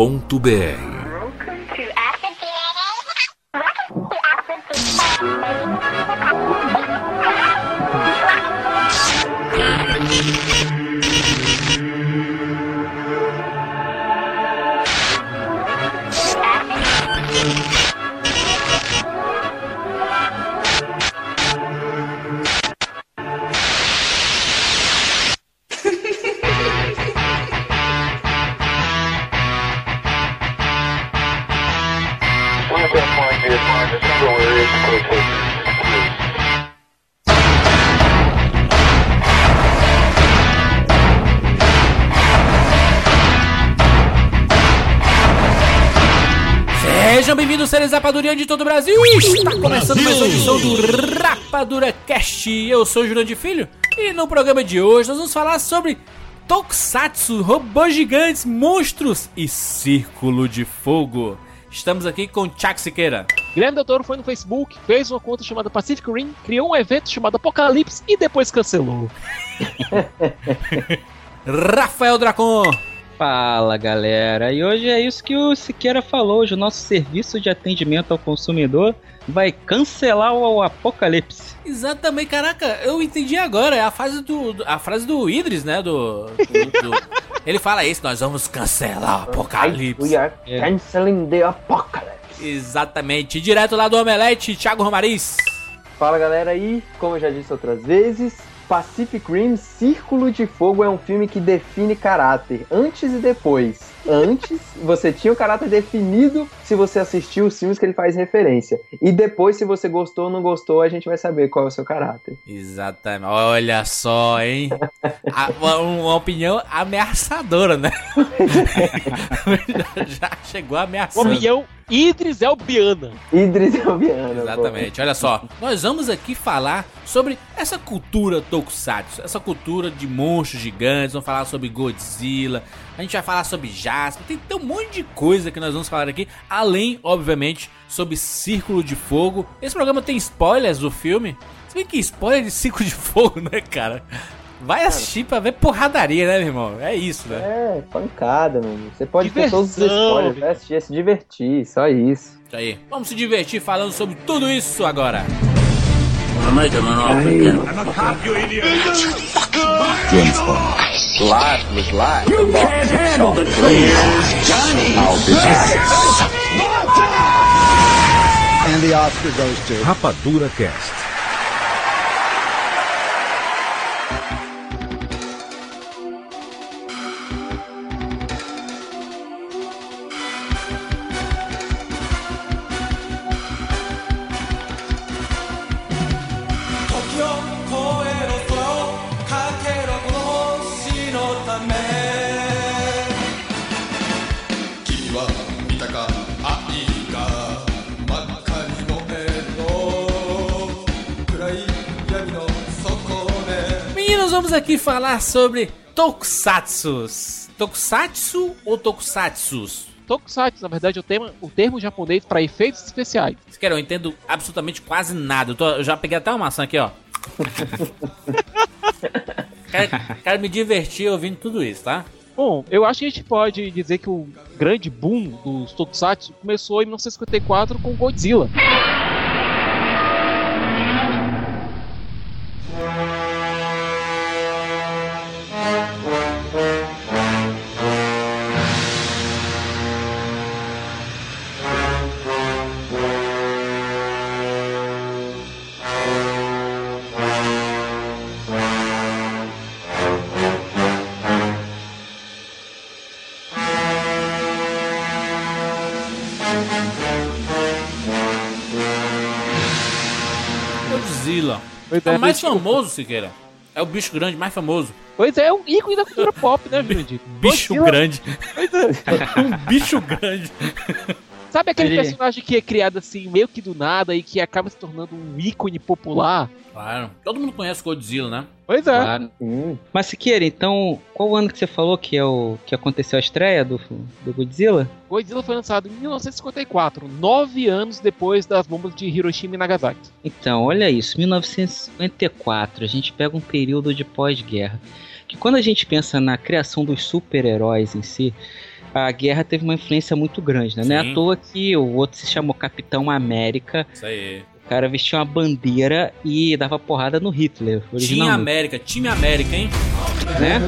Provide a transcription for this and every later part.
Sejam Rapadurianos de todo o Brasil! Está começando mais uma edição do Rapadura Cast. Eu sou o Jurandir Filho e no programa de hoje nós vamos falar sobre Tokusatsu, robôs gigantes, monstros e círculo de fogo. Estamos aqui com Chuck Siqueira. Guilherme Del Toro foi no Facebook, fez uma conta chamada Pacific Rim, criou um evento chamado Apocalipse e depois cancelou. Rafael Dracon. Fala galera, e hoje é isso que o Siqueira falou: hoje o nosso serviço de atendimento ao consumidor vai cancelar o apocalipse. Exatamente, caraca, eu entendi agora, é a frase do, do- a frase do Idris, né, do, do- do- ele fala isso, nós vamos cancelar o apocalipse. We are canceling the apocalypse. Exatamente, direto lá do Omelete, Thiago Romariz. Fala galera aí, como eu já disse outras vezes, Pacific Rim Círculo de Fogo é um filme que define caráter antes e depois. Antes, você tinha o caráter definido se você assistiu os filmes que ele faz referência. E depois, se você gostou ou não gostou, a gente vai saber qual é o seu caráter. Exatamente, olha só, hein, A- uma, uma opinião ameaçadora, né, já chegou ameaçando. opinião Idris Elbiana. Idris Elbiana. pô. Exatamente, olha só. Nós vamos aqui falar sobre essa cultura tokusatsu, essa cultura de monstros gigantes, vamos falar sobre Godzilla, a gente vai falar sobre Jasper, tem, tem um monte de coisa que nós vamos falar aqui, além, obviamente, sobre Círculo de Fogo. Esse programa tem spoilers do filme. Se bem que spoiler de Círculo de Fogo, né, cara? Vai assistir pra ver porradaria, né, meu irmão? É isso, né? É, pancada, mano. Você pode ter todos os Diversão, spoilers, vai assistir, se divertir, só isso. Isso aí. Vamos se divertir falando sobre tudo isso agora. Rapadura Cast. Vamos aqui falar sobre Tokusatsus. Tokusatsu ou Tokusatsus? Tokusatsu, na verdade, é o, tema, o termo japonês para efeitos especiais. Querem, eu entendo absolutamente quase nada. Eu, tô- eu já peguei até uma maçã aqui, ó. quero, quero me divertir ouvindo tudo isso, tá? Bom, eu acho que a gente pode dizer que o grande boom dos Tokusatsu começou em 1954 com Godzilla. Mais ideia famoso, Siqueira. É o bicho grande mais famoso. Pois é, é um ícone da cultura pop, né, Jurandir? Bicho Godzilla- grande. Pois é. Um bicho grande. Sabe aquele Ele- personagem que é criado assim, meio que do nada e que acaba se tornando um ícone popular? Claro. Todo mundo conhece Godzilla, né? Pois é. Claro. Hum, Mas Siqueira, então, qual ano que você falou que é o que aconteceu a estreia do, do Godzilla? Godzilla foi lançado em 1954, nove anos depois das bombas de Hiroshima e Nagasaki. Então, olha isso, 1954, a gente pega um período de pós-guerra. Que quando a gente pensa na criação dos super-heróis em si, a guerra teve uma influência muito grande, né? Não é à toa que o outro se chamou Capitão América, Isso aí. o cara vestia uma bandeira e dava porrada no Hitler, Tinha América, time América, hein? né?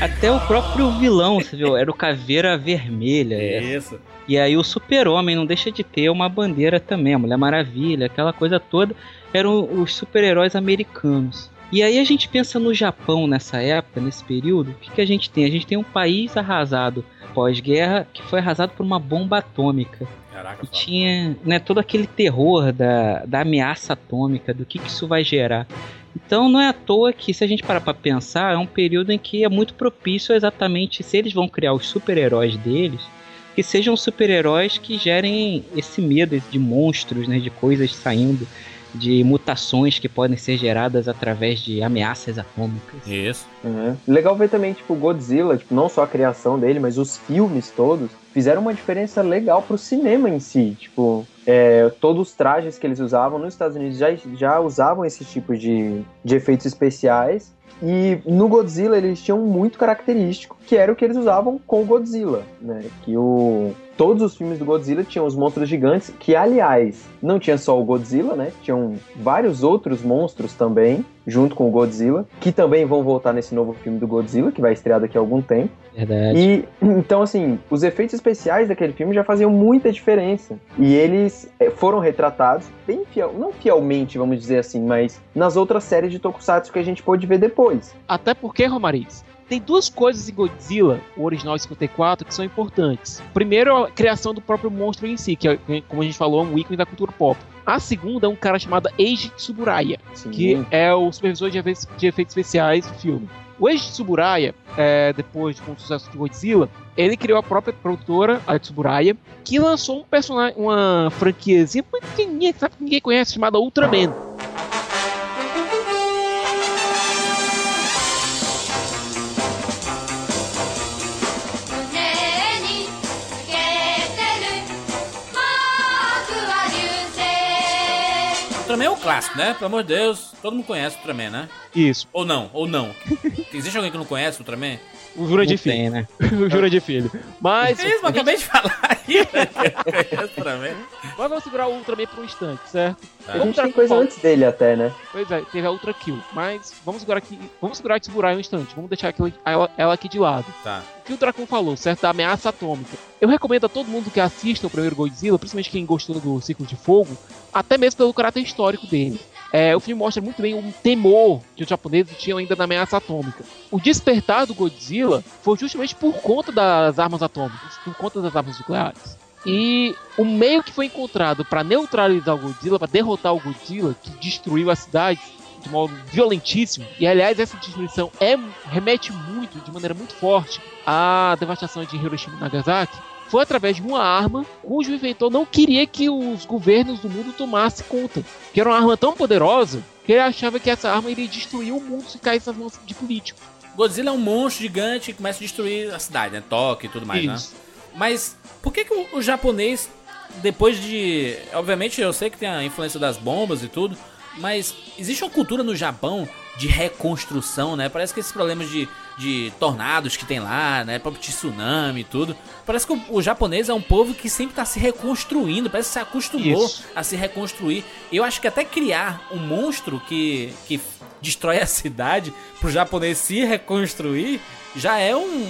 Até o próprio vilão, você viu, era o Caveira Vermelha. Isso. E aí o super-homem não deixa de ter uma bandeira também, a Mulher Maravilha, aquela coisa toda, eram os super-heróis americanos. E aí a gente pensa no Japão nessa época, nesse período, o que, que a gente tem? A gente tem um país arrasado pós-guerra que foi arrasado por uma bomba atômica. Caraca, E tinha né, todo aquele terror da, da ameaça atômica, do que, que isso vai gerar. Então não é à toa que, se a gente parar pra pensar, é um período em que é muito propício exatamente se eles vão criar os super-heróis deles, que sejam super-heróis que gerem esse medo de monstros, né, de coisas saindo, de mutações que podem ser geradas através de ameaças atômicas. Isso. é. Legal ver também, tipo, Godzilla, tipo, não só a criação dele, mas os filmes todos fizeram uma diferença legal pro cinema em si. Tipo, é, todos os trajes que eles usavam nos Estados Unidos já, já usavam esse tipo de, de efeitos especiais. E no Godzilla eles tinham muito característico, que era o que eles usavam com o Godzilla, né? Que o todos os filmes do Godzilla tinham os monstros gigantes, que aliás, não tinha só o Godzilla, né? Tinham vários outros monstros também, junto com o Godzilla, que também vão voltar nesse novo filme do Godzilla, que vai estrear daqui a algum tempo. Verdade. E então, assim, os efeitos especiais daquele filme já faziam muita diferença. E eles eh, foram retratados bem fiel, não fielmente, vamos dizer assim, mas nas outras séries de Tokusatsu que a gente pôde ver depois. Até porque, Romariz, tem duas coisas em Godzilla, o original 54, que são importantes. Primeiro, a criação do próprio monstro em si, que, é, como a gente falou, é um ícone da cultura pop. A segunda é um cara chamado Eiji Tsuburaya, Assim, que é o supervisor de efeitos, de efeitos especiais do filme. O Eiji Tsuburaya, é, depois com o sucesso de Godzilla, ele criou a própria produtora, a Tsuburaya, que lançou um personagem, uma franquiazinha muito pequenininha, que sabe que ninguém conhece, chamada Ultraman. Ultraman é o clássico, né? Pelo amor de Deus, todo mundo conhece o Ultraman, né? Isso, Ou não, ou não. Existe alguém que não conhece o Ultraman? O Jura de Não Filho. tem, né? o Jura de Filho. Mas, isso, eu acabei de falar aí. né? Mas vamos segurar o Ultraman por um instante, certo? Tá. A gente tem coisa antes dele até, né? Pois é, teve a Ultra Kill. Mas vamos segurar aqui. Vamos segurar a Tsuburaya um instante. Vamos deixar aquilo- ela, ela aqui de lado. Tá. O que o Dracon falou, certo? Da ameaça atômica. Eu recomendo a todo mundo que assista o primeiro Godzilla, principalmente quem gostou do Ciclo de Fogo, até mesmo pelo caráter histórico dele. É, o filme mostra muito bem um temor que os japoneses tinham ainda da ameaça atômica. O despertar do Godzilla foi justamente por conta das armas atômicas, por conta das armas nucleares. E o meio que foi encontrado para neutralizar o Godzilla, para derrotar o Godzilla, que destruiu as cidades de modo violentíssimo, e aliás essa destruição é, remete muito, de maneira muito forte, à devastação de Hiroshima e Nagasaki, foi através de uma arma cujo inventor não queria que os governos do mundo tomassem conta. Que era uma arma tão poderosa que ele achava que essa arma iria destruir o mundo se caísse nas mãos de políticos. Godzilla é um monstro gigante que começa a destruir a cidade, né? Tóquio e tudo mais, né? Isso. Mas por que, que o, o japonês, depois de. Obviamente eu sei que tem a influência das bombas e tudo, mas existe uma cultura no Japão de reconstrução, né? Parece que esses problemas de, de tornados que tem lá, né? Próprio tsunami e tudo. Parece que o, o japonês é um povo que sempre tá se reconstruindo, parece que se acostumou Isso. a se reconstruir. Eu acho que até criar um monstro que, que destrói a cidade pro japonês se reconstruir já é um, um-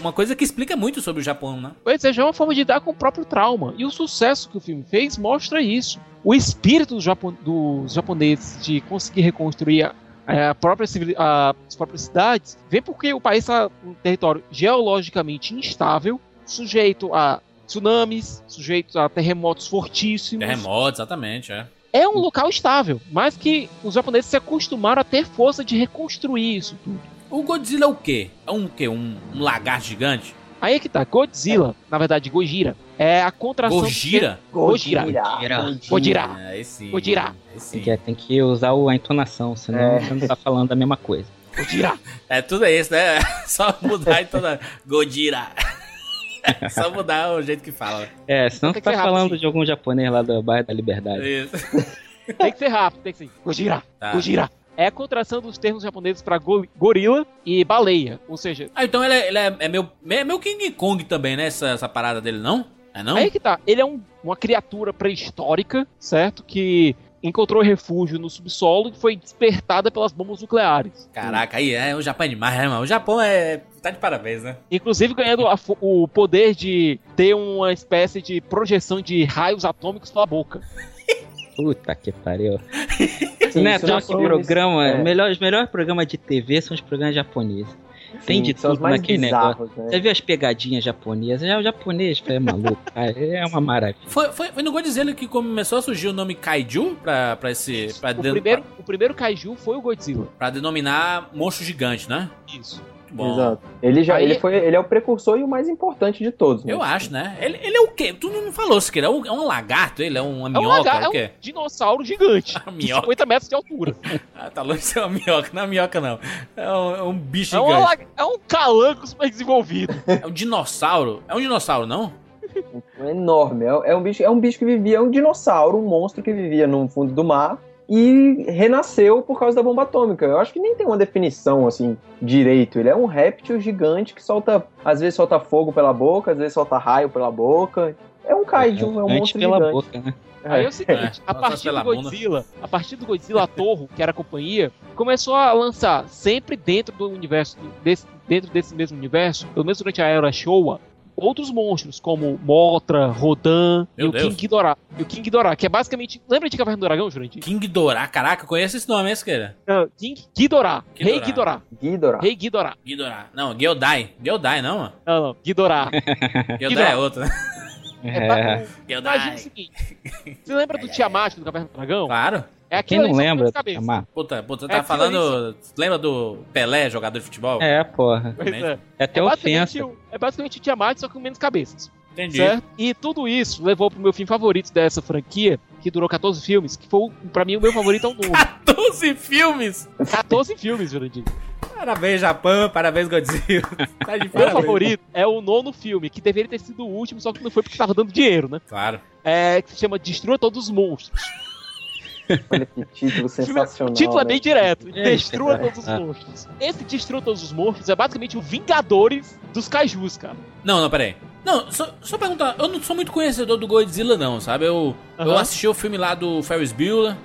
uma coisa que explica muito sobre o Japão, né? Pois é, já é uma forma de lidar com o próprio trauma. E o sucesso que o filme fez mostra isso. O espírito dos, japo- dos japoneses de conseguir reconstruir a, a própria civili- a- as próprias cidades vem porque o país está um território geologicamente instável, sujeito a tsunamis, sujeito a terremotos fortíssimos. Terremoto, exatamente, é. É um local estável, mas que os japoneses se acostumaram a ter força de reconstruir isso tudo. O Godzilla é o quê? É um quê? Um, um lagarto gigante? Aí é que tá, Godzilla, na verdade, Gojira, é a contração... Gojira? Gojira. Gojira. Gojira. Aí sim. Tem que, usar a entonação, senão É. você não tá falando a mesma coisa. Gojira. É tudo isso, né? Só mudar então. Godira. Só mudar o jeito que fala. É, senão você tá falando de algum japonês lá do bairro da Liberdade. Isso. Tem que ser rápido, tem que ser. Gojira. Tá. Gojira. É a contração dos termos japoneses pra go- gorila e baleia. Ou seja, Ah, então ele é, ele é, é meu, é meu King Kong também, né? Essa, essa parada dele, não? É não? aí que tá. Ele é um- uma criatura pré-histórica, certo? Que encontrou refúgio no subsolo e foi despertada pelas bombas nucleares. Caraca, aí é, o Japão é demais, né, mano? O Japão é. tá de parabéns, né? Inclusive ganhando a o poder de ter uma espécie de projeção de raios atômicos pela boca. Puta que pariu. Sim, é que filmes- programa. é. Melhor, os melhores programas de TV são os programas japoneses. Tem Sim, de são os tudo naquele bizarros, negócio. né? Você viu as pegadinhas japonesas? Já o japonês é maluco, cara. É uma maravilha. Foi, foi, foi no Godzilla que começou a surgir o nome Kaiju pra, pra esse. Pra, O den- primeiro, o primeiro kaiju foi o Godzilla. pra denominar monstro gigante, né? Isso. Muito bom. Exato. Ele, já, Aí- ele, foi, ele é o precursor e o mais importante de todos. né? Eu acho, né? Ele, ele é o quê? Tu não falou, Siqueira. É um, é um lagarto? Ele é uma É um, minhoca? lagar- é é o quê? um dinossauro gigante. Minhoca. 50 metros de altura. Ah, tá longe de ser uma minhoca. Não é minhoca, não. É um, é um bicho É, gigante. lag- é um calango super desenvolvido. É um dinossauro. É um dinossauro, não? É enorme. É, é um bicho, é um bicho que vivia, é um dinossauro, um monstro que vivia no fundo do mar e renasceu por causa da bomba atômica. Eu acho que nem tem uma definição assim direito. Ele é um réptil gigante que solta, às vezes solta fogo pela boca, às vezes solta raio pela boca. É um kaiju, é um Antes monstro pela gigante. boca, né? Aí é o É. seguinte, É, a partir do. Godzilla, a partir do Godzilla Torro, que era a companhia, começou a lançar sempre dentro do universo, desse, dentro desse mesmo universo, pelo menos durante a era Showa, outros monstros como Mothra, Rodan Meu e o Deus. King Ghidorah. E o King Ghidorah, que é basicamente, lembra de Caverna do Dragão, Jurandir? King Dorá. Caraca, eu conheço esse nome, hein, Siqueira? Não, King Ghidorah, Rei Ghidorah. Ghidorah, Ghidorah. Rei Ghidorah. Ghidorah. Não, Geodai. Geodai, não, mano. Não, não, Ghidorah. Geodai é outro, né? É, É. Imagina o seguinte, você lembra do Tiamat do Caverna do Dragão? Claro. É Quem não lembra? menos cabeça. Amar? Puta, puta, você É tá aquilo falando. Lembra do Pelé, jogador de futebol? É, porra. É. É até É basicamente, ofensa. o- é basicamente o Tiamat, só com menos cabeças. Entendi. Certo? E tudo isso levou pro meu filme favorito dessa franquia, que durou 14 filmes, que foi, pra mim, o meu favorito é o novo. 12 filmes! 14 filmes, Jurandir. Parabéns, Japão. Parabéns, Godzilla. Tá de Meu favorito é o nono filme, que deveria ter sido o último, só que não foi porque tava dando dinheiro, né? Claro. É, que se chama Destrua Todos os Monstros. Olha que título sensacional. o título é né? bem direto. É, Destrua é. Todos os Monstros. Esse Destrua Todos os Monstros é basicamente o Vingadores dos Kaijus, cara. Não, não, peraí. Não, só, só perguntar, eu não sou muito conhecedor do Godzilla, não, sabe? Eu, eu Aham. assisti o filme lá do Ferris Bueller.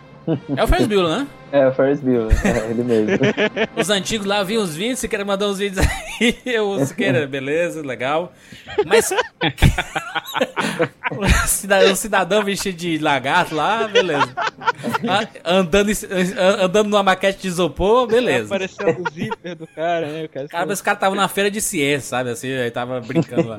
É o Ferris Bueller, né? É, o Ferris Bueller, é ele mesmo. Os antigos lá, eu vi uns vídeos, se quer mandar uns vídeos aí, eu, queira, beleza, legal. Mas. o cidadão, vestido de lagarto lá, beleza. Ah, Andando, andando numa maquete de isopor, beleza. Apareceu o zíper do cara, né? O cara, Cara, mas esse cara tava na feira de ciência, sabe? Assim, aí tava brincando lá.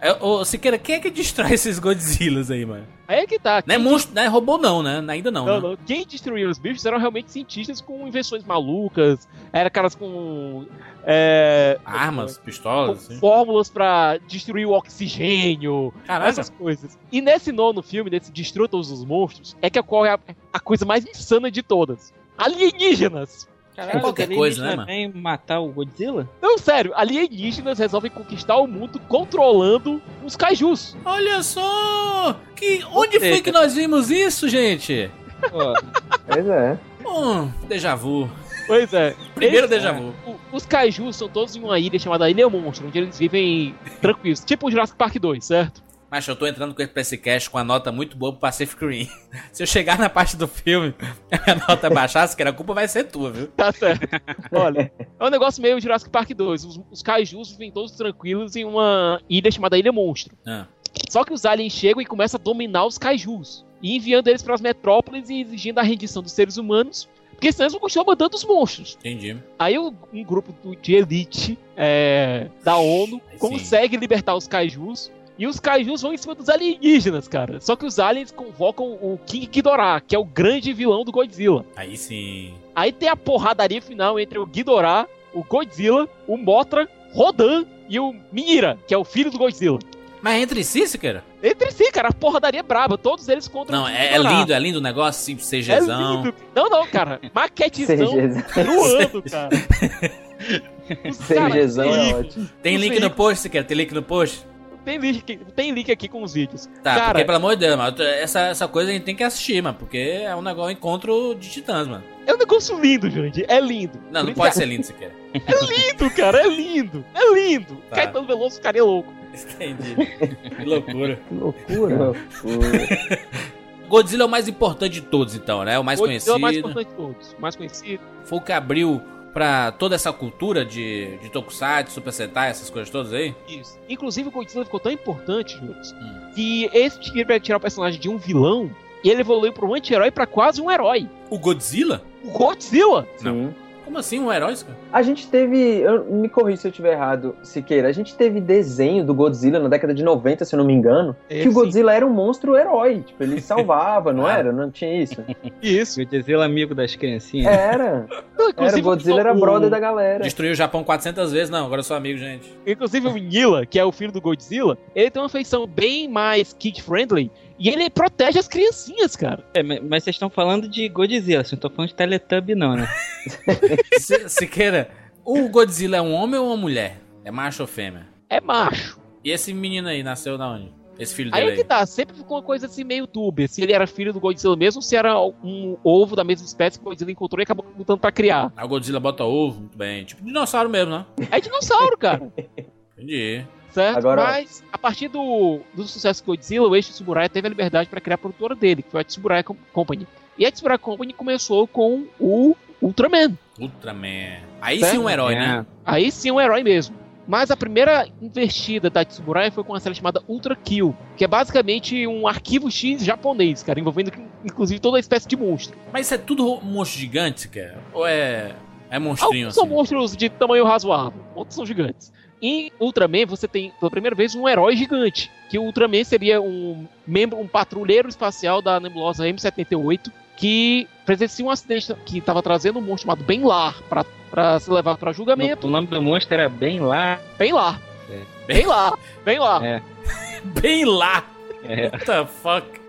É, Ô, Siqueira, quem é que destrói esses Godzillas aí, mano? Aí é que tá. Não é monstro, não é robô não, né? Ainda não, Não, né? não. Quem destruiu os bichos eram realmente cientistas com invenções malucas, eram caras com. É, Armas, com pistolas, assim. fórmulas pra destruir o oxigênio, Caraca. essas coisas. E nesse nono filme, nesse Destrua Todos os Monstros, é que ocorre a, a coisa mais insana de todas: alienígenas. Caralho, qualquer coisa, né, vêm matar o Godzilla? Não, sério, alienígenas resolvem conquistar o mundo controlando os kaijus. Olha só! Que, onde foi que nós vimos isso, gente? Pois é. Hum, déjà vu. Pois é. Primeiro Esse- déjà vu. O- Os kaijus são todos em uma ilha chamada Ilha Monstro, onde eles vivem tranquilos. Tipo o Jurassic Park 2, certo? Mas eu tô entrando com pra esse cast com a nota muito boa pro Pacific Rim. Se eu chegar na parte do filme e a nota baixar, que a culpa vai ser tua, viu? Tá certo. Olha, é um negócio meio Jurassic Park 2. Os, os kaijus vivem todos tranquilos em uma ilha chamada Ilha Monstro. Ah, Só que os aliens chegam e começam a dominar os kaijus. E enviando eles para as metrópoles e exigindo a rendição dos seres humanos. Porque senão eles vão continuar mandando os monstros. entendi. Aí um grupo de elite é, da ONU Aí sim. consegue libertar os kaijus. E os kaijus vão em cima dos alienígenas, cara. Só que os aliens convocam o King Ghidorah, que é o grande vilão do Godzilla. Aí sim. Aí tem a porradaria final entre o Ghidorah, o Godzilla, o Mothra, Rodan e o Mira, que é o filho do Godzilla. Mas entre si, Siqueira? Entre si, cara, a porradaria braba, todos eles contra Não, o é, é lindo, é lindo o negócio, assim, É CGzão. lindo. Não, não, cara. Maquetezão CGzão. voando, cara. CGzão é ótimo. Tem link no post, Siqueira? Tem link no post? Tem link, tem link aqui com os vídeos. Tá, cara, porque pelo amor de Deus, mano, essa, essa coisa a gente tem que assistir, mano, porque é um negócio, um encontro de titãs, mano. é um negócio lindo, gente. É lindo. Não, não pode isso ser lindo, Siqueira. que É lindo, cara. É lindo. É lindo. Tá. Caetano Veloso ficaria louco. Entendi. Que loucura. Que loucura. Godzilla é o mais importante de todos, então, né? O mais Godzilla é o mais conhecido. importante de todos. O mais conhecido. Foi o que abriu pra toda essa cultura de, de Tokusatsu, Super Sentai, essas coisas todas aí. Isso. Inclusive, o Godzilla ficou tão importante, Júlio, Hum. que esse tinha pra tirar o personagem de um vilão e ele evoluiu pra um anti-herói pra quase um herói. O Godzilla? O Godzilla! Sim. Como assim, um herói? cara? A gente teve. Eu, me corri se eu estiver errado, Siqueira. A gente teve desenho do Godzilla na década de 90, se eu não me engano. É, que o sim. Godzilla era um monstro herói. Tipo, ele salvava, não Ah. era? Não tinha isso? Isso. Godzilla amigo das criancinhas. Era. Era, Inclusive, o Godzilla era o- brother da galera. Destruiu o Japão 400 vezes? Não, agora eu sou amigo, gente. Inclusive o Nila, que é o filho do Godzilla, ele tem uma feição bem mais kid-friendly e ele protege as criancinhas, cara. É, mas vocês estão falando de Godzilla, vocês não estão falando de Teletubby não, né? Se- Siqueira, o Godzilla é um homem ou uma mulher? É macho ou fêmea? É macho. E esse menino aí nasceu da onde? Esse filho Aí dele é que aí? tá, sempre ficou uma coisa assim meio dúbia, se ele era filho do Godzilla mesmo, ou se era um ovo da mesma espécie que o Godzilla encontrou e acabou lutando pra criar. Aí o Godzilla bota ovo, muito bem. Tipo dinossauro mesmo, né? É dinossauro, cara. Entendi. Certo? Agora- Mas, a partir do, do sucesso do Godzilla, o Eiichi Tsuburaya teve a liberdade para criar a produtora dele, que foi a Tsuburaya Com- Company. E a Tsuburaya Company começou com o Ultraman. Ultraman. Aí Certo? sim um herói, É. né? Aí sim um herói mesmo. Mas a primeira investida da Tsuburaya foi com uma série chamada Ultra Kill, que é basicamente um arquivo X japonês, cara, envolvendo inclusive toda a espécie de monstro. Mas isso é tudo monstro gigante, cara? Ou é. É monstrinho Alguns são assim? monstros de tamanho razoável, outros são gigantes. Em Ultraman você tem pela primeira vez um herói gigante, que o Ultraman seria um membro, um patrulheiro espacial da nebulosa M78 que presencia um acidente que estava trazendo um monstro chamado Benlar para para se levar para julgamento. O nome do monstro era bem lá. Bem lá. É. Bem lá. Bem lá. É. Bem lá! É. What the fuck?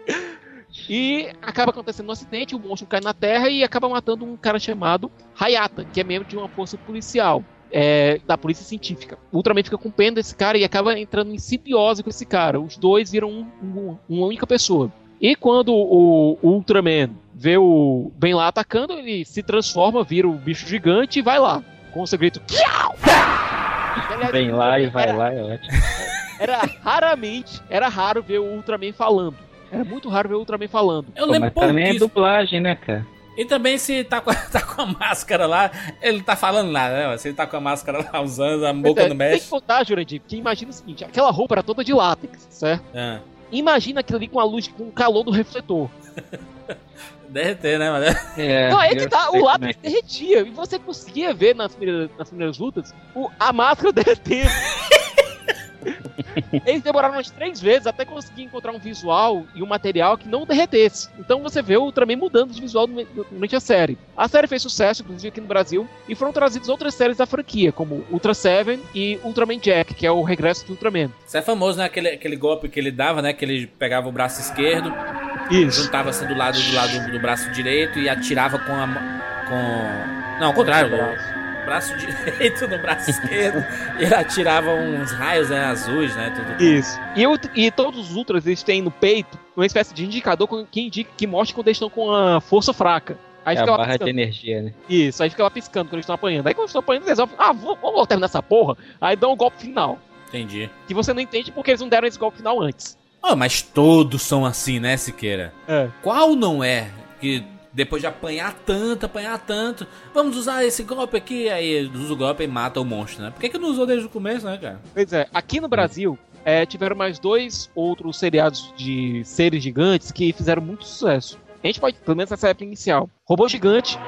E acaba acontecendo um acidente, o monstro cai na Terra e acaba matando um cara chamado Hayata, que é membro de uma força policial. É, da polícia científica. O Ultraman fica com pena desse cara e acaba entrando em simbiose com esse cara. Os dois viram um- um- uma única pessoa. E quando o, o Ultraman vê o Ben lá atacando, ele se transforma, vira o bicho gigante e vai lá. Com o seu grito. Vem lá e vai era- lá, é ótimo. Era raramente, era raro ver o Ultraman falando. Era muito raro ver o Ultraman falando. Eu Pô, lembro mas também é dublagem, né, cara? E também se tá com, a, tá com a máscara lá, ele não tá falando nada, né? Se ele tá com a máscara lá usando, a boca é, não Tem que mexe. contar, Jurandir, porque imagina o seguinte: aquela roupa era toda de látex, certo? Ah, Imagina aquilo ali com a luz, com o calor do refletor. derreter, né, mano? É, Não, é que tá, o como látex é derretia. E você conseguia ver nas primeiras, nas primeiras lutas o, a máscara derretendo. Eles demoraram umas três vezes até conseguir encontrar um visual e um material que não derretesse. Então você vê o Ultraman mudando de visual durante a série. A série fez sucesso, inclusive aqui no Brasil, e foram trazidas outras séries da franquia, como Ultra Seven e Ultraman Jack, que é o regresso do Ultraman. Isso é famoso, né? Aquele, aquele golpe que ele dava, né? Que ele pegava o braço esquerdo, Isso. juntava assim do lado do lado do braço direito e atirava com a. com. Não, ao contrário, o braço direito no braço esquerdo. e ele atirava uns raios né, azuis, né? Tudo. Isso. E, o- e todos os ultras eles têm no peito uma espécie de indicador que indica que mostra quando eles estão com a força fraca. Aí É a fica lá barra de piscando. energia, né? Isso, aí fica lá piscando quando eles estão apanhando. Aí quando eles estão apanhando, eles resolvem, ah, vou- vamos terminar essa porra. Aí dão o golpe final. Entendi. Que você não entende porque eles não deram esse golpe final antes. Oh, mas todos são assim, né, Siqueira? É. Qual não é que depois de apanhar tanto, apanhar tanto, vamos usar esse golpe aqui, aí usa o golpe e mata o monstro, né? Por que, que não usou desde o começo, né, cara? Pois é, aqui no Brasil é, tiveram mais dois outros seriados de seres gigantes que fizeram muito sucesso. A gente pode, pelo menos nessa época inicial. Robô Gigante,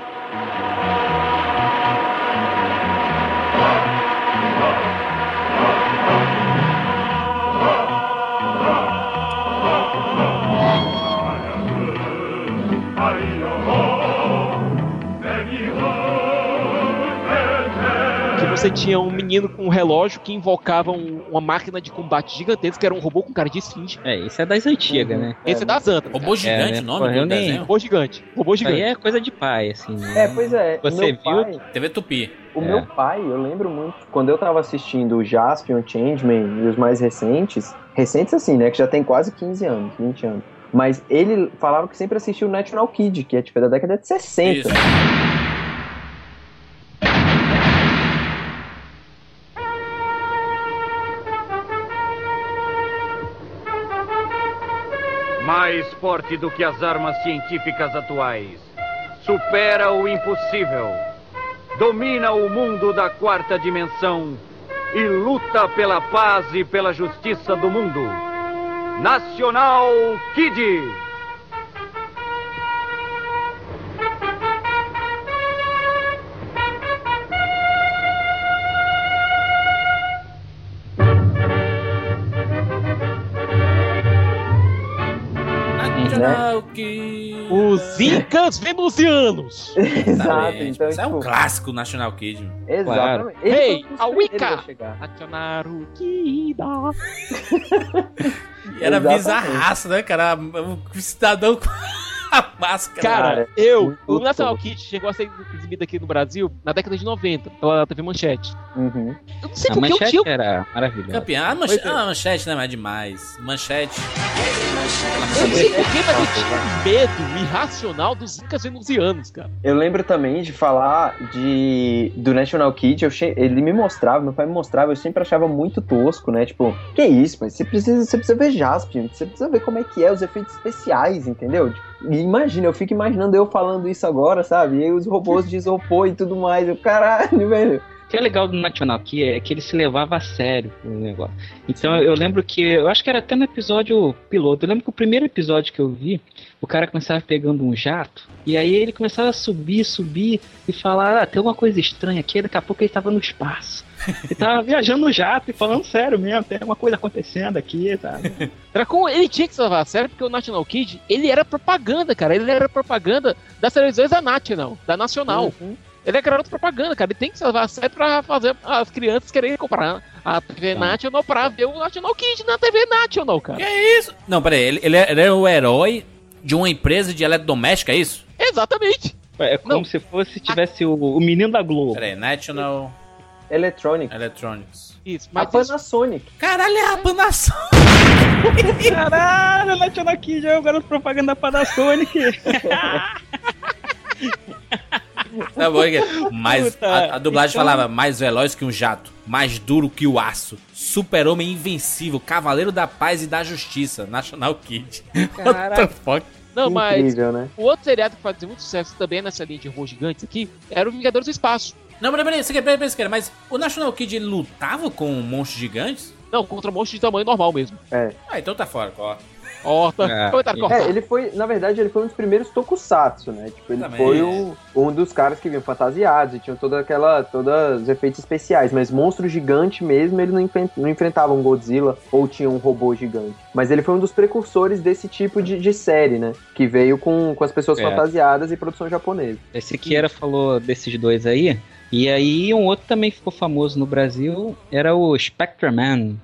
você tinha um menino com um relógio que invocava um- uma máquina de combate gigantesca, que era um robô com cara de esfinge. É, isso é das antigas, né? Esse é da Zanta. Robô gigante né? o nome Pô, eu do nem-? Robô gigante. Robô Isso aí gigante. é coisa de pai, assim. É, pois é. Você meu viu? pai, TV Tupi. O É. meu pai, eu lembro muito, quando eu tava assistindo o Jaspion, Changeman e os mais recentes, recentes assim, né, que já tem quase 15 anos, 20 anos, mas ele falava que sempre assistiu o National Kid, que é tipo da década de 60. Isso. Forte do que as armas científicas atuais. Supera o impossível. Domina o mundo da quarta dimensão e luta pela paz e pela justiça do mundo. Nacional Kid. Que... Os Incas Venusianos. Exato, Exatamente. então, Isso é um tipo, clássico National Kid. mano. exatamente. Ei, a Wicca! Nacionaru Kida. Era bizarraço, né, cara? O cidadão a máscara. Cara, Cara, eu, o National. Kid chegou a ser exibido aqui no Brasil na década de 90, pela TV Manchete. Uhum. Eu não sei A porque eu manchete tinha. era maravilhosa. Campeão. A manchete, Pois é. ah, manchete, né? Mas é demais. Manchete. Eu não sei porquê, mas eu tinha um medo irracional dos Incas venusianos, cara. Eu lembro também de falar de do National Kid, eu che- ele me mostrava, meu pai me mostrava, eu sempre achava muito tosco, né? Tipo, que isso, mas você precisa, você precisa ver Jaspion, você precisa ver como é que é os efeitos especiais, entendeu? Imagina, eu fico imaginando eu falando isso agora, sabe? E os robôs de isopor e tudo mais, eu, caralho, velho. O que é legal do National Key é que ele se levava a sério o negócio. Então eu lembro que, eu acho que era até no episódio piloto, eu lembro que o primeiro episódio que eu vi, o cara começava pegando um jato, e aí ele começava a subir, subir, e falar, ah, tem uma coisa estranha aqui, daqui a pouco ele tava no espaço. Ele tava viajando no jato e falando sério mesmo, tem uma coisa acontecendo aqui, sabe? Dracon, ele tinha que se levar a sério porque o National Kid, ele era propaganda, cara. Ele era propaganda das televisões da National, da Nacional. Uhum. Ele é garoto propaganda, cara. Ele tem que se levar a sério pra fazer as crianças quererem comprar a TV National pra ver o National Kid na TV National, cara. Que isso? Não, peraí. Ele, ele era o herói de uma empresa de eletrodoméstica, é isso? Exatamente. É como Não. se fosse, tivesse o, o menino da Globo. Peraí. National Electronic. Electronics. Isso, A mas isso, Panasonic. Caralho, é a Panasonic. Caralho, o National Kid é o garoto propaganda da Panasonic. Tá bom, que- mas a, a dublagem então- falava mais veloz que um jato, mais duro que o aço, super-homem invencível, cavaleiro da paz e da justiça, National Kid. What the fuck? não, mas Incrível, né? o outro seriado que fazia muito sucesso também nessa linha de robôs gigantes aqui era o Vingadores do Espaço. Não, peraí, peraí, você quer- peraí, peraí, quer, mas o National Kid ele lutava com monstros gigantes? Não, contra monstros de tamanho normal mesmo. Ah, então tá fora, ó. Horta, É. É, ele foi, na verdade, ele foi um dos primeiros tokusatsu, né? Tipo, ele Também. foi o- um dos caras que vinham fantasiados e tinham toda aquela, todos os efeitos especiais, mas monstro gigante mesmo, ele não, enfren- não enfrentava um Godzilla ou tinha um robô gigante. Mas ele foi um dos precursores desse tipo de, de série, né? Que veio com, com as pessoas É. fantasiadas e produção japonesa. Esse Kiera falou desses dois aí. E aí um outro também ficou famoso no Brasil, era o Spectreman.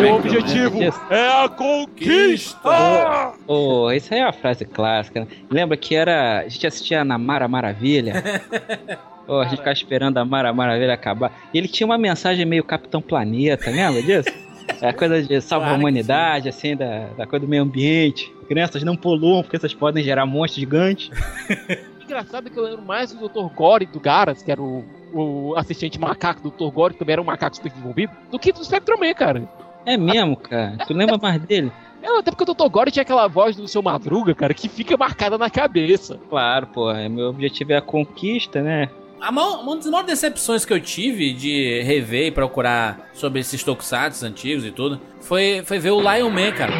Meu objetivo é a conquista! Oh, isso aí é uma frase clássica. né? Lembra que era. A gente assistia na Mara Maravilha? Oh, a gente ficava esperando a Mara Maravilha acabar. E ele tinha uma mensagem meio Capitão Planeta, lembra disso? É coisa de salva Claro a humanidade, assim, da, da coisa do meio ambiente. Crianças não poluam, porque vocês podem gerar monstros gigantes. Engraçado que eu lembro mais do Dr. Gore do Garas, que era o, o assistente macaco do Dr. Gore, que também era um macaco super desenvolvido, do que do Spectrum Man, cara. É mesmo, cara. Tu lembra mais dele? É, até porque o Dr. Gore tinha aquela voz do seu Madruga, cara, que fica marcada na cabeça. Claro, pô. é- Meu objetivo é a conquista, né? A maior- uma das maiores decepções que eu tive de rever e procurar sobre esses tokusatsu antigos e tudo foi, foi ver o Lion Man, cara.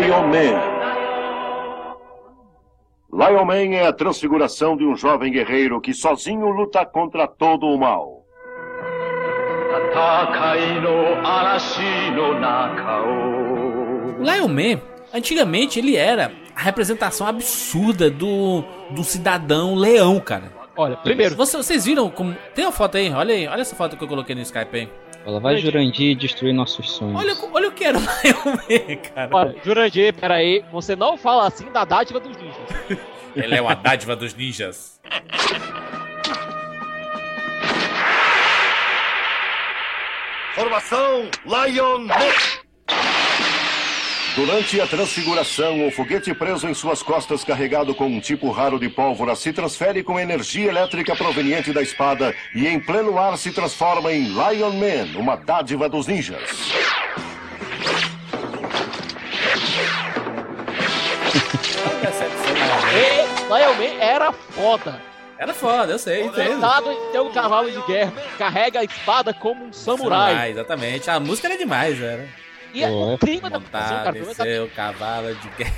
Lion Man. Lion Man é a transfiguração de um jovem guerreiro que sozinho luta contra todo o mal. O Lion Man, antigamente ele era a representação absurda do, do cidadão leão, cara. Olha, primeiro, Você- vocês viram como. Tem uma foto aí, olha aí, olha essa foto que eu coloquei no Skype aí. Ela vai Jurandir destruir nossos sonhos. Olha, o- olha o que era o Lion Man, cara. olha, Jurandir, peraí, você não fala assim da dádiva dos ninjas. Ele é uma dádiva dos ninjas. Formação Lion Man. Durante a transfiguração, o foguete preso em suas costas, carregado com um tipo raro de pólvora, se transfere com energia elétrica proveniente da espada e, em pleno ar, se transforma em Lion Man, uma dádiva dos ninjas. Lion Man era foda. Era foda, eu sei, entendo. Coitado em um cavalo de guerra, carrega a espada como um samurai. Samurai, exatamente. A música era demais, era. E o clima da produção, Montar, cara, pelo menos descer o cavalo de guerra.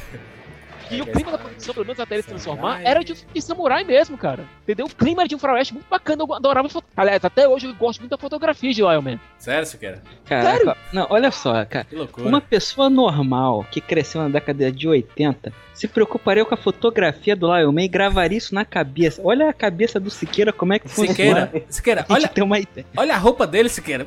E o clima da produção, pelo menos até ele se transformar, era de, de samurai mesmo, cara. Entendeu? O clima era de um faroeste muito bacana. Eu adorava. foto- Aliás, até hoje eu gosto muito da fotografia de Lion Man. Sério, Siqueira? Caraca, não, olha só, cara. Que loucura. Uma pessoa normal que cresceu na década de 80 se preocuparia com a fotografia do Lion Man e gravaria isso na cabeça. Olha a cabeça do Siqueira, como é que funciona. Siqueira, Siqueira, olha, tem uma ideia. olha a roupa dele, Siqueira.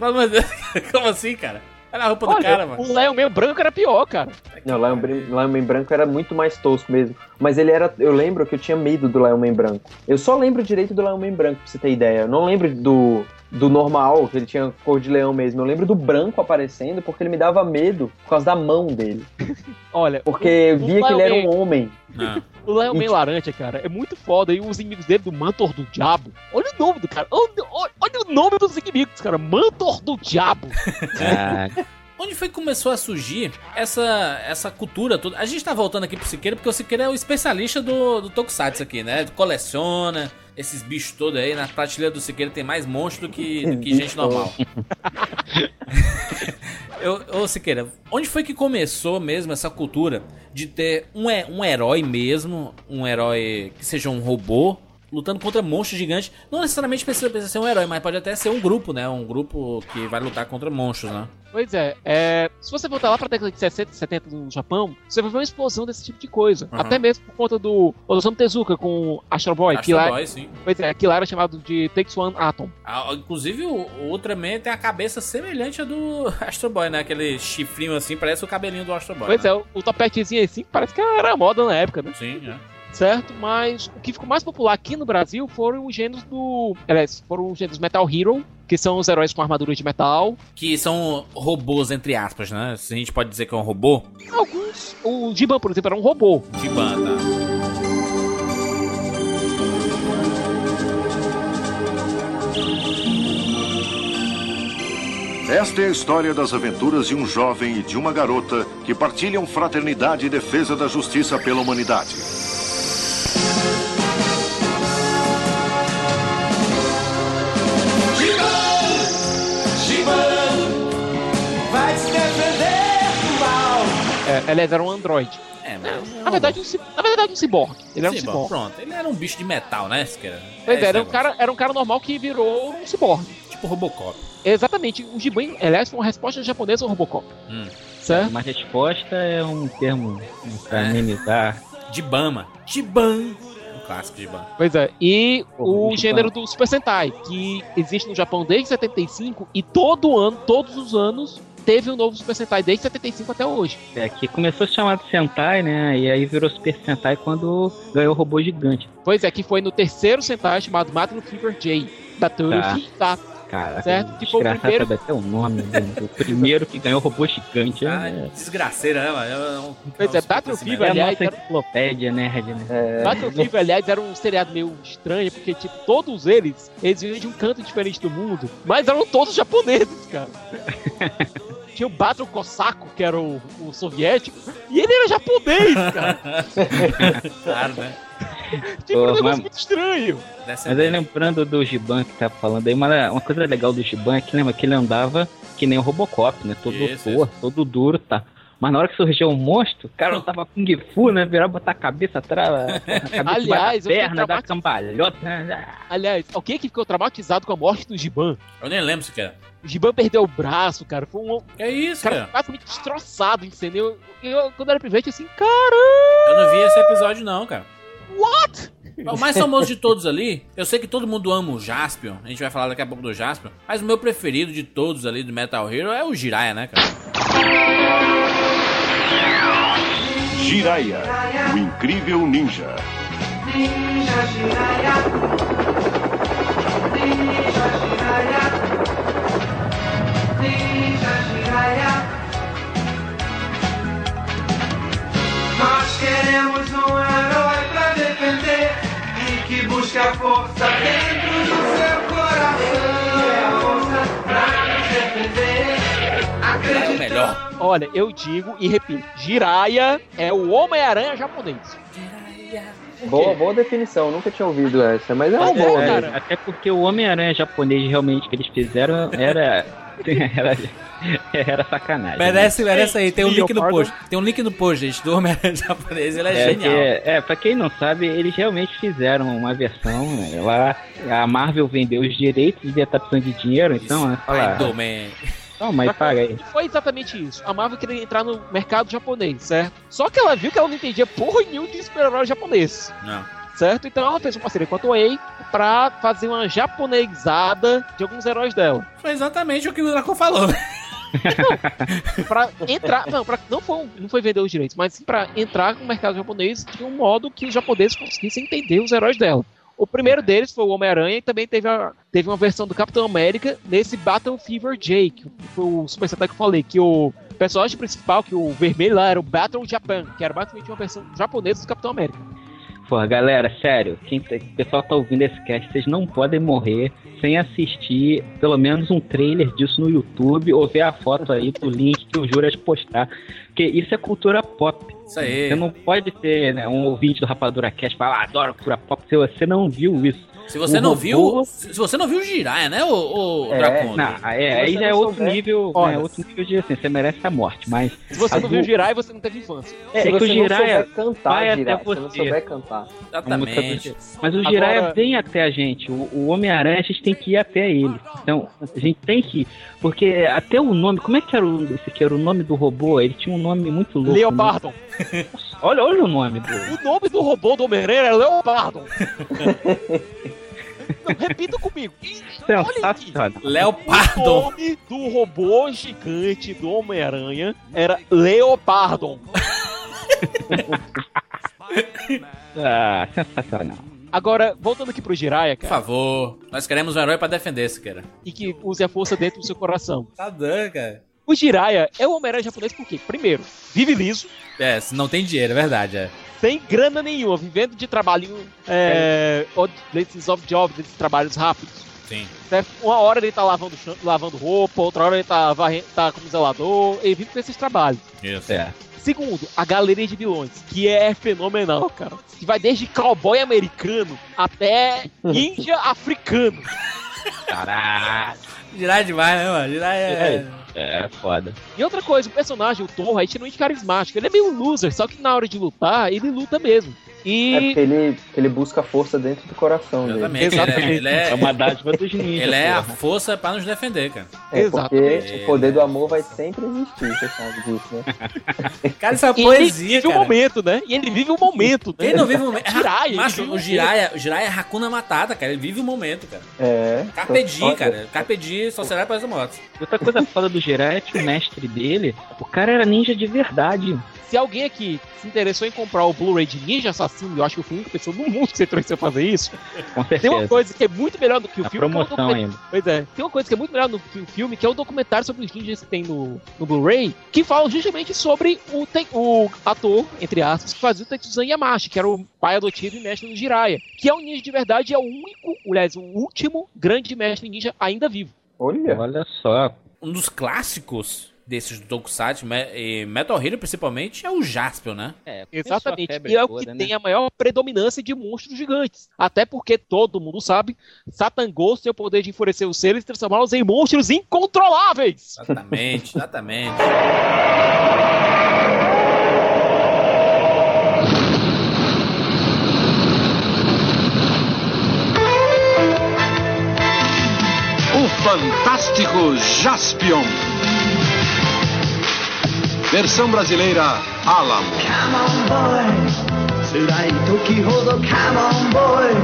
Como assim, cara? Olha a roupa do Olha, cara, mano. o Lion Man branco era pior, cara. Não, o Lion, Lion Man branco era muito mais tosco mesmo. Mas ele era. Eu lembro que eu tinha medo do Lion Man branco. Eu só lembro direito do Lion Man branco, pra você ter ideia. Eu não lembro do, do normal, que ele tinha cor de leão mesmo. Eu lembro do branco aparecendo porque ele me dava medo por causa da mão dele. Olha, Porque eu via que ele era um homem. Não. O Lion Man E- laranja, cara, é muito foda. E os inimigos dele do Mantor do Diabo. Olha o nome do cara. Olha, olha- olha o nome dos inimigos, cara. Mantor do Diabo. Caraca. Onde foi que começou a surgir essa, essa cultura toda? A gente tá voltando aqui pro Siqueira porque o Siqueira é o especialista do, do Tokusatsu aqui, né? Coleciona esses bichos todos aí. Na prateleira do Siqueira tem mais monstro do que, do que gente normal. Eu, ô Siqueira, onde foi que começou mesmo essa cultura de ter um, um herói mesmo, um herói que seja um robô, lutando contra monstros gigantes? Não necessariamente precisa, precisa ser um herói, mas pode até ser um grupo, né? Um grupo que vai lutar contra monstros, né? Pois é, é, se você voltar lá pra década de 60 e 70 no Japão, você vai ver uma explosão desse tipo de coisa. Uhum. Até mesmo por conta do Osamu Tezuka com Astro Boy, que Astro lá, Boy, sim. pois é, que lá era chamado de Takes One Atom. Ah, inclusive, o, o Ultraman tem a cabeça semelhante à do Astro Boy, né? Aquele chifrinho assim, parece o cabelinho do Astro Boy. Pois né? é, o, o topetezinho assim parece que era moda na época, né? Sim, é. Certo? Mas o que ficou mais popular aqui no Brasil foram os gêneros do. Aliás, foram os gêneros Metal Hero, que são os heróis com armadura de metal. Que são robôs, entre aspas, né? Se a gente pode dizer que é um robô, Alguns. O Giban, por exemplo, era um robô. de banda. Esta é a história das aventuras de um jovem e de uma garota que partilham fraternidade e defesa da justiça pela humanidade. É, aliás, era um androide. É, mas. Na verdade, um, na verdade, um ciborgue. Ele era um ciborgue. pronto. Ele era um bicho de metal, né? Siqueira? Pois esse é, era um, cara, era um cara normal que virou um ciborgue. Tipo Robocop. Exatamente. O Giban, aliás, foi uma resposta japonesa ao Robocop. Hum. Certo? Uma resposta é um termo pra É. amenizar. De Bama. Jiban. Um clássico de Ban. Pois é. E Pô, o gênero do Super Sentai, que existe no Japão desde 75 e todo ano, todos os anos, teve um novo Super Sentai desde 75 até hoje. É, que começou a se chamar de Sentai, né? E aí virou Super Sentai quando ganhou o robô gigante. Pois é, que foi no terceiro Sentai chamado Matthew Fever J, da Torufi tá. Caraca, Certo, foi o desgraçado primeiro- sabe até o nome do, do primeiro que ganhou o robô gigante. Ah, é, desgraceira, né, mano? É um- Pois é, Battle acontecimento. Fever, é a aliás, nossa era- enciclopédia nerd, né? É, Battle Fever, aliás, era um seriado meio estranho, porque, tipo, todos eles, eles vinham de um canto diferente do mundo, mas eram todos japoneses, cara. Tinha o Battle Cossaco, que era o, o soviético, e ele era japonês, cara. Claro, né? Tipo, um negócio mas- muito estranho. Mas aí lembrando do Giban que tá falando aí, uma, uma coisa legal do Giban é que lembra que ele andava que nem o Robocop, né? Todo Isso, torto, todo duro, tá? Mas na hora que surgiu um monstro, o cara não tava Kung Fu, né? Virar botar a cabeça atrás, a cabeça Aliás, perna, da cambalhota. né? Aliás, alguém que ficou traumatizado com a morte do Giban? Eu nem lembro sequer. O Giban perdeu o braço, cara. Foi um Que isso, cara cara? praticamente destroçado, entendeu? Eu, quando era pivete, assim, caramba! Eu não vi esse episódio, não, cara. What? O mais famoso de todos ali, eu sei que todo mundo ama o Jaspion, a gente vai falar daqui a pouco do Jaspion, mas o meu preferido de todos ali do Metal Hero é o Jiraiya, né, cara? Jiraiya, o incrível ninja. Nós queremos um herói e a força dentro do seu coração. É pra nos defender. É o melhor. Olha, eu digo e repito: Jiraiya é o Homem-Aranha japonês. Boa, boa definição, nunca tinha ouvido essa, mas é uma é, boa. cara. mesmo. Até porque o Homem-Aranha japonês realmente que eles fizeram era. era, era sacanagem. né? Merece, merece aí, tem um link no post. Tem um link no post, gente, do Homem-Aranha japonês, ele é, É, genial. que- é, pra quem não sabe, eles realmente fizeram uma versão. né, Lá, a Marvel vendeu os direitos e tá precisando de dinheiro, então, é, fala, Spider-Man. toma aí, paga aí. Foi exatamente isso. A Marvel queria entrar no mercado japonês, certo? Só que ela viu que ela não entendia porra nenhuma de super-herói japonês, Não. certo? Então ela fez uma parceria com a Toei pra fazer uma japonesada de alguns heróis dela. Foi exatamente o que o Draco falou. né? Pra entrar. Não, pra, não, foi, não foi vender os direitos, mas sim pra entrar no mercado japonês de um modo que os japoneses conseguissem entender os heróis dela. O primeiro deles foi o Homem-Aranha e também teve, a, teve uma versão do Capitão América nesse Battle Fever J, que foi o Super Sentai que eu falei, que o personagem principal, que o vermelho lá era o Battle Japan, que era basicamente uma versão japonesa do Capitão América. Pô, galera, sério, quem tá- o pessoal tá ouvindo esse cast, vocês não podem morrer sem assistir pelo menos um trailer disso no YouTube ou ver a foto aí do link que o Juras postar. Porque isso é cultura pop. Isso aí. Você não pode ter né, um ouvinte do Rapadura Cast falar, ah, adoro cultura pop, se você não viu isso. Se você O não robô- viu, se você não viu o Jiraiya, né, o, o É? Não, aí, Se aí você já é outro souber- nível, Olha, né, outro nível de assim, você merece a morte, mas Se você não viu o do- Jirai, você não teve infância. é, Se é que o você Jiraiya cantar, vai até Jiraiya, se você não você. souber cantar. Exatamente. Jiraiya. Mas o Agora- Jiraiya vem até a gente. O, o Homem-Aranha, a gente tem que ir até ele. Então, a gente tem que ir. Porque até o nome, como é que era o, esse aqui? Era o nome do robô? Ele tinha um nome muito louco. né? Leopardon. Olha, olha o nome do. O nome do robô do Homem-Aranha é Leopardon. não, repita comigo. Olha aqui. Sensacional. O nome do robô gigante do Homem-Aranha era Leopardon. Ah, sensacional. Agora, voltando aqui pro Jiraiya, Por cara, favor, nós queremos um herói pra defender esse cara. e que use a força dentro do seu coração. Tá dando, cara. O Jiraiya é o Homem-Aranha japonês por quê? Primeiro, vive liso, É, se não tem dinheiro, é verdade, é. Sem grana nenhuma, vivendo de trabalhinho, é, odd- desses off-jobs, desses trabalhos rápidos. Sim. certo? Uma hora ele tá lavando, lavando roupa, outra hora ele tá, varrendo, tá como zelador, ele vive com esses trabalhos. Isso. É. Segundo, a galeria de vilões, que é fenomenal, cara. Que vai desde cowboy americano até ninja africano. Caraca. É demais, né, mano? Jiraiya é... É foda. E outra coisa, o personagem, o Thor, é extremamente carismático. Ele é meio loser, só que na hora de lutar, ele luta mesmo. É E porque ele, ele busca força dentro do coração dele. Exatamente. Exatamente. Ele é, É uma dádiva dos ninjas. ele é a porra. força pra nos defender, cara. É Exatamente. porque o poder do amor vai sempre existir, você sabe disso, né? Cara, isso é uma ele poesia, vive o cara. momento, né? E ele vive o momento, né? Quem não vive o momento? É, Jiraiya, ele Macho, o momento. Jiraiya, o Jiraiya é Hakuna Matata, cara. Ele vive o momento, cara. É. Carpe Só- diem, cara. Carpe diem, sociedade para as mortes. Outra coisa foda do Jiraiya é que o mestre dele, o cara era ninja de verdade. Se alguém aqui se interessou em comprar o Blu-ray de Ninja Assassino, eu acho que eu fui a única pessoa no mundo que se interessou em fazer isso. Com Tem certeza. uma coisa que é muito melhor do que o Na filme. que é promoção document- ainda. Pois é. Tem uma coisa que é muito melhor no que o filme, que é o documentário sobre os ninjas que tem no, no Blu-ray, que fala justamente sobre o, o ator, entre aspas, que fazia o Tetsuzan Yamashi, que era o pai adotivo e mestre do Jiraiya. Que é um ninja de verdade e é o único, aliás, o último grande mestre ninja ainda vivo. Olha. Olha só. Um dos clássicos desses Tokusatsu e Metal Hero principalmente é o Jaspion, né? É, exatamente. E é o que toda, tem né? a maior predominância de monstros gigantes. Até porque todo mundo sabe, Satan Ghost tem o poder de enfurecer os seres e transformá-los em monstros incontroláveis. Exatamente, exatamente. o fantástico Jaspion. Versão brasileira Alamo. Come on boy 辛い時ほど Come on boy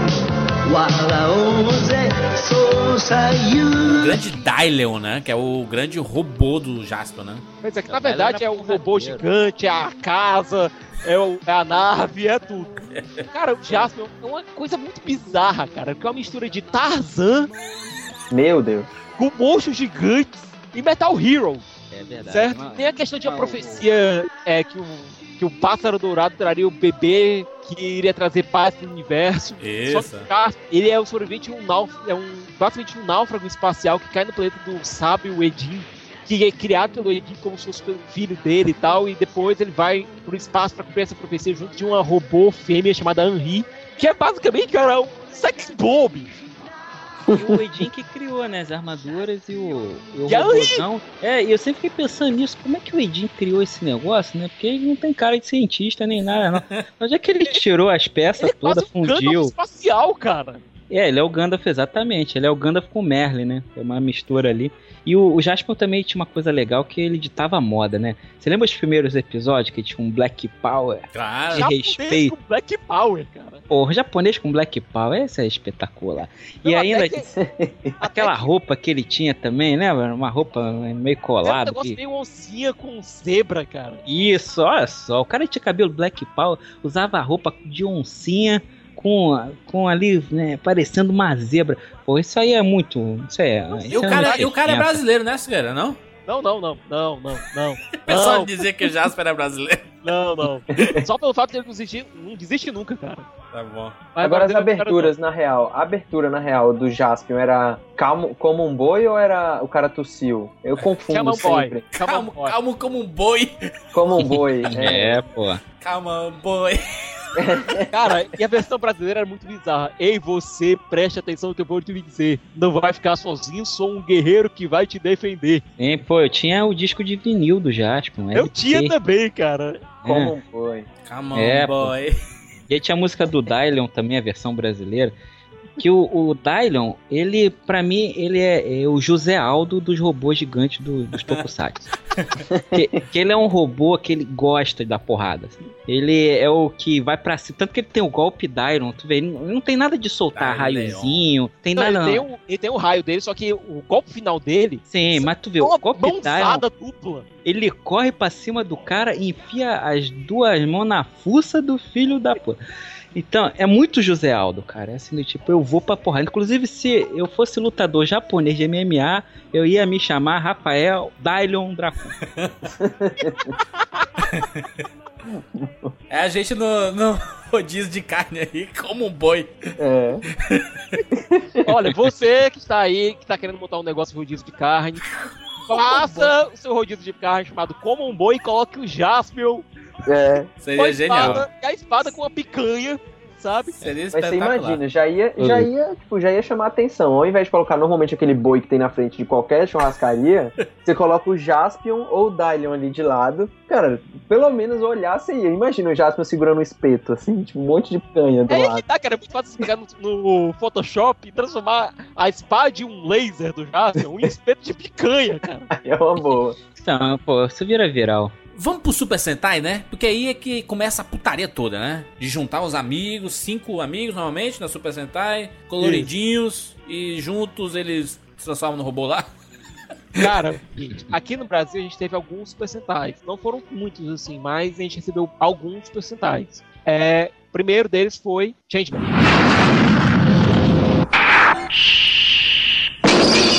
笑おうぜそうさ言 O う grande Dylion, né? Que é o grande robô do Jasper, né? Quer dizer que na verdade é o robô gigante, é a casa, é, o- é a nave, é tudo. Cara, o Jasper é uma coisa muito bizarra, cara. Que é uma mistura de Tarzan Meu Deus. com monstros gigantes e Metal Hero. É verdade. Certo? Uma- Tem a questão de uma profecia é, que, o, que o pássaro dourado traria o bebê que iria trazer paz pro universo. Só Isso. que o Jasper, ele é o sobrevivente de um náufrago, é um, basicamente um náufrago espacial que cai no planeta do sábio Edin, que é criado pelo Edin como se fosse pelo filho dele e tal, e depois ele vai pro espaço pra cumprir essa profecia junto de uma robô fêmea chamada Henri, que é basicamente, cara, um sex bomb. E o Edin que criou, né, as armaduras e o, e o robôzão. É, e eu sempre fiquei pensando nisso, como é que o Edin criou esse negócio, né? Porque ele não tem cara de cientista nem nada, não. Onde é que ele tirou as peças todas, Um fundiu? espacial, cara. É, ele é o Gandalf, exatamente. Ele é o Gandalf com o Merlin, né? É uma mistura ali. E o, o Jasper também tinha uma coisa legal que ele ditava moda, né? Você lembra os primeiros episódios que tinha um Black Power? Claro. De Japonês respeito. com Black Power, cara. Porra, japonês com Black Power, esse é espetacular. E Não, ainda até que- aquela roupa que ele tinha também, né? Uma roupa meio Era um colada. negócio que- meio oncinha com zebra, cara. Isso, olha só. O cara tinha cabelo Black Power, usava a roupa de oncinha com, com ali, né, parecendo uma zebra. Pô, isso aí é muito. Isso é. E isso o é cara, e o cara é brasileiro, né, Cigueira? Não? Não, não, não, não, não, não. Pessoal Não, dizia que o Jasper é brasileiro. não, não. Só pelo fato de ele não desistir, não desiste nunca, cara. Tá bom. Mas Agora as é um cara aberturas, na real. A abertura, na real, do Jaspion era calmo, como um boi ou era o cara tossiu? Eu confundo Come on, boy. sempre. On, Calma, boy. calma como um boi. Como um boi. é. É, pô. Calma, boi. Cara, e a versão brasileira era muito bizarra. Ei, você, preste atenção no que eu vou te dizer. Não vai ficar sozinho, sou um guerreiro que vai te defender. Hein, pô, eu tinha o disco de vinil do Jasper. um Eu tinha também, cara. Como um boi. Calma, É, pô. boy. E aí tinha a música do Dylion também, a versão brasileira. Que o, o Dylion, ele, pra mim, ele é, é o José Aldo dos robôs gigantes do- dos Tokusatsu. que, que ele é um robô que ele gosta da porrada. assim. Ele é o que vai pra cima. Tanto que ele tem o golpe Dylion, tu vê, ele não, não tem nada de soltar raiozinho, tem Não, nada. ele, tem um, ele tem um raio dele, só que o golpe final dele Sim, mas tu vê, o golpe mãozada dupla. ele corre pra cima do cara e enfia as duas mãos na fuça do filho da puta. Então, é muito José Aldo, cara. É assim, do tipo, eu vou pra porrada. Inclusive, se eu fosse lutador japonês de MMA, eu ia me chamar Rafael Dylion Dracon. É a gente no, no rodízio de carne aí, como um boi. É. Olha, você que está aí, que está querendo montar um negócio de rodízio de carne, faça o seu rodízio de carne chamado Como um Boi e coloque o Jaspion É. com Seria a genial. espada, e a espada com a picanha, sabe? Seria Mas você imagina, já ia, já ia, tipo, já ia chamar atenção. Ao invés de colocar normalmente aquele boi que tem na frente de qualquer churrascaria, você coloca o Jaspion ou o Dylion ali de lado. Cara, pelo menos olhar você ia. Imagina o Jaspion segurando um espeto, assim, tipo, um monte de canha do É lado. que tá, cara. É muito fácil você pegar no, no Photoshop e transformar a espada de um laser do Jaspion em espeto de picanha, cara. É uma boa. Então, pô, isso vira viral. Vamos pro Super Sentai, né? Porque aí é que começa a putaria toda, né? De juntar os amigos, cinco amigos normalmente na Super Sentai, coloridinhos, e juntos eles se transformam no robô lá. Cara, aqui no Brasil a gente teve alguns percentais. Não foram muitos, assim, mas a gente recebeu alguns percentais. É, o primeiro deles foi Changeman.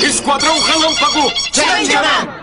Esquadrão Relâmpago!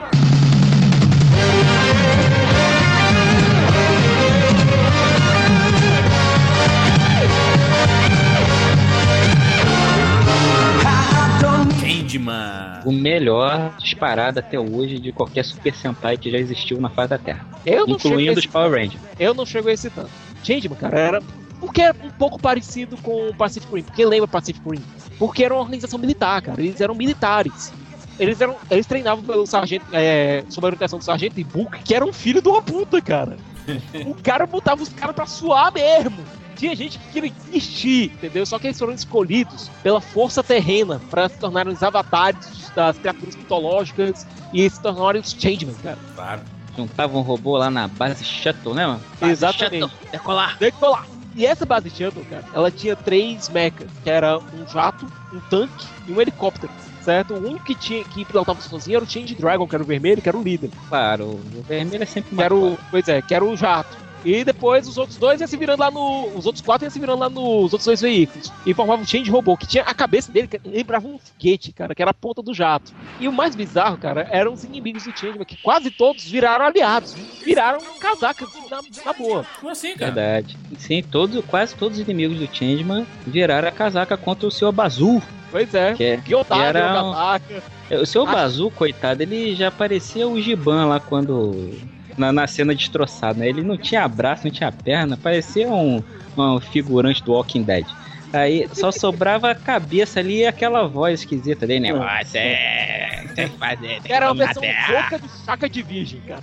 O melhor disparado até hoje de qualquer Super Sentai que já existiu na face da Terra. Eu não chego Incluindo a os esse, Power Rangers. eu não chego a esse tanto. Changeman, cara, era porque era um pouco parecido com o Pacific Rim. Porque lembra Pacific Rim? Porque era uma organização militar, cara. Eles eram militares. Eles, eram, eles treinavam pelo sargento, é, sob a orientação do sargento Ibuka, que era um filho de uma puta, cara. o cara botava os caras pra suar mesmo. Tinha gente que queria desistir, entendeu? Só que eles foram escolhidos pela força terrena pra se tornarem os avatares das criaturas mitológicas e se tornaram os Changeman, cara. Claro. Juntava um robô lá na base Shuttle, né, mano? Base Exatamente. Shuttle, decolar. Decolar. E essa base Shuttle, cara, ela tinha três mechas, que era um jato, um tanque e um helicóptero. Certo? O único que tinha que pilotava sozinho era o Change Dragon, que era o vermelho, que era o líder. Claro, o vermelho é sempre Que mais era o, forte. pois é, que era o jato. E depois os outros dois iam se virando lá no. Os outros quatro iam se virando lá nos outros dois veículos. E formavam um Change Robô, que tinha a cabeça dele, que lembrava um foguete, cara, que era a ponta do jato. E o mais bizarro, cara, eram os inimigos do Changeman, que quase todos viraram aliados. Viraram casacas na, na boa. Como assim, cara? Verdade. Sim, todos, quase todos os inimigos do Changeman viraram a casaca contra o seu Bazu. Pois é. Que, é- que era um- casaca. O seu. Bazu, coitado, ele já parecia o Giban lá quando. Na, na cena destroçada, né? Ele não tinha braço, não tinha perna, parecia um, um figurante do Walking Dead. Aí só sobrava a cabeça ali e aquela voz esquisita dele, né? Você tem que fazer, tem que Era uma dominar a versão louca de chaca de virgem, cara.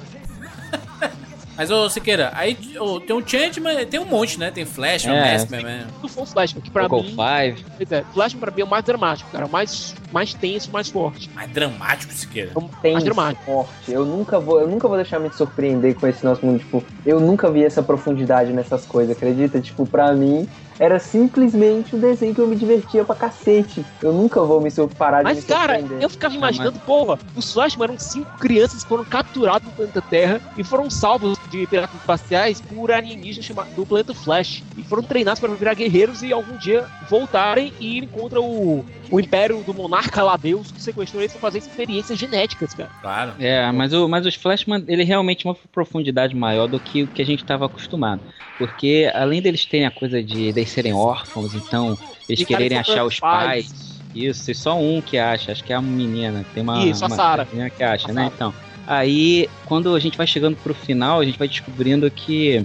Mas, ô, Siqueira, aí ô, tem um Changeman, tem um monte, né? Tem Flashman, É. Maskman, né? Não foi o Flashman, que pra Google mim. Five. Pois é, Flashman pra mim é o mais dramático, cara. O mais, mais tenso, mais forte. Mais dramático, Siqueira. Tem Mais dramático. forte. Eu nunca vou, eu nunca vou deixar me surpreender com esse nosso mundo. Tipo, eu nunca vi essa profundidade nessas coisas, acredita? Tipo, pra mim era simplesmente um desenho que eu me divertia pra cacete. Eu nunca vou me parar de Mas, me cara, eu ficava imaginando, porra, os Flashman eram cinco crianças que foram capturadas no planeta Terra e foram salvos de piratas espaciais por alienígenas do planeta Flash. E foram treinados para virar guerreiros e algum dia voltarem e ir contra o, o império do monarca lá Deus que sequestrou eles para fazer experiências genéticas, cara. Claro. É, mas, o, mas os Flashman, ele realmente uma profundidade maior do que o que a gente estava acostumado. Porque além deles terem a coisa de eles serem órfãos, então eles E quererem achar os pais. pais. Isso, e só um que acha, acho que é a menina. Tem uma, Isso, a uma Sarah. menina que acha, A né? Sarah. Então. Aí, quando a gente vai chegando pro final, a gente vai descobrindo que,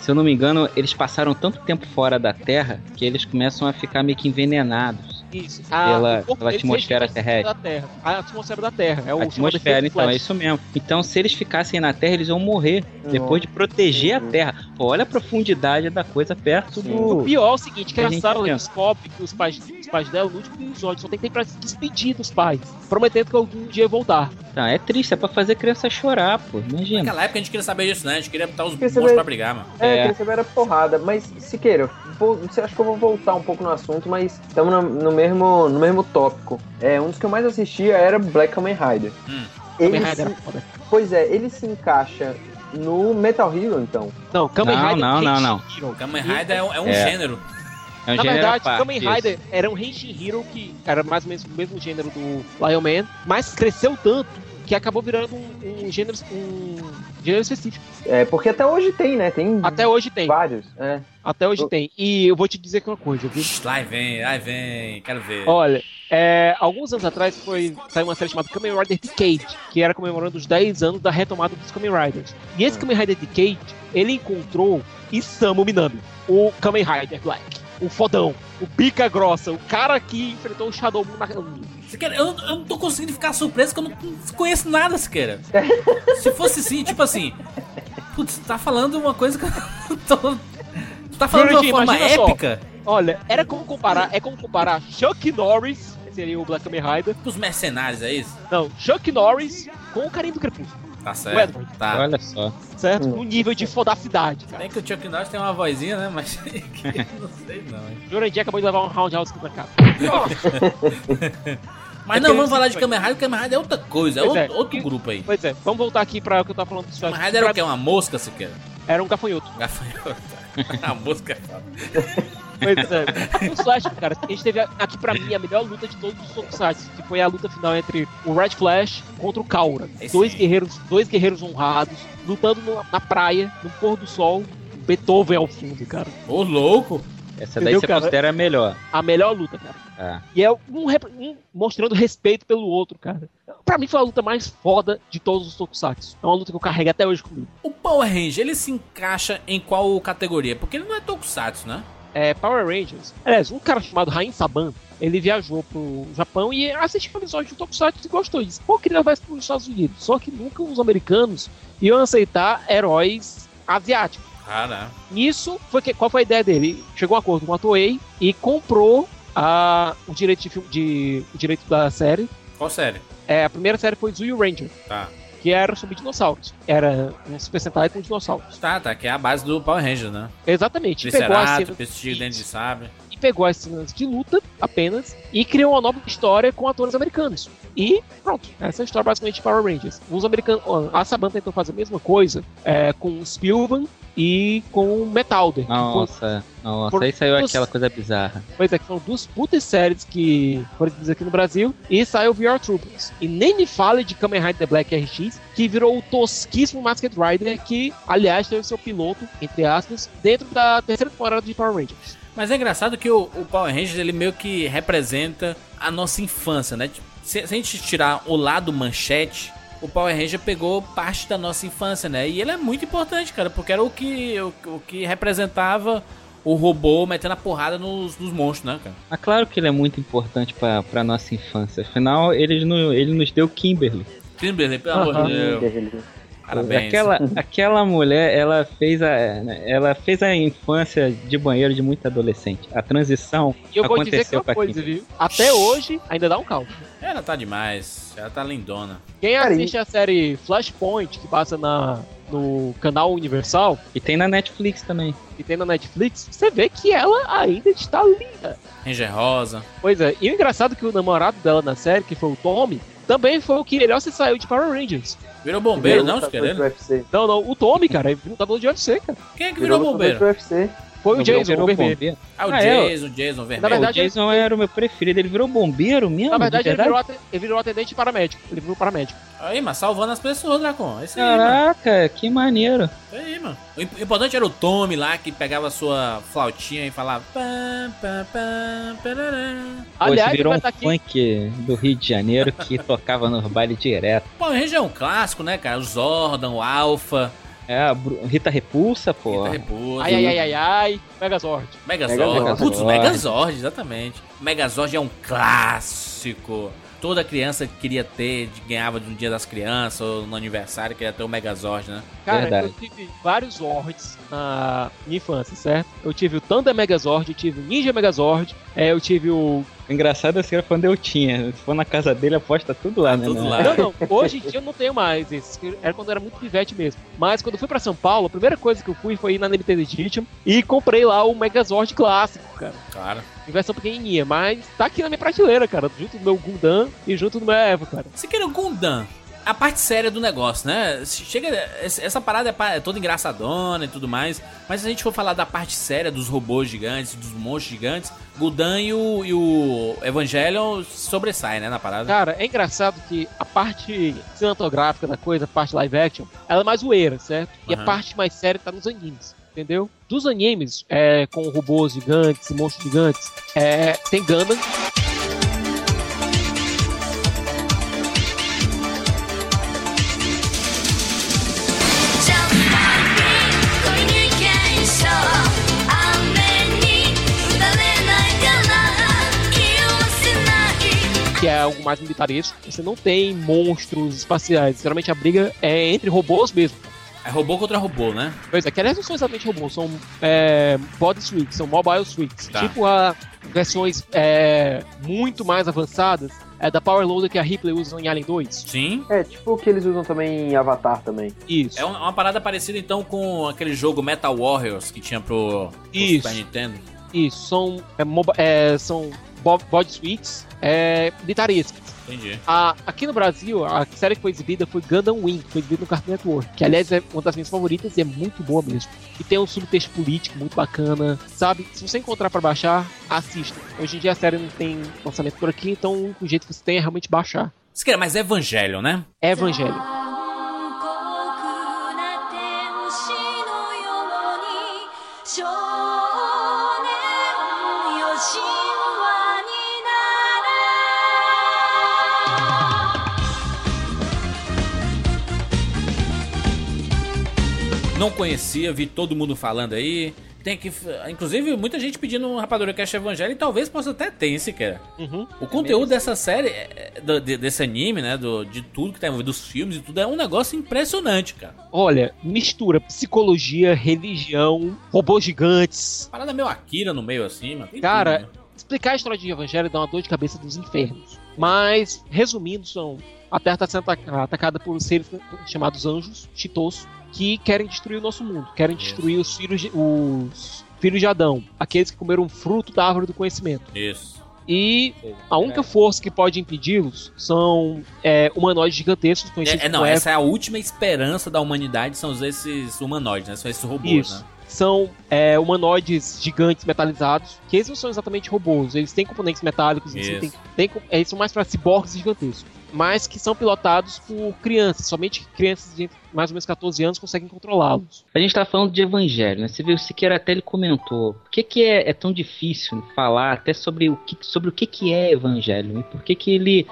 se eu não me engano, eles passaram tanto tempo fora da Terra que eles começam a ficar meio que envenenados. Isso. Pela- o corpo pela deles atmosfera terrestre. Da terra. A atmosfera da Terra. É o a atmosfera, então, é isso mesmo. Então, se eles ficassem na Terra, eles iam morrer. Depois de proteger a Terra. Pô, olha a profundidade da coisa perto O do. pior é o seguinte, que A a Sarah descobre que os pais, pais dela, no último episódio, só tem tempo pra se despedir dos pais, prometendo que algum dia ia voltar. Tá, é triste, é pra fazer criança chorar, pô. Imagina. Naquela época a gente queria saber disso, né? A gente queria botar os Queria saber- pra brigar, mano. É, É. queria saber era porrada. Mas, Siqueira, vou, você acha que eu vou voltar um pouco no assunto, mas estamos no, no mesmo, no mesmo tópico. É, um dos que eu mais assistia era Black Kamen Rider. Hum. Kamen Rider se- era foda. pois é, ele se encaixa no Metal Hero, então. Não, Kamen Não, Rider não, não, não. Hero. Kamen Rider é, um- é um É. gênero. É um Na verdade, parte, Kamen isso. Rider era um Henshin Hero que era mais ou menos o mesmo gênero do Lion Man, mas cresceu tanto que acabou virando um, um gênero um gênero específico. É, porque até hoje tem, né? Tem Até hoje tem. vários. É. Até hoje Eu- tem. E eu vou te dizer uma coisa, viu? Lá vem, lá vem, quero ver. Olha, é, alguns anos atrás foi saiu uma série chamada Kamen Rider Decade, que era comemorando os 10 anos da retomada dos Kamen Riders. E esse Kamen Rider Decade, ele encontrou Isamu Minami, o Kamen Rider Black, o fodão, o pica grossa, o cara que enfrentou o Shadow Moon na eu, eu não tô conseguindo ficar surpreso que eu não conheço nada, Siqueira. Se fosse assim, tipo assim. Putz, tá falando uma coisa que eu não tô. Tu tá falando de uma forma imagina só. épica Olha, era como comparar, é como comparar Chuck Norris, que seria o Black Kamen Rider, pros mercenários, é isso? não, Chuck Norris com o carinho do Crepúsculo, Tá o certo. Edward, Tá. Olha só. certo? Hum. No nível de fodacidade, cara. Bem que o Chuck Norris tem uma vozinha, né? Mas. não sei não, hein? Jurandir acabou de levar um roundhouse aqui na cara. Mas É não, vamos falar de Kamen Rider. Kamen Rider é outra coisa, é Pois outro, é. outro grupo aí. Pois é, vamos voltar aqui pra o que eu tava falando do. Kamen Rider era o quê? Uma mosca, Siqueira? Era um gafanhoto. Gafanhoto. A mosca é foda. Pois é. O Flash, cara, a gente teve aqui pra mim a melhor luta de todos os tokusatsu, que foi a luta final entre o Red Flash contra o Kaura. Esse Dois aí. guerreiros, dois guerreiros honrados, lutando no- na praia, no pôr do sol, Beethoven ao fundo, cara. Ô, louco! Essa daí Entendeu, você cara? considera a melhor. A melhor luta, cara. Tá. E é um, um mostrando respeito pelo outro, cara. Pra mim foi a luta mais foda de todos os tokusatsu. É uma luta que eu carrego até hoje comigo. O Power Ranger, ele se encaixa em qual categoria? Porque ele não é Tokusatsu, né? É, Power Rangers. Aliás, um cara chamado Rain Saban, ele viajou pro Japão e assistiu um episódio de Tokusatsu e gostou disso. Pô, eu queria levar isso pros Estados Unidos. Só que nunca os americanos iam aceitar heróis asiáticos. Cara, Nisso, foi que, qual foi a ideia dele? Chegou a um acordo com a Toei e comprou a, o, direito de, de- o direito da série Qual série? É, a primeira série foi Zuu Ranger, Tá. Que era sobre dinossauros. Era um Super Sentai com dinossauros. Tá, tá, que é a base do Power Ranger, né? Exatamente. Cenas, Pestilho dentro de sabre. e pegou as cenas de luta apenas e criou uma nova história com atores americanos. E pronto, essa é a história basicamente de Power Rangers. Os americanos, a Saban tentou fazer a mesma coisa é, com o Spielman e com o Metalder. foi- Nossa, nossa, por- aí saiu dos- aquela coisa bizarra. Pois é, que são duas putas séries que foram exibidas aqui no Brasil. E saiu VR Troopers. E nem me fale de Kamen Rider The Black RX, que virou o tosquíssimo Masked Rider, que, aliás, teve seu piloto, entre aspas, dentro da terceira temporada de Power Rangers. Mas é engraçado que o, o Power Rangers, ele meio que representa a nossa infância, né? Tipo, Se, se a gente tirar o lado manchete, o Power Ranger pegou parte da nossa infância, né? E ele é muito importante, cara, porque era o que, o, o que representava o robô metendo a porrada nos, nos monstros, né, cara? Mas claro que ele é muito importante pra, pra nossa infância. Afinal, ele, no- ele nos deu Kimberly. Kimberly, pelo amor de Deus. Parabéns. Aquela, aquela mulher, ela fez, a, ela fez a infância de banheiro de muito adolescente. A transição E eu vou dizer que aconteceu uma pra coisa, viu? Até hoje, ainda dá um caldo. Ela tá demais. Ela tá lindona. Quem assiste a série Flashpoint, que passa na, no canal Universal, E tem na Netflix também. e tem na Netflix, você vê que ela ainda está linda. Ranger Rosa. Pois é, e o engraçado é que o namorado dela na série, que foi o Tommy, também foi o que melhor se saiu de Power Rangers. Virou bombeiro, não, Lutador querendo? Não, não, o Tommy, cara, ele lutador de UFC, cara. Quem é que virou, lutador bombeiro? UFC. Foi o Não, Jason, virou o bombeiro. Ah, o Ah, é, Jason, o Jason vermelho. Na verdade, o Jason era o meu preferido. Ele virou bombeiro mesmo? Na verdade, de ele virou, ele virou atendente paramédico. Ele virou paramédico. Aí, mas salvando as pessoas, Dracon. É isso aí. Caraca, que maneiro. Isso aí, mano. O imp- importante era o Tommy lá, que pegava a sua flautinha e falava... Pam, pam. Pô, Aliás, esse virou um aqui. funk do Rio de Janeiro que tocava no baile direto. É um clássico, né, cara? O Zordon, o Alpha, É, Rita Repulsa, pô. Rita Repulsa, Ai, ai, ai, ai, ai. Megazord. Megazord. Megazord. Putz, Megazord, exatamente. Megazord é um clássico. Toda criança queria ter, de- ganhava de um dia das crianças ou no aniversário, queria ter o Megazord, né? Cara, Verdade. eu tive vários Zords na minha infância, certo? Eu tive o Thunder Megazord, eu tive o Ninja Megazord, é, eu tive o. O engraçado é que era quando eu tinha. Se for na casa dele, aposta tudo lá, né? tudo né? lá. Não, não, hoje em dia eu não tenho mais esses. Era quando eu era muito pivete mesmo. Mas quando eu fui pra São Paulo, a primeira coisa que eu fui foi ir na Nintendo Edition e comprei lá o Megazord clássico, cara. Claro. Em versão pequenininha, mas tá aqui na minha prateleira, cara. Junto do meu Gundam e junto do meu Evo, cara. Você quer o Gundam? A parte séria do negócio, né? Chega, essa parada é é toda engraçadona e tudo mais, mas se a gente for falar da parte séria dos robôs gigantes, dos monstros gigantes, Gundam e o, e o Evangelion sobressaem, né, na parada. Cara, é engraçado que a parte cinematográfica da coisa, a parte live action, ela é mais zoeira, certo? E a Aham. parte mais séria tá nos animes, entendeu? Dos animes, é, com robôs gigantes, monstros gigantes, é, tem Gundam. que é algo mais militaresco, você não tem monstros espaciais. Geralmente a briga é entre robôs mesmo. É robô contra robô, né? Pois é, que aliás não são exatamente robôs, são é, body suites, são mobile suites. Tá. Tipo a versões é, muito mais avançadas é, da Power Loader que a Ripley usa em Alien 2. Sim. É, tipo o que eles usam também em Avatar também. Isso. É uma, uma parada parecida então com aquele jogo Metal Warriors que tinha pro, pro Isso. Super Nintendo. Isso, são, é, moba- é, são bo- body suites é, militarescas. Entendi. A- aqui no Brasil, a série que foi exibida foi Gundam Wing, que foi exibida no Cartoon Network, que aliás é uma das minhas favoritas e é muito boa mesmo. E tem um subtexto político muito bacana, sabe? Se você encontrar pra baixar, assista. Hoje em dia a série não tem lançamento por aqui, então o único jeito que você tem é realmente baixar. Você quer, mas é Evangelion, né? É Evangelho. 残 Não conhecia, vi todo mundo falando aí. Tem que. Inclusive, muita gente pedindo um Rapadura Cast Evangelho e talvez possa até ter, se quer. Uhum. O conteúdo dessa série, é- é- do- de- desse anime, né? Do, de tudo que tá envolvido, dos filmes e tudo, é um negócio impressionante, cara. Olha, mistura psicologia, religião, robôs gigantes. Parada meio Akira no meio assim, mano. Cara, tudo, né? explicar a história de Evangelho dá uma dor de cabeça dos infernos. Mas, resumindo, são a Terra está sendo ataca- atacada por seres chamados anjos, Chitos, que querem destruir o nosso mundo, querem destruir os filhos de, os filhos de Adão, aqueles que comeram o fruto da árvore do conhecimento. Isso. E a única força que pode impedi-los são é, humanoides gigantescos É, é, não, essa é a última esperança da humanidade, são esses humanoides, né? São esses robôs, Isso. né? São é, humanoides gigantes metalizados, que eles não são exatamente robôs, eles têm componentes metálicos, eles, Isso. têm, têm co- eles são mais para ciborgues gigantescos, mas que são pilotados por crianças, somente crianças de mais ou menos 14 anos conseguem controlá-los. A gente tá falando de evangelho, né? Você viu, o Siqueira até ele comentou. Por que, que é, é tão difícil falar até sobre o que, sobre o que, que é evangelho? E por que, que ele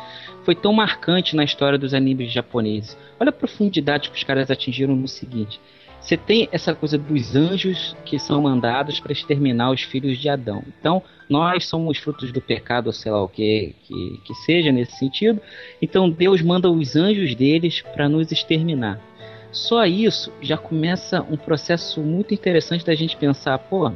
foi tão marcante na história dos animes japoneses? Olha a profundidade que os caras atingiram no seguinte. Você tem essa coisa dos anjos que são mandados para exterminar os filhos de Adão. Então, nós somos frutos do pecado, sei lá o que, que, que seja nesse sentido. Então, Deus manda os anjos deles para nos exterminar. Só isso já começa um processo muito interessante da gente pensar, pô,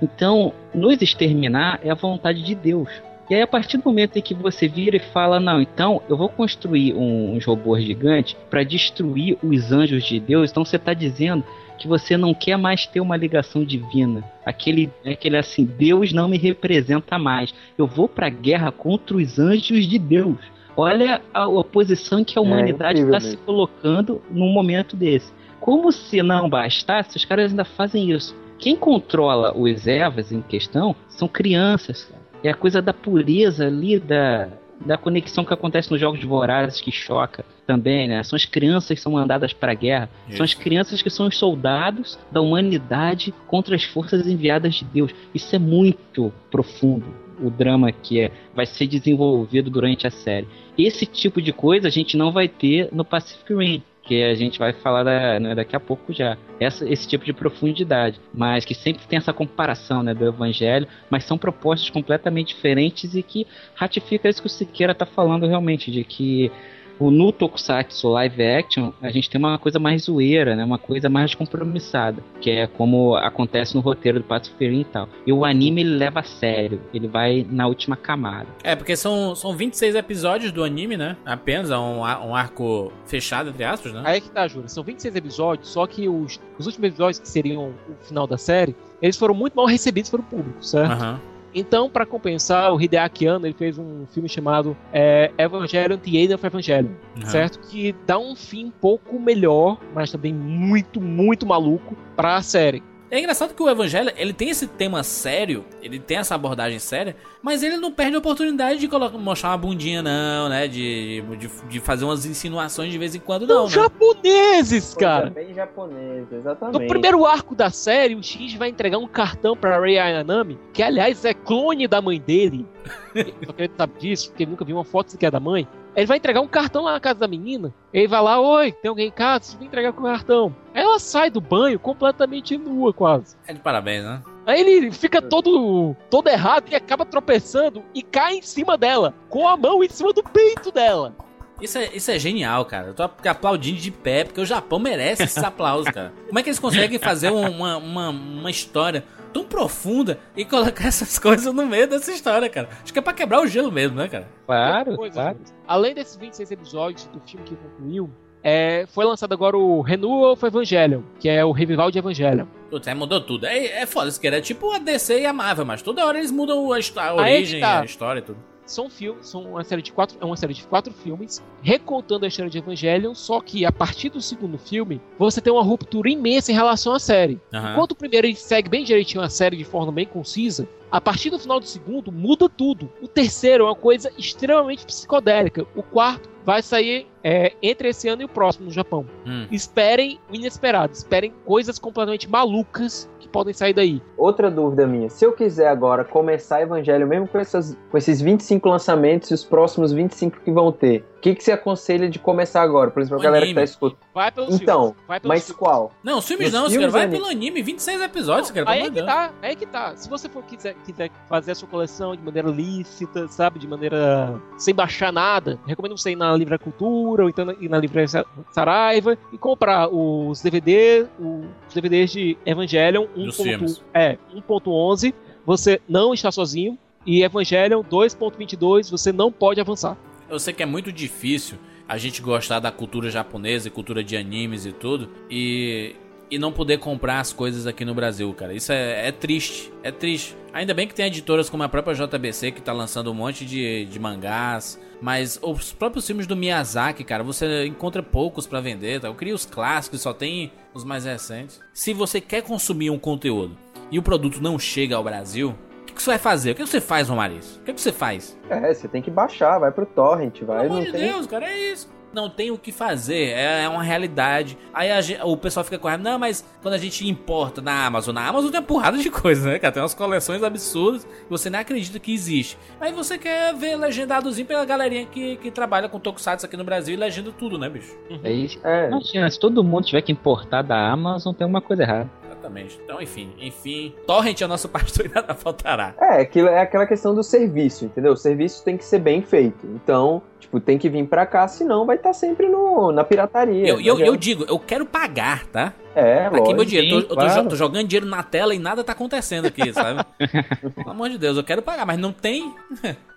então nos exterminar é a vontade de Deus. E aí, a partir do momento em que você vira e fala, não, então eu vou construir um- uns robôs gigantes para destruir os anjos de Deus, então você está dizendo que você não quer mais ter uma ligação divina. Aquele, aquele assim, Deus não me representa mais. Eu vou para a guerra contra os anjos de Deus. Olha a oposição em que a humanidade incrível está se mesmo. colocando num momento desse. Como se não bastasse, os caras ainda fazem isso. Quem controla os Evas em questão são crianças. cara. É a coisa da pureza ali, da, da conexão que acontece nos jogos vorazes que choca também, né? São as crianças que são mandadas para a guerra. São as Isso. crianças que são os soldados da humanidade contra as forças enviadas de Deus. Isso é muito profundo. O drama que é, vai ser desenvolvido durante a série. Esse tipo de coisa a gente não vai ter no Pacific Rim, que a gente vai falar da- né, daqui a pouco já. Essa, esse tipo de profundidade, mas que sempre tem essa comparação né, do Evangelho, mas são propostas completamente diferentes e que ratifica isso que o Siqueira está falando realmente, de que o no Tokusatsu live action, a gente tem uma coisa mais zoeira, né? Uma coisa mais compromissada, que é como acontece no roteiro do Pacific Rim e tal. E o anime ele leva a sério, ele vai na última camada. É, porque são, são 26 episódios do anime, né? Apenas, é um, um arco fechado, entre aspas, né? Aí é que tá, Júlio. São 26 episódios, só que os, os últimos episódios, que seriam o final da série, eles foram muito mal recebidos pelo público, certo? Aham. Então, pra compensar, o Hideaki Anno ele fez um filme chamado é, Evangelion The End of Evangelion, Aham. certo? Que dá um fim um pouco melhor, mas também muito, muito maluco pra série. É engraçado que o Evangelho, ele tem esse tema sério, ele tem essa abordagem séria, mas ele não perde a oportunidade de colocar, mostrar uma bundinha, não, né? De, de, de fazer umas insinuações de vez em quando, não, São né? japoneses, Coisa cara! bem japonês, exatamente. No primeiro arco da série, o Shinji vai entregar um cartão pra Rei Ayanami, que aliás é clone da mãe dele. Só que ele sabe disso, porque ele nunca viu uma foto sequer da mãe. Ele vai entregar um cartão lá na casa da menina. Ele vai lá, oi, tem alguém em casa? Você vai entregar o cartão. Ela sai do banho completamente nua, quase. É de parabéns, né? Aí ele fica todo, todo errado e acaba tropeçando e cai em cima dela, com a mão em cima do peito dela. Isso é, isso é genial, cara. Eu tô aplaudindo de pé, porque o Japão merece esses aplausos, cara. Como é que eles conseguem fazer um- uma, uma, uma história tão profunda e colocar essas coisas no meio dessa história, cara? Acho que é pra quebrar o gelo mesmo, né, cara? Claro, Coisa, claro. Além desses 26 episódios do filme que concluiu, é, foi lançado agora o Renewal of Evangelion, que é o revival de Evangelion. Putz, aí mudou tudo. É, é foda, isso que era tipo a DC e a Marvel, mas toda hora eles mudam a, a é origem, tá. a história e tudo. São filmes, são uma série de quatro, é uma série de quatro filmes recontando a história de Evangelion, só que a partir do segundo filme você tem uma ruptura imensa em relação à série. Aham. Enquanto o primeiro ele segue bem direitinho a série de forma bem concisa, a partir do final do segundo muda tudo. O terceiro é uma coisa extremamente psicodélica. O quarto vai sair é, entre esse ano e o próximo no Japão. Hum. Esperem o inesperado, esperem coisas completamente malucas podem sair daí. Outra dúvida minha, se eu quiser agora começar Evangelho, mesmo com, essas, com esses 25 lançamentos e os próximos 25 que vão ter, que, que você aconselha de começar agora? Por exemplo, a O galera que anime. tá escutando. Vai pelos Então, filmes, vai pelos Mas filmes. qual? Não, os filmes Os não, filmes cara. Vai anime. pelo anime, 26 episódios, cara. Aí pelo é que tá, aí é que tá. Se você for quiser, quiser fazer a sua coleção de maneira lícita, sabe, de maneira sem baixar nada, recomendo você ir na Livre Cultura ou então ir na Livre Saraiva e comprar os DVD, os DVDs de Evangelion Dos 1.1 filmes. é, 1.11. Você não está sozinho. E Evangelion 2.22, você não pode avançar. Eu sei que é muito difícil a gente gostar da cultura japonesa e cultura de animes e tudo e, e não poder comprar as coisas aqui no Brasil, cara. Isso é, é triste, é triste. Ainda bem que tem editoras como a própria JBC que tá lançando um monte de, de mangás, mas os próprios filmes do Miyazaki, cara, você encontra poucos pra vender, tá? Eu queria os clássicos, só tem os mais recentes. Se você quer consumir um conteúdo e o produto não chega ao Brasil, que, que você vai fazer? O que você faz, Romariz? O que, que você faz? É, você tem que baixar, vai pro torrent, vai, Pelo não amor de tem... Deus, cara, é isso. Não tem o que fazer, é, é uma realidade. Aí a gen- o pessoal fica correndo, não, mas quando a gente importa na Amazon, na Amazon tem uma porrada de coisa, né, cara? Tem umas coleções absurdas que você nem acredita que existe. Aí você quer ver legendadozinho pela galerinha que, que trabalha com Tokusatsu aqui no Brasil e legenda tudo, né, bicho? É isso. É, Imagina, se todo mundo tiver que importar da Amazon, tem uma coisa errada. Exatamente. Então, enfim, enfim. Torrent é o nosso pastor e nada faltará. é, aquilo é aquela questão do serviço, entendeu? O serviço tem que ser bem feito. Então, tipo, tem que vir pra cá, senão vai estar sempre no, na pirataria. Eu, eu, eu digo, eu quero pagar, tá? É, Aqui meu lógico. dinheiro. Tô- eu tô, claro. jo- tô jogando dinheiro na tela e nada tá acontecendo aqui, sabe? Pelo amor de Deus, eu quero pagar, mas não tem.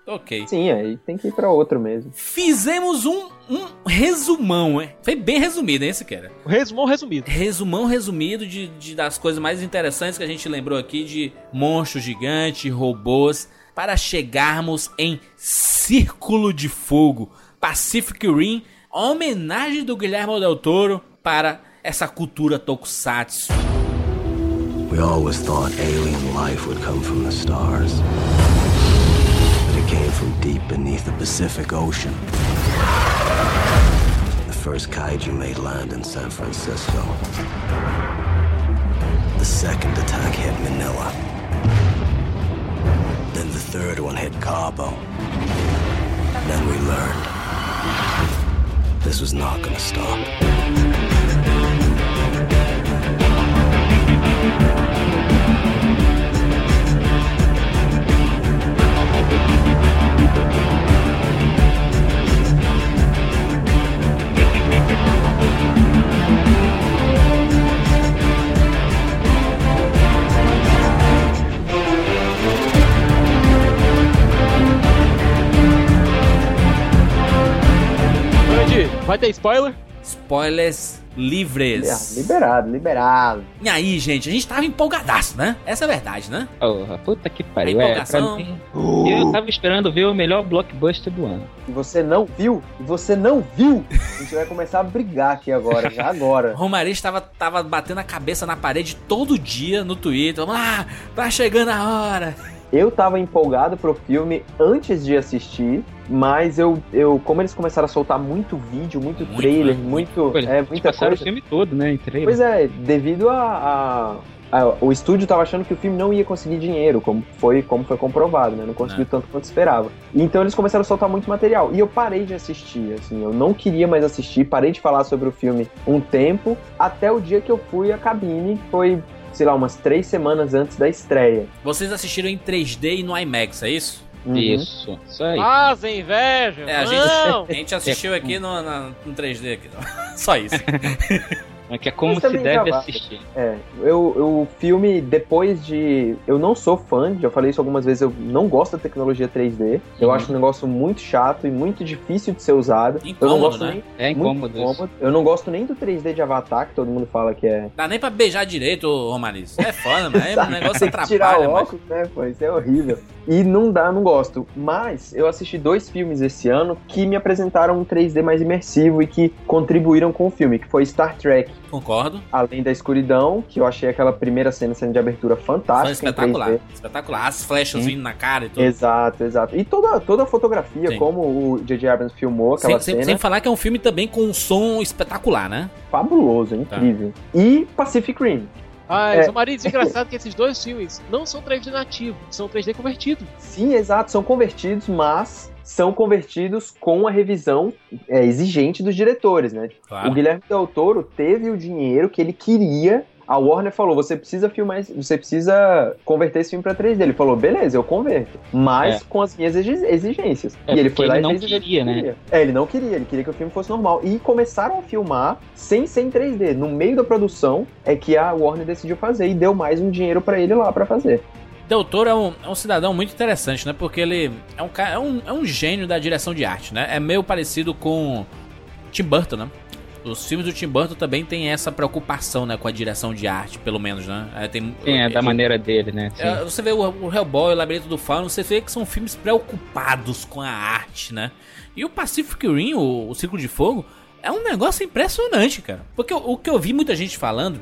Ok. Sim, aí tem que ir pra outro mesmo. Fizemos um, um resumão, hein? Foi bem resumido, hein, esse cara? Resumão resumido. Resumão resumido de, de- das coisas mais interessantes que a gente lembrou aqui de monstros gigantes, robôs, para chegarmos em Círculo de Fogo, Pacific Rim, homenagem do Guilherme Del Toro para essa cultura tokusatsu. We always thought alien life would come from the stars. Came from deep beneath the Pacific Ocean. The first kaiju made land in San Francisco. The second attack hit Manila. Then the third one hit Cabo. Then we learned this was not gonna stop. Vai ter spoiler? Spoilers livres. Liberado, liberado. E aí, gente, a gente tava empolgadaço, né? Essa é a verdade, né? Porra, puta que pariu. É, mim, eu tava esperando ver o melhor blockbuster do ano. E você não viu? E você não viu? A gente vai começar a brigar aqui agora, já agora. Romariz tava, tava batendo a cabeça na parede todo dia no Twitter. Lá, tá chegando a hora. Eu tava empolgado pro filme antes de assistir, mas eu, eu como eles começaram a soltar muito vídeo, muito, Muito, trailer, né? muito, eles é, muita passaram coisa. o filme todo, né? Em trailer. Pois é, devido a, a- a- o estúdio tava achando que o filme não ia conseguir dinheiro, como foi, como foi comprovado, né? Não conseguiu É. tanto quanto esperava. Então eles começaram a soltar muito material. E eu parei de assistir, assim, eu não queria mais assistir, parei de falar sobre o filme um tempo, até o dia que eu fui à cabine, foi, sei lá, umas três semanas antes da estreia. Vocês assistiram em 3D e no IMAX, é isso? Uhum. Isso, isso aí. Fazem inveja! É, a gente, Não! a gente assistiu aqui no, na- no 3D aqui. Só isso. É que é como Mas se deve assistir. É, eu, eu- o filme, depois de. Eu não sou fã, já falei isso algumas vezes, eu não gosto da tecnologia 3D. Eu Uhum. acho um negócio muito chato e muito difícil de ser usado. eu não Incômodo, gosto né? nem. É incômodo isso. incômodo. Eu não gosto nem do 3D de Avatar, que todo mundo fala que é. Dá nem pra beijar direito, Romariz. É foda, mas é um negócio que tirar atrapalha, o mas... óculos, né? Pô, isso é horrível. E não dá, não gosto. Mas eu assisti dois filmes esse ano que me apresentaram um 3D mais imersivo e que contribuíram com o filme, que foi Star Trek. Concordo. Além da escuridão, que eu achei aquela primeira cena, cena de abertura Foi fantástica. em espetacular. 3D. Espetacular. As flechas Sim. vindo na cara e tudo. Exato, exato. E toda, toda a fotografia, Sim. como o J.J. Abrams filmou aquela Sem, sem- cena, sem falar que é um filme também com um som espetacular, né? fabuloso, é incrível. E Pacific Rim. Mas, É. o marido, engraçado que esses dois filmes não são 3D nativo, são 3D convertido. Sim, exato, são convertidos, mas são convertidos com a revisão é, exigente dos diretores, né? Claro. O Guilherme Del Toro teve o dinheiro que ele queria. A Warner falou: você precisa filmar, você precisa converter esse filme pra 3D. Ele falou: beleza, eu converto, mas É. com as minhas exi- exigências. É, e ele foi lá ele e não fez queria, né? queria. É, ele não queria, ele queria que o filme fosse normal. E começaram a filmar sem ser em 3D. No meio da produção é que a Warner decidiu fazer e deu mais um dinheiro pra ele lá pra fazer. Del Toro é um, é um cidadão muito interessante, né? Porque ele é um, é, um, é um gênio da direção de arte, né? É meio parecido com Tim Burton, né? Os filmes do Tim Burton também tem essa preocupação, né? Com a direção de arte, pelo menos, né? É, tem, Sim, é da maneira dele, né? É, você vê o, o Hellboy, o Labirinto do Fauno, você vê que são filmes preocupados com a arte, né? E o Pacific Rim, o, o Círculo de Fogo, é um negócio impressionante, cara. Porque o, o que eu vi muita gente falando,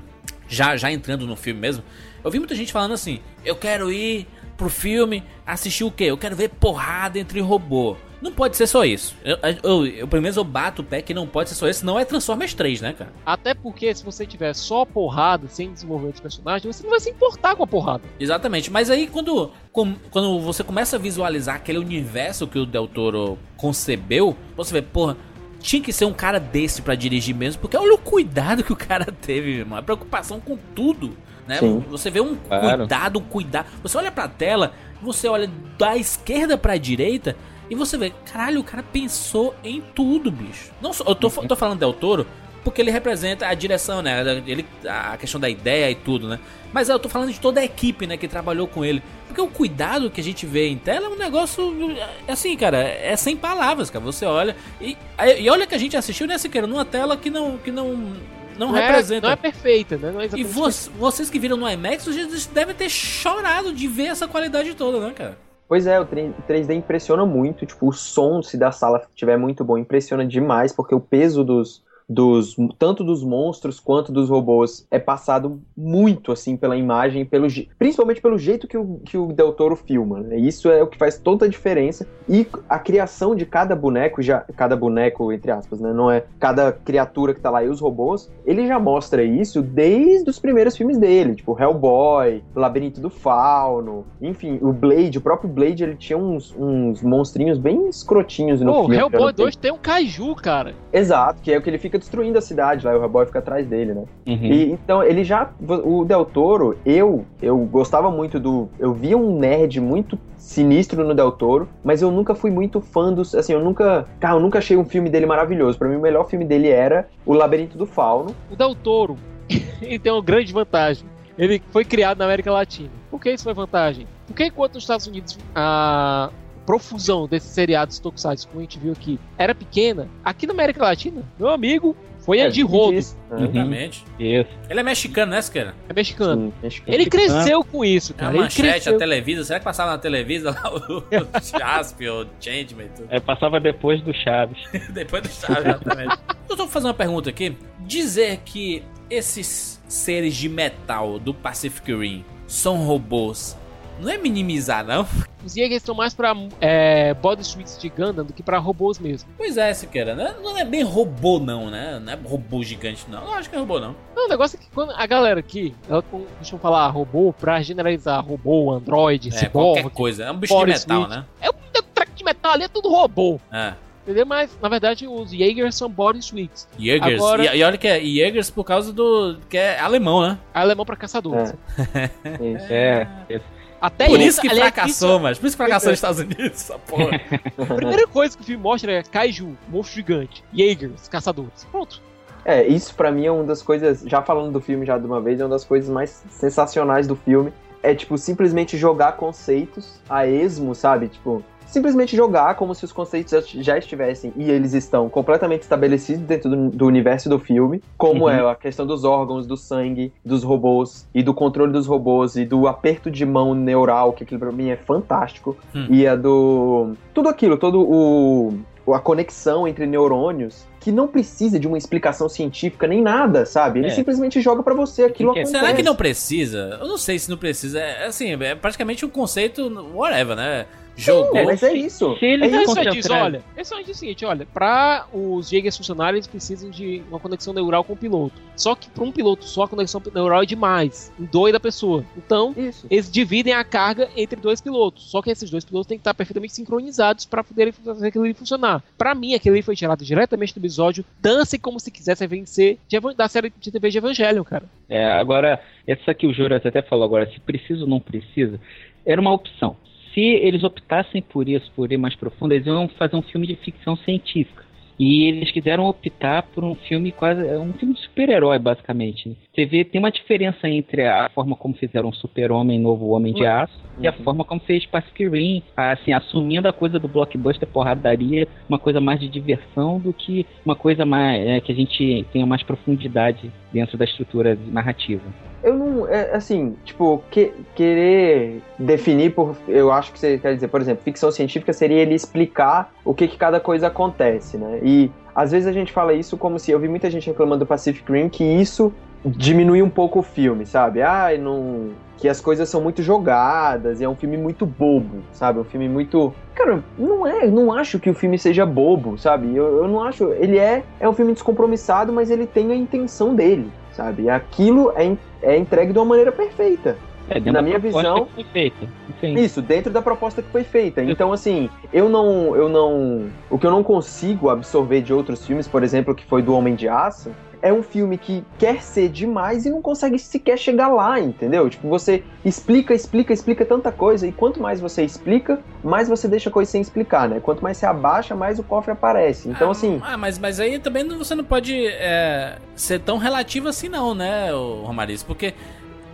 já, já entrando no filme mesmo, eu vi muita gente falando assim: eu quero ir pro filme assistir o quê? Eu quero ver porrada entre robô. Não pode ser só isso. Eu, eu, eu, pelo menos eu bato o pé que não pode ser só isso, não é Transformers 3, né, cara? Até porque se você tiver só porrada, sem desenvolvimento de personagem, você não vai se importar com a porrada. Exatamente, mas aí quando, com- quando você começa a visualizar aquele universo que o Del Toro concebeu, você vê, porra, tinha que ser um cara desse pra dirigir mesmo, porque olha o cuidado que o cara teve, meu irmão, a preocupação com tudo, né? Sim. Você vê um Claro. cuidado, um cuidado. Você olha pra tela, você olha da esquerda pra direita e você vê, caralho, o cara pensou em tudo, bicho. Não só, eu tô, tô falando Del Toro porque ele representa a direção, né? Ele, a questão da ideia e tudo, né? Mas eu tô falando de toda a equipe, né, que trabalhou com ele. Porque o cuidado que a gente vê em tela é um negócio, é assim, cara, é sem palavras, cara. Você olha e, e olha que a gente assistiu, né, Siqueira, numa tela que não que não não, é- representa. não é perfeita, né? Não é e vo- vocês que viram no IMAX, vocês devem ter chorado de ver essa qualidade toda, né, cara? Pois é, o 3D impressiona muito, tipo, o som, se da sala estiver muito bom, impressiona demais, porque o peso dos, dos tanto dos monstros quanto dos robôs é passado muito, assim, pela imagem, pelo, principalmente pelo jeito que o, que o Del Toro filma, né? Isso é o que faz toda a diferença, e a criação de cada boneco, já cada boneco, entre aspas, né? Não é cada criatura que tá lá e os robôs, ele já mostra isso desde os primeiros filmes dele, tipo Hellboy, Labirinto do Fauno, enfim, o Blade, o próprio Blade, ele tinha uns, uns monstrinhos bem escrotinhos no Pô, filme. Hellboy eu não sei. 2 tem um kaiju, cara. Exato, que é o que ele fica destruindo a cidade lá, e o Hellboy fica atrás dele, né? Uhum. E, então, ele já. O Del Toro, eu, eu gostava muito do. Eu via um nerd muito sinistro no Del Toro, mas eu nunca fui muito fã dos. Assim, eu nunca. Cara, eu nunca achei um filme dele maravilhoso. Pra mim, o melhor filme dele era O Labirinto do Fauno. O Del Toro, ele tem uma grande vantagem. Ele foi criado na América Latina. Por que isso foi vantagem? Porque enquanto nos Estados Unidos a profusão desses seriados tokusatsu, como a gente viu aqui, era pequena, aqui na América Latina, meu amigo, foi É, a de rodo. né? Exatamente. Isso. Ele é mexicano, né, Siqueira? É mexicano. Sim, que- Ele cresceu com isso, É cara. a Ele manchete, a. Televisa. Será que passava na Televisa lá o, o Jasp, o Changeman e tudo? É, passava depois do Chaves. Depois do Chaves, exatamente. Eu tô fazendo uma pergunta aqui. Dizer que esses seres de metal do Pacific Rim são robôs não é minimizar, não? Os Jaegers estão mais pra é, body suits de Gundam do que pra robôs mesmo. Pois é, Siqueira. Não é, não é bem robô, não, né? Não é robô gigante, não. Não acho que é robô, não. Não, o negócio é que quando a galera aqui, ela costuma falar robô pra generalizar robô, android, É, cyborg. qualquer coisa. É um bicho de metal, suit. né? É um track de metal ali, é tudo robô. É. Entendeu? Mas, na verdade, os Jaegers são body suits. Jägers. Agora- E, e olha que é Jägers por causa do. que é alemão, né? Alemão pra caçadores. Isso. É. Até Por isso, isso que aliás, fracassou, mas por isso que fracassou É. nos Estados Unidos, essa porra. A primeira coisa que o filme mostra é Kaiju, monstro gigante, Jaegers, caçadores. Pronto. É, isso pra mim é uma das coisas, já falando do filme já de uma vez, é uma das coisas mais sensacionais do filme. É, tipo, simplesmente jogar conceitos a esmo, sabe? Tipo, simplesmente jogar como se os conceitos já- estivessem, e eles estão completamente estabelecidos dentro do, do universo do filme, como Uhum. é a questão dos órgãos, do sangue, dos robôs, e do controle dos robôs, e do aperto de mão neural, que aquilo pra mim é fantástico, Hum. e a do... tudo aquilo, todo o... a conexão entre neurônios, que não precisa de uma explicação científica nem nada, sabe? Ele É. simplesmente joga pra você aquilo Que que é? acontece. Será que não precisa? Eu não sei se não precisa. É assim, é praticamente um conceito, whatever, né? Jogou. É, mas é isso. Se ele é só disso, concentrar- olha. É só o seguinte, olha. Pra os Jaegers funcionarem, eles precisam de uma conexão neural com o piloto. Só que pra um piloto só, a conexão neural é demais. Em dois da pessoa. Então, Isso. eles dividem a carga entre dois pilotos. Só que esses dois pilotos têm que estar perfeitamente sincronizados para poderem fazer aquilo ali funcionar. Pra mim, aquilo ali foi tirado diretamente do episódio Dance como se quisesse vencer da série de TV de Evangelion, cara. É, agora, essa que o Juras até falou agora, se precisa ou não precisa, era uma opção. Se eles optassem por isso, por ir mais profundo, eles iam fazer um filme de ficção científica. E eles quiseram optar por um filme quase. é um filme de super-herói, basicamente. Você vê, tem uma diferença entre a forma como fizeram o Super-Homem Novo Homem de Aço e a Uhum. forma como fez Pacific Rim, assim, assumindo a coisa do blockbuster porradaria, uma coisa mais de diversão do que uma coisa mais é, que a gente tenha mais profundidade dentro da estrutura narrativa. Eu não. É, assim, tipo, que- querer definir por. Eu acho que você quer dizer, por exemplo, ficção científica seria ele explicar o que, que cada coisa acontece, né? E às vezes a gente fala isso como se. Eu vi muita gente reclamando do Pacific Rim que isso diminui um pouco o filme, sabe? Ah, não. Que as coisas são muito jogadas, e é um filme muito bobo, sabe? Um filme muito. Cara, não é. Não acho que o filme seja bobo, sabe? Eu, eu não acho. Ele é, é um filme descompromissado, mas ele tem a intenção dele, sabe? Aquilo é, é entregue de uma maneira perfeita. É, dentro Na da minha visão- que foi feita. Isso, dentro da proposta que foi feita. Então, assim, eu não. Eu não. O que eu não consigo absorver de outros filmes, por exemplo, que foi do Homem de Aço, é um filme que quer ser demais e não consegue sequer chegar lá, entendeu? Tipo, você explica, explica, explica tanta coisa, e quanto mais você explica, mais você deixa coisa sem explicar, né? Quanto mais você abaixa, mais o cofre aparece. Então, assim. Ah, mas, mas aí também você não pode é, ser tão relativo assim não, né, Romariz? Porque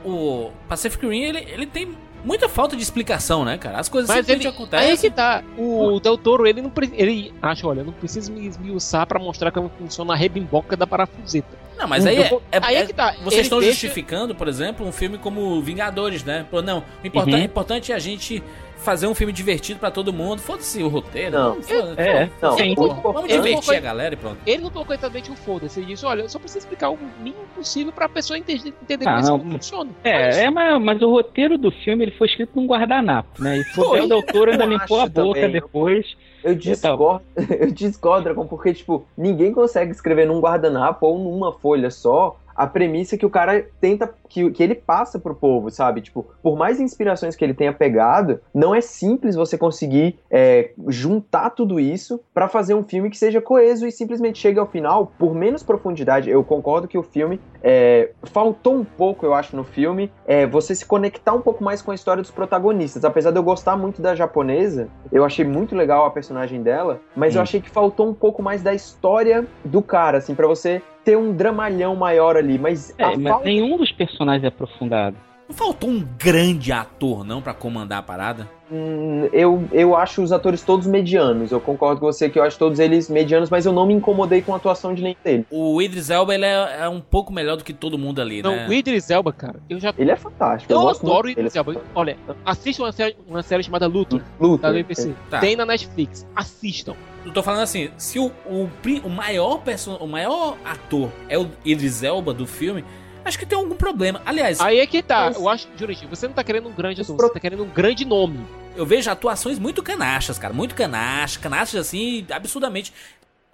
o Pacific Rim, ele, ele tem muita falta de explicação, né, cara? As coisas Mas simplesmente ele, acontecem. aí que tá. O Del Toro, ele não ele acha, olha, eu não preciso me esmiuçar pra mostrar como funciona a rebimboca da parafuseta. Não, mas aí é, é- aí é é- que tá. Vocês Ele estão deixa- justificando, por exemplo, um filme como Vingadores, né? Pô, não, o importan- Uhum. importante é a gente fazer um filme divertido pra todo mundo. Foda-se o roteiro. Não. foda- É, Não, sim, o pô, importante- vamos Ele divertir colocou- a galera e pronto. Ele não colocou exatamente o foda-se. Ele disse, olha, eu só preciso explicar o mínimo possível pra pessoa entender, entender Ah, como isso não. funciona. É, é mas, mas o roteiro do filme ele foi escrito num guardanapo, né? E foi o Del Toro ainda limpou a boca também. depois. Eu discordo, eu discordo, Dragon, porque, tipo, ninguém consegue escrever num guardanapo ou numa folha só a premissa que o cara tenta, que, que ele passa pro povo, sabe? Tipo, por mais inspirações que ele tenha pegado, não é simples você conseguir é, juntar tudo isso pra fazer um filme que seja coeso e simplesmente chegue ao final, por menos profundidade. Eu concordo que o filme é, faltou um pouco, eu acho, no filme, é, você se conectar um pouco mais com a história dos protagonistas. Apesar de eu gostar muito da japonesa, eu achei muito legal a personagem dela, mas eu achei que faltou um pouco mais da história do cara, assim, pra você ter um dramalhão maior ali. Mas É, a mas falta- nenhum dos personagens é aprofundado. Não faltou um grande ator, não, pra comandar a parada? Hum, eu, eu acho os atores todos medianos. Eu concordo com você que eu acho todos eles medianos, mas eu não me incomodei com a atuação de nenhum deles. O Idris Elba, ele é, é um pouco melhor do que todo mundo ali, Não, né? o Idris Elba, cara, eu já. Ele é fantástico. Eu, gosto adoro o. Idris Elba. Olha, assistam uma série, uma série chamada Luthor, Luthor. da BBC. Tá. Tem na Netflix. Assistam. Eu tô falando assim, se o, o, o maior perso- o maior ator é o Idris Elba do filme, acho que tem algum problema. Aliás, Aí é que tá. Eu acho, Jurandir, você não tá querendo um grande ator, pro- você tá querendo um grande nome. eu vejo atuações muito canachas, cara. Muito canachas, canachas assim, absurdamente.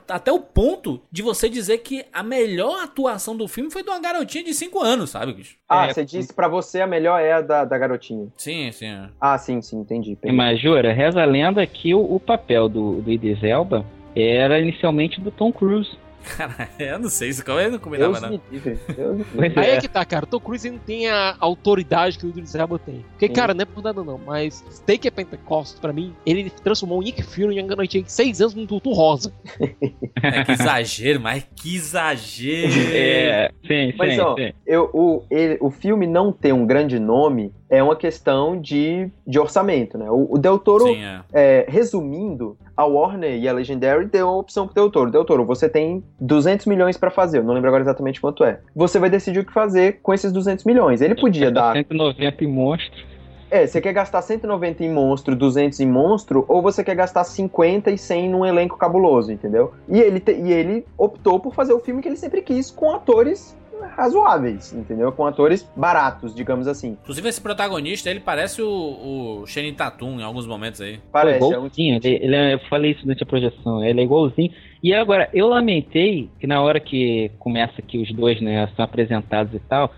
Até o ponto de você dizer que a melhor atuação do filme foi de uma garotinha de 5 anos, sabe, bicho? Ah, É, você disse pra você a melhor é a da, da garotinha. Sim, sim. é. Ah, sim, sim, entendi. É, Mas, Jura, reza a lenda que o, o papel do, do Idris Elba era inicialmente do Tom Cruise. Cara, eu não sei, isso eu não combinava, Deus não. Deus Aí é que tá, cara. O Tom Cruise não tem a autoridade que o Idris Elba tem. Porque, Sim. cara, não é por nada não, mas Steak é Pentecost, pra mim, ele transformou o Nick Fury em uma garotinha de 6 anos num tutu rosa. É, que exagero, mas que exagero. É, sim, Mas, sim, ó, sim. Eu, o, ele- o filme não ter um grande nome é uma questão de, de orçamento, né? O, o Del Toro, Sim, é. é, resumindo, a Warner e a Legendary deu a opção pro Del Toro. Del Toro, você tem 200 milhões pra fazer, eu não lembro agora exatamente quanto é. Você vai decidir o que fazer com esses 200 milhões. Ele podia dar 190 em monstro. É, você quer gastar 190 em monstro, 200 em monstro, ou você quer gastar 50 e 100 num elenco cabuloso, entendeu? E ele, te- e ele optou por fazer o filme que ele sempre quis, com atores razoáveis, entendeu? Com atores baratos, digamos assim. Inclusive, esse protagonista, ele parece o, o Channing Tatum em alguns momentos aí. Parece, Pô, é um igualzinho. ele, ele é- eu falei isso durante a projeção. Ele é igualzinho. E agora, eu lamentei que na hora que começa aqui os dois, né, são apresentados e tal,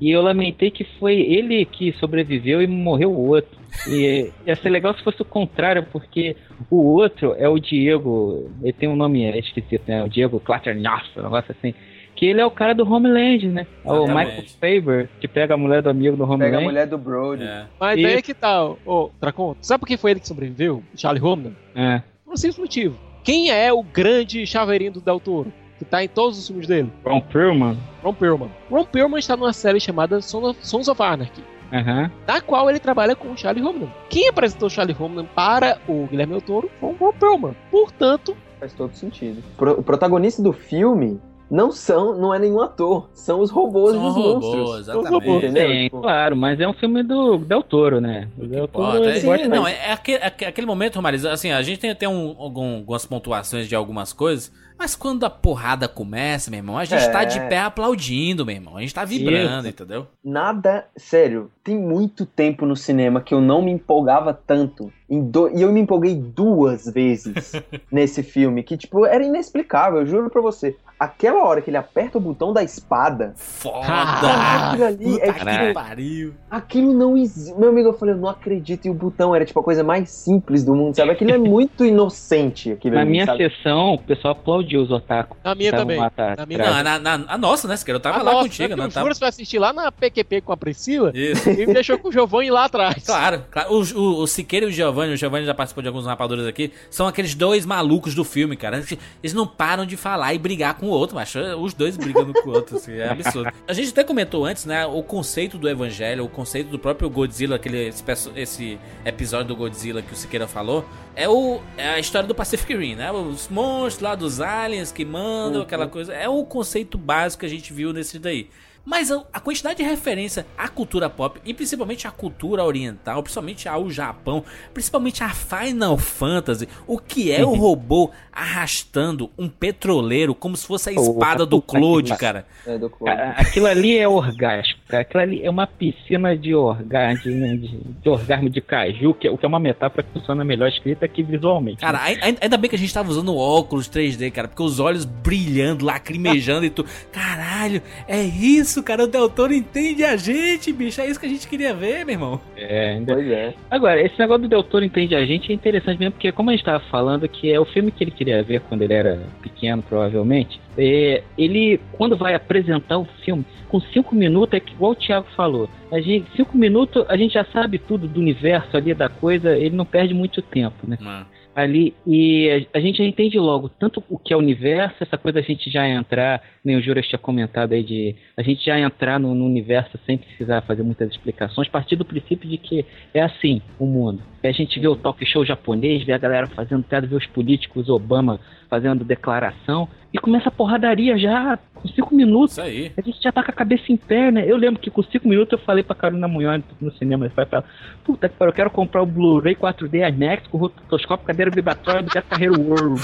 e eu lamentei que foi ele que sobreviveu e morreu o outro. E ia ser legal se fosse o contrário, porque o outro é o Diego, ele tem um nome esquisito, né? O Diego Clatternoff, um negócio assim. Que ele é o cara do Homeland, né? É o. Michael Faber, que pega a mulher do amigo do Pega a Homeland. mulher do Brody. É. Mas E- daí é que tá, ô, Dracon, sabe por que foi ele que sobreviveu? Charlie Homeland? É. Por um simples motivo. Quem é o grande chaveirinho do Del Toro? que tá em todos os filmes dele? Ron Perlman. Ron Perlman. Ron Perlman está numa série chamada Sons of, Anarchy, Aham. na qual ele trabalha com o Charlie Hunnam. Quem apresentou o Charlie Hunnam para o Guilherme Del Toro foi o Ron Perlman. Portanto, Faz todo sentido. Pro- o protagonista do filme não são, não é nenhum ator, são os robôs São dos robôs, monstros. exatamente. Entendeu? Sim, Tipo, claro, mas é um filme do Del Toro, né? O Del Toro é- não, é, é aquele, é aquele momento, Romariz, assim, a gente tem até um, algum- algumas pontuações de algumas coisas, mas quando a porrada começa, meu irmão, a gente É. tá de pé aplaudindo, meu irmão. A gente tá vibrando, Isso. entendeu? Nada, sério, tem muito tempo no cinema que eu não me empolgava tanto. Em do- E eu me empolguei duas vezes nesse filme, que, tipo, era inexplicável, eu juro pra você. Aquela hora que ele aperta o botão da espada, Foda! aquilo ali Puta é que tipo, pariu. aquilo não existe. Meu amigo, eu falei, eu não acredito. E o botão era, tipo, a coisa mais simples do mundo, sabe? Aquilo é muito inocente. Aquilo Na ali, minha sabe? sessão, o pessoal aplaudiu os otaku. na minha também. Na minha Não, na, na- a nossa, né, Siqueira? Eu tava Ah, lá nossa, contigo, né, o tava? Foi assistir lá na PQP com a Priscila Isso. e me deixou com o Giovanni lá atrás. Claro, claro. O, o, o Siqueira e o Giovanni, o Giovanni já participou de alguns rapadores aqui, são aqueles dois malucos do filme, cara. Eles não param de falar e brigar com o outro, mas os dois brigando com o outro, assim, é absurdo. A gente até comentou antes, né, o conceito do evangelho, o conceito do próprio Godzilla, aquele esse, esse episódio do Godzilla que o Siqueira falou, é, o, é a história do Pacific Rim, né? Os monstros lá dos aliens que mandam, aquela coisa. É o conceito básico que a gente viu nesse daí. Mas a, a quantidade de referência à cultura pop, e principalmente à cultura oriental, principalmente ao Japão, principalmente a Final Fantasy, o que é o robô arrastando um petroleiro como se fosse a espada do Claude, cara. É, do. Cara, Aquilo ali é orgasmo, cara. Aquilo ali é uma piscina de orgasmo, de, de orgasmo de caju, que, é- o que é uma metáfora que funciona melhor escrita que visualmente. Cara, ai- ainda bem que a gente tava usando óculos 3D, cara, porque os olhos brilhando, lacrimejando e tu. Caralho, é isso, cara. O Del Toro entende a gente, bicho. É isso que a gente queria ver, meu irmão. É, ainda... Pois é. Agora, esse negócio do Del Toro entende a gente é interessante mesmo, porque como a gente tava falando, que é o filme que ele queria ver quando ele era pequeno, provavelmente, é, ele, quando vai apresentar o filme, com cinco minutos, é que igual o Thiago falou, a gente, cinco minutos a gente já sabe tudo do universo ali, da coisa, ele não perde muito tempo, né? Mano. Ali e a, gente entende logo tanto o que é o universo, essa coisa a gente já entrar, nem o Juras tinha comentado aí de a gente já entrar no, no universo sem precisar fazer muitas explicações, partir do princípio de que é assim o mundo. A gente vê o talk show japonês, vê a galera fazendo piada, vê os políticos, Obama fazendo declaração, e começa a porradaria já com cinco minutos. Isso aí. A gente já tá com a cabeça em pé, né? Eu lembro que com cinco minutos eu falei pra Carolina Munhone no cinema, ele foi pra ela, puta que pariu, eu quero comprar o Blu-ray 4D IMAX com rotoscópio, cadeira vibratória do Beto Carreiro World.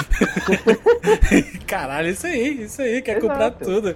Caralho, isso aí, isso aí, quer Exato. comprar tudo.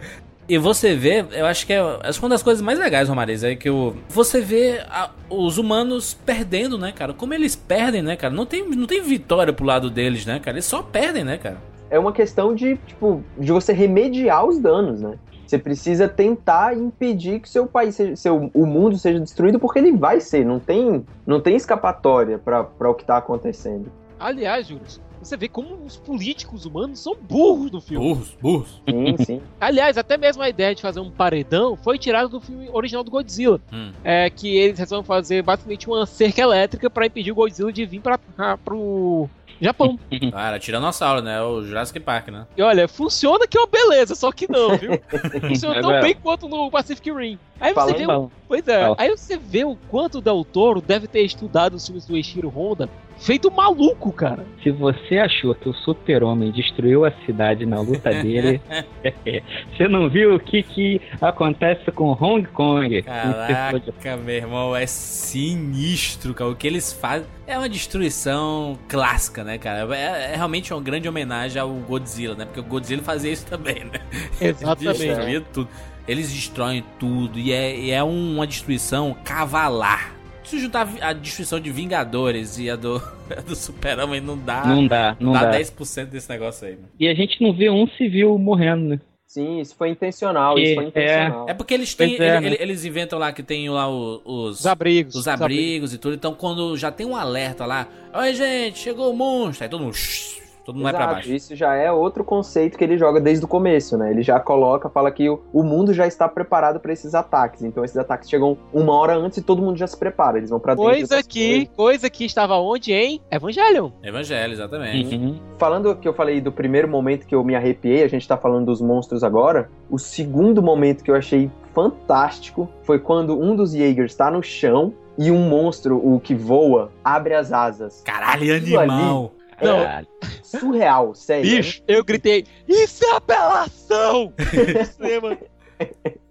E você vê, eu acho que é, acho que uma das coisas mais legais, Romariz, é que o, você vê a- os humanos perdendo, né, cara? Como eles perdem, né, cara? Não tem, não tem vitória pro lado deles, né, cara? Eles só perdem, né, cara? É uma questão de, tipo, de você remediar os danos, né? Você precisa tentar impedir que seu país, seja, seu, o mundo seja destruído, porque ele vai ser. Não tem, não tem escapatória pra pra o que tá acontecendo. Aliás, Juros, você vê como os políticos humanos são burros no filme. Burros, burros. Sim, sim. Aliás, até mesmo a ideia de fazer um paredão foi tirada do filme original do Godzilla. Hum. É que eles resolvem fazer basicamente uma cerca elétrica pra impedir o Godzilla de vir pra, pro Japão. Cara, tiranossauro, né? O Jurassic Park, né? E olha, funciona que é uma beleza, só que não, viu? Funciona tão Agora- bem quanto no Pacific Rim. Aí você vê o Bom, Pois é, Fala. aí você vê o quanto o Del Toro deve ter estudado os filmes do Eiichiro Honda, feito maluco, cara. Se você achou que o super-homem destruiu a cidade na luta dele, você não viu o que, que acontece com Hong Kong? Caraca, meu irmão, é sinistro, cara. O que eles fazem é uma destruição clássica, né, cara? É, é realmente uma grande homenagem ao Godzilla, né? Porque o Godzilla fazia isso também, né? Exatamente. Destruía tudo. Eles destroem tudo e é, e é uma destruição cavalar. Se juntar a destruição de Vingadores e a do, a do Super-Homem, não dá, Não dá, não dá, dá. 10% desse negócio aí, mano. E a gente não vê um civil morrendo, né? Sim, isso foi intencional, Que isso foi intencional. É porque eles têm. É, ele- né? ele- eles inventam lá que tem lá o- os. Os abrigos. os abrigos e tudo. Então, quando já tem um alerta lá, oi gente, chegou o monstro, aí todo mundo, shh, todo Todo mundo vai pra Exato, baixo. Isso já é outro conceito que ele joga desde o começo, né? Ele já coloca, fala que o, o mundo já está preparado para esses ataques. Então esses ataques chegam uma hora antes e todo mundo já se prepara. Eles vão pra dentro. Coisa que, coisa que estava onde, hein? Evangelion. Evangelho, exatamente. Uhum. Falando que eu falei do primeiro momento que eu me arrepiei, a gente tá falando dos monstros agora. O segundo momento que eu achei fantástico foi quando um dos Jaegers tá no chão e um monstro, o que voa, abre as asas. Caralho, animal. Não. Surreal, sério. Bicho, eu gritei, isso é apelação! No cinema.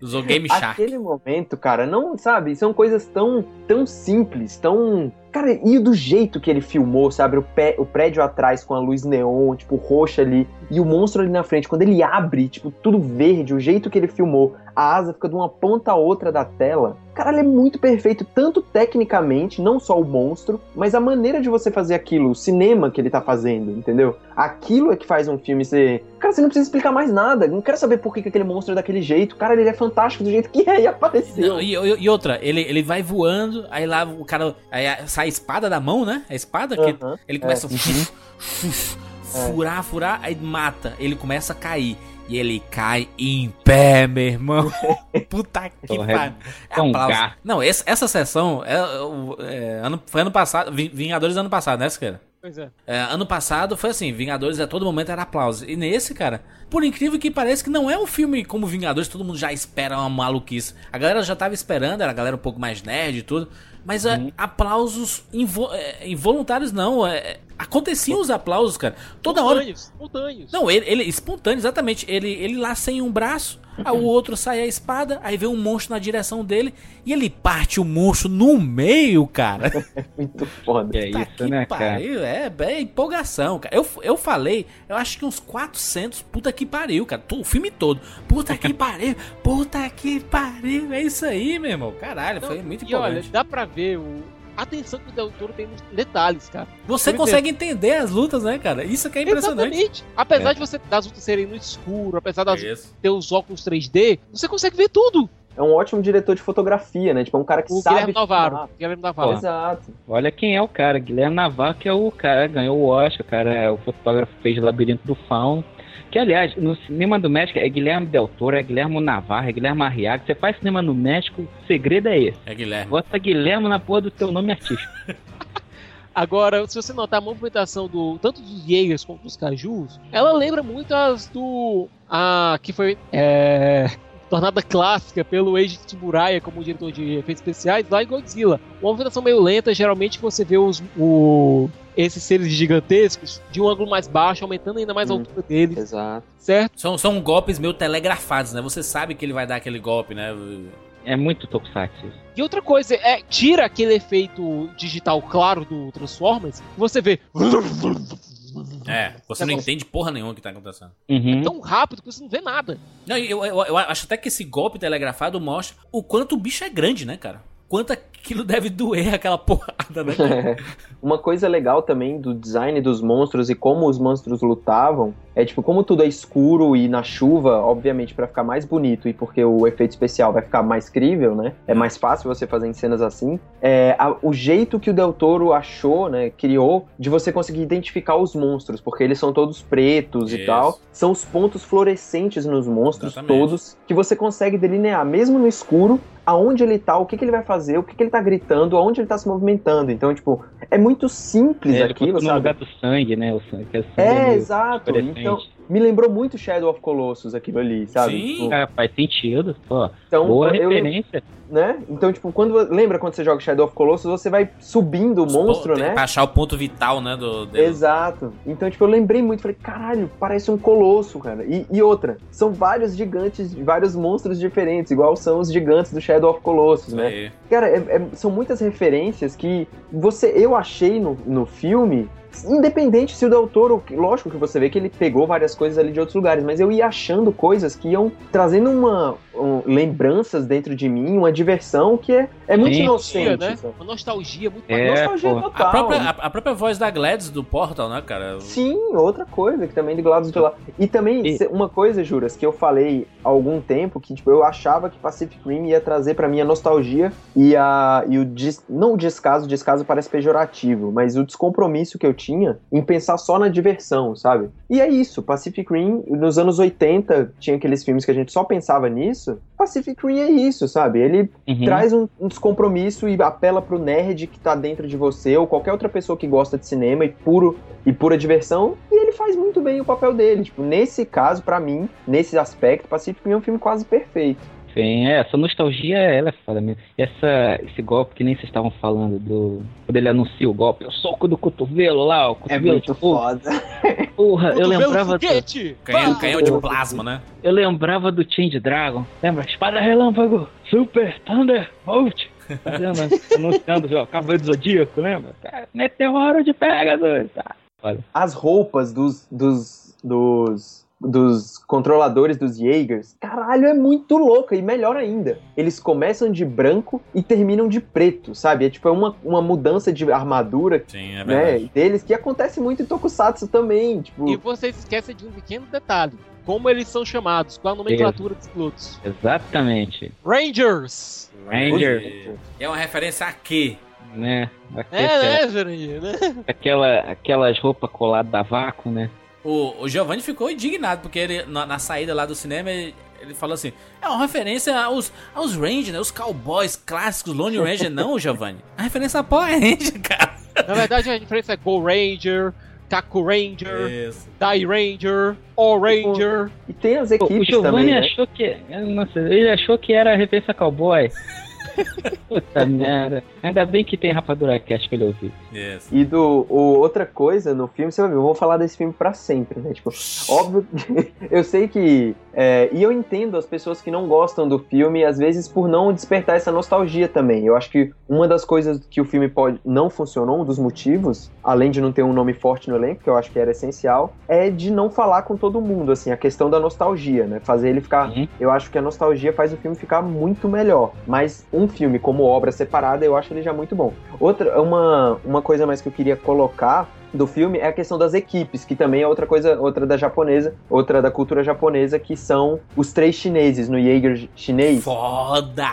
Usou Game Shark. Aquele momento, cara, não, sabe, são coisas tão, tão simples, tão. Cara, e do jeito que ele filmou, sabe? O, pé, o prédio atrás com a luz neon, tipo, roxa ali, e o monstro ali na frente, quando ele abre, tipo, tudo verde, o jeito que ele filmou, a asa fica de uma ponta a outra da tela. Cara, ele é muito perfeito, tanto tecnicamente, não só o monstro, mas a maneira de você fazer aquilo, o cinema que ele tá fazendo, entendeu? Aquilo é que faz um filme ser. Cara, você não precisa explicar mais nada. Não quero saber por que, que aquele monstro é daquele jeito. Cara, ele é fantástico do jeito que é e apareceu. Não, e, e- outra, ele, ele vai voando, aí lá o cara. Aí sai a espada da mão, né? A espada que Aham, ele é. começa a fuf, fuf, furar, furar, aí mata. Ele começa a cair. E ele cai em pé, meu irmão. Puta que Porra, pariu. é um. Não, essa, essa sessão é, é, ano, foi ano passado. Vin- Vingadores ano passado, né, Siqueira? Pois é. É, ano passado foi assim, Vingadores a todo momento era aplauso. E nesse, cara, por incrível que pareça que não é um filme como Vingadores, todo mundo já espera uma maluquice. A galera já tava esperando, era a galera um pouco mais nerd e tudo. Mas é, aplausos invo- é, involuntários não, é, aconteciam os aplausos, cara. Toda hora. Espontâneos, espontâneos. Não, ele, ele espontâneo, exatamente. Ele, ele lá sem um braço, aí o outro sai a espada, aí vem um monstro na direção dele e ele parte o monstro no meio, cara. Muito foda. É Tá isso, né, cara? pariu, é, é empolgação, cara. Eu, eu falei, eu acho que uns 400, puta que pariu, cara. O filme todo. Puta que pariu, puta que pariu. É isso aí, meu irmão. Caralho, foi muito E olha, empolgante. dá pra ver o... a atenção que o Del Toro tem nos detalhes, cara. Você consegue entender as lutas, né, cara? Isso que é impressionante. Exatamente. Apesar É. de você das lutas serem no escuro, apesar das Isso. ter os óculos 3D, você consegue ver tudo. É um ótimo diretor de fotografia, né? Tipo, é um cara que O sabe. Guilherme Navarro. filmar. Guilherme Navarro. Exato. Olha quem é o cara, Guilherme Navarro, que é o cara, ganhou o Oscar, o cara é o fotógrafo que fez Labirinto do Fauno. Que, aliás, no cinema do México é Guilherme Del Toro, é Guilherme Navarro, é Guilherme Arriaga. Você faz cinema no México, o segredo é esse. É Guilherme. Bota Guilherme na porra do teu nome artístico. Agora, se você notar a movimentação do tanto dos Jaegers quanto dos Cajus, ela lembra muito as do. A que foi. É, tornada clássica pelo Eiji Tsuburaya como diretor de efeitos especiais lá em Godzilla. Uma movimentação meio lenta, geralmente você vê os, o, esses seres gigantescos de um ângulo mais baixo, aumentando ainda mais a Hum. altura deles, Exato. certo? São, são golpes meio telegrafados, né? Você sabe que ele vai dar aquele golpe, né? É muito tokusatsu. E outra coisa, é tira aquele efeito digital claro do Transformers, e você vê É, você não Negócio- entende porra nenhuma o que tá acontecendo. Uhum. tão rápido que você não vê nada. Não, eu, eu, eu acho até que esse golpe telegrafado mostra o quanto o bicho é grande, né, cara? Quanto aquilo deve doer aquela porrada, né? Uma coisa legal também do design dos monstros e como os monstros lutavam é tipo, como tudo é escuro e na chuva, obviamente pra ficar mais bonito e porque o efeito especial vai ficar mais crível, né? É mais fácil você fazer em cenas assim. É, a- o jeito que o Del Toro achou, né, criou de você conseguir identificar os monstros, porque eles são todos pretos Isso. e tal. São os pontos fluorescentes nos monstros Exatamente. todos que você consegue delinear, mesmo no escuro, aonde ele tá, o que, que ele vai fazer, o que, que ele tá gritando, aonde ele tá se movimentando. Então, tipo, é muito simples É, ele aquilo, botou no sabe? lugar do sangue, né? O sangue, é, sangue É, exato. Então, me lembrou muito Shadow of Colossus aquilo ali, sabe? Sim. Tipo, Ah, faz sentido. Pô, então, boa eu, referência. né? Então, tipo, quando lembra quando você joga Shadow of Colossus, você vai subindo o monstro, Tem né? Pra achar o ponto vital, né? Do, dele. Exato. Então, tipo, eu lembrei muito, falei, caralho, parece um colosso, cara. E, e outra, são vários gigantes, vários monstros diferentes, igual são os gigantes do Shadow of Colossus, né? Aí. Cara, é- é- são muitas referências que você, eu achei no, no filme, independente se o Del Toro, lógico que você vê que ele pegou várias coisas ali de outros lugares, mas eu ia achando coisas que iam trazendo uma, um, lembranças dentro de mim, uma diversão que é, é muito Sim. inocente. né? Uma nostalgia muito É, nostalgia pô. total. A própria, a, a própria voz da Gladys do Portal, né, cara? Sim, outra coisa que também do lado de lá. E também, E- uma coisa, Juras, que eu falei há algum tempo, que tipo, eu achava que Pacific Rim ia trazer pra mim a nostalgia e, a, e o des, não o descaso, o descaso parece pejorativo, mas o descompromisso que eu tinha em pensar só na diversão, sabe? E é isso, Pacific Rim, nos anos 80, tinha aqueles filmes que a gente só pensava nisso. Pacific Rim é isso, sabe? Ele Uhum. traz um, um descompromisso e apela pro nerd que tá dentro de você ou qualquer outra pessoa que gosta de cinema e puro e pura diversão e ele faz muito bem o papel dele. Tipo, nesse caso, pra mim, nesse aspecto, Pacific Rim é um filme quase perfeito. Sim, é, essa nostalgia, ela é foda mesmo. E essa, esse golpe que nem vocês estavam falando do. Quando ele anuncia o golpe, o soco do cotovelo lá, o É cotovelo muito de fogo. foda. Porra, eu lembrava. Do! Canhão, canhão de plasma, né? eu lembrava do Change Dragon. Lembra? Espada relâmpago, Super Thunderbolt. Fazendo, anunciando, ó, Cavaleiro do Zodíaco, lembra? Cara, Meteoro de Pegasus. Tá. Olha. As roupas dos, dos, dos, dos controladores dos Jaegers, caralho, é muito louca e melhor ainda. Eles começam de branco e terminam de preto, sabe? É tipo é uma, uma mudança de armadura Sim, é né, deles que acontece muito em Tokusatsu também. Tipo, E vocês esquecem de um pequeno detalhe. Como eles são chamados, qual a nomenclatura dos pilotos? Exatamente. Rangers! Ranger, E É uma referência a quê? né? É, Aquela- né, Jurandir, né? Aquela, aquelas roupas coladas da vácuo, né? O, o Giovanni ficou indignado, porque ele, na, na saída lá do cinema, ele, ele falou assim: é uma referência aos, aos Ranger, né? Os cowboys clássicos, Lone Ranger, não, Giovanni. A referência a Power Ranger, cara. Na verdade, a diferença é Go Ranger, Kaku Ranger, Isso. Dai Ranger, O Ranger. e tem as O equipes Giovanni também, né? achou que. Nossa, ele achou que era a referência cowboy. Puta merda. Ainda bem que tem rapadura cast pra ele ouvir. Isso. E do o, outra coisa no filme, você vai ver, eu vou falar desse filme pra sempre, né? Tipo, óbvio eu sei que. É, e eu entendo as pessoas que não gostam do filme, às vezes por não despertar essa nostalgia também. Eu acho que uma das coisas que o filme pode não funcionou, um dos motivos, além de não ter um nome forte no elenco, que eu acho que era essencial, é de não falar com todo mundo, assim, a questão da nostalgia, né? Fazer ele ficar. Uhum. Eu acho que a nostalgia faz o filme ficar muito melhor. Mas um filme como obra separada, eu acho ele já muito bom. Outra, uma, uma coisa mais que eu queria colocar do filme é a questão das equipes, que também é outra coisa, outra da japonesa, outra da cultura japonesa, que são os três chineses no Jaeger chinês. Foda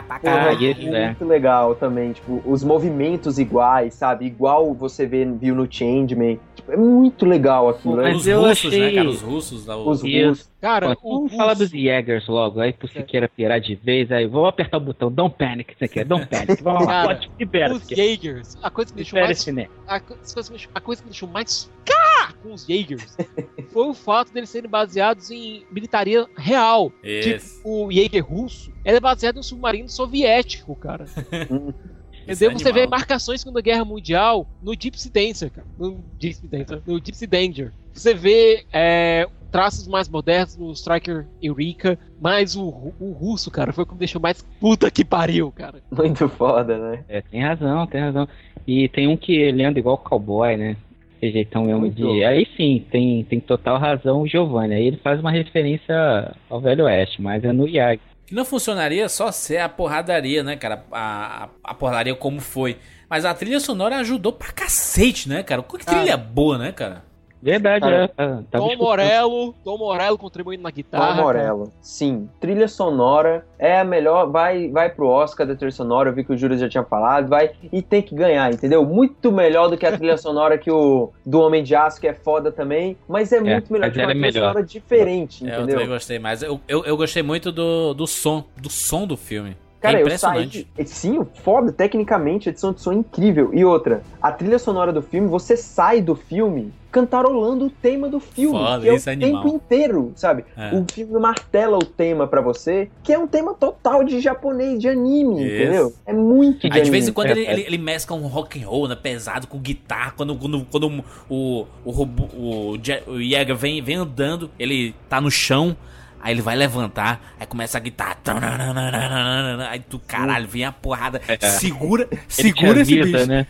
pra caralho. é é. muito legal também, tipo, os movimentos iguais, sabe? Igual você vê, viu no Changeman. É muito legal aquilo. Mas né? Os eu russos, né, achei- cara? Os russos. Lá, Os russos. Cara, o vamos falar dos Jaegers logo, aí por se queira pirar de vez, aí vou apertar o botão, don't panic, isso aqui é don't panic, vamos lá, Cara, pode, libera, os. Jaegers, a coisa que me deixou mais né? a, a coisa que me deixou mais cá com os Jaegers foi o fato deles serem baseados em militaria real. Isso. Tipo, o Jaeger russo ele é baseado em um submarino soviético, cara. Isso é Entendeu? Você vê marcações da Segunda Guerra Mundial no Gypsy Dancer, cara. No Gypsy Dancer, no Gypsy Danger. Você vê é, traços mais modernos no Striker Eureka, mas o, o russo, cara, foi o que me deixou mais puta que pariu, cara. Muito foda, né? É, tem razão, tem razão. E tem um que ele anda igual cowboy, né? Esse jeitão mesmo Muito. de. Aí sim, tem, tem total razão o Giovanni. Aí ele faz uma referência ao Velho Oeste, mas é no Yag. Que não funcionaria só ser a porradaria, né, cara? A, a, a porradaria como foi. Mas a trilha sonora ajudou pra cacete, né, cara? Que trilha boa, né, cara? Verdade, Cara, é. Tá, tava Tom. Morello, Tom Morello contribuindo na guitarra. Tom Morello. Sim, trilha sonora é a melhor. Vai, vai pro Oscar da trilha sonora. Eu vi que o Júlio já tinha falado. Vai e tem que ganhar, entendeu? Muito melhor do que a trilha sonora que o do Homem de Aço, que é foda também. Mas é, muito melhor. mas Tipo, uma é trilha melhor. sonora diferente, É, eu entendeu? também gostei mais. Eu, eu, eu gostei muito do, do som, do som do filme. Cara, é eu saí. impressionante. de- Sim, foda, tecnicamente, a edição de som é incrível. E outra, a trilha sonora do filme, você sai do filme cantarolando o tema do filme. Foda, que é é o animal. tempo inteiro, sabe? É. O filme martela o tema pra você, que é um tema total de japonês, de anime, Isso. entendeu? É muito de Aí de vez em quando É, ele, é. ele, ele mescla um rock and roll, né, pesado, com guitarra. Quando, quando, quando o, o, robô, o, Je- o Jäger vem, vem andando, ele tá no chão. Aí ele vai levantar, aí começa a gritar. Aí tu, caralho, vem a porrada. Segura, segura esse vida, bicho. né?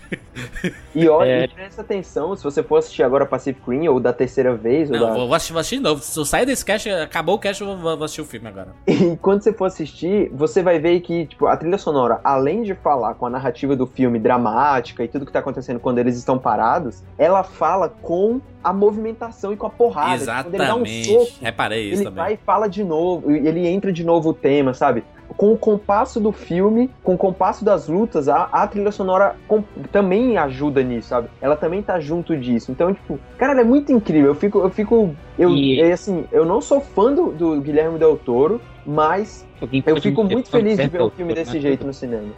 E olha, É. presta atenção, se você for assistir agora Pacific Rim, ou da terceira vez, Não, da... vou, assistir, de novo. Se eu sair desse cast, acabou o cast, eu vou, vou assistir o filme agora. E quando você for assistir, você vai ver que, tipo, a trilha sonora, além de falar com a narrativa do filme dramática e tudo que tá acontecendo quando eles estão parados, ela fala com a movimentação e com a porrada. Quando ele dá um Exatamente. soco, Reparei isso ele também. vai e fala de novo, ele entra de novo o tema, sabe? Com o compasso do filme, com o compasso das lutas, a, a trilha sonora com- também ajuda nisso, sabe? Ela também tá junto disso. Então, tipo, cara, ela é muito incrível. Eu fico, eu fico, eu, E- é assim, eu não sou fã do, do Guilherme Del Toro, mas eu fico muito feliz de ver um filme desse né? jeito no cinema.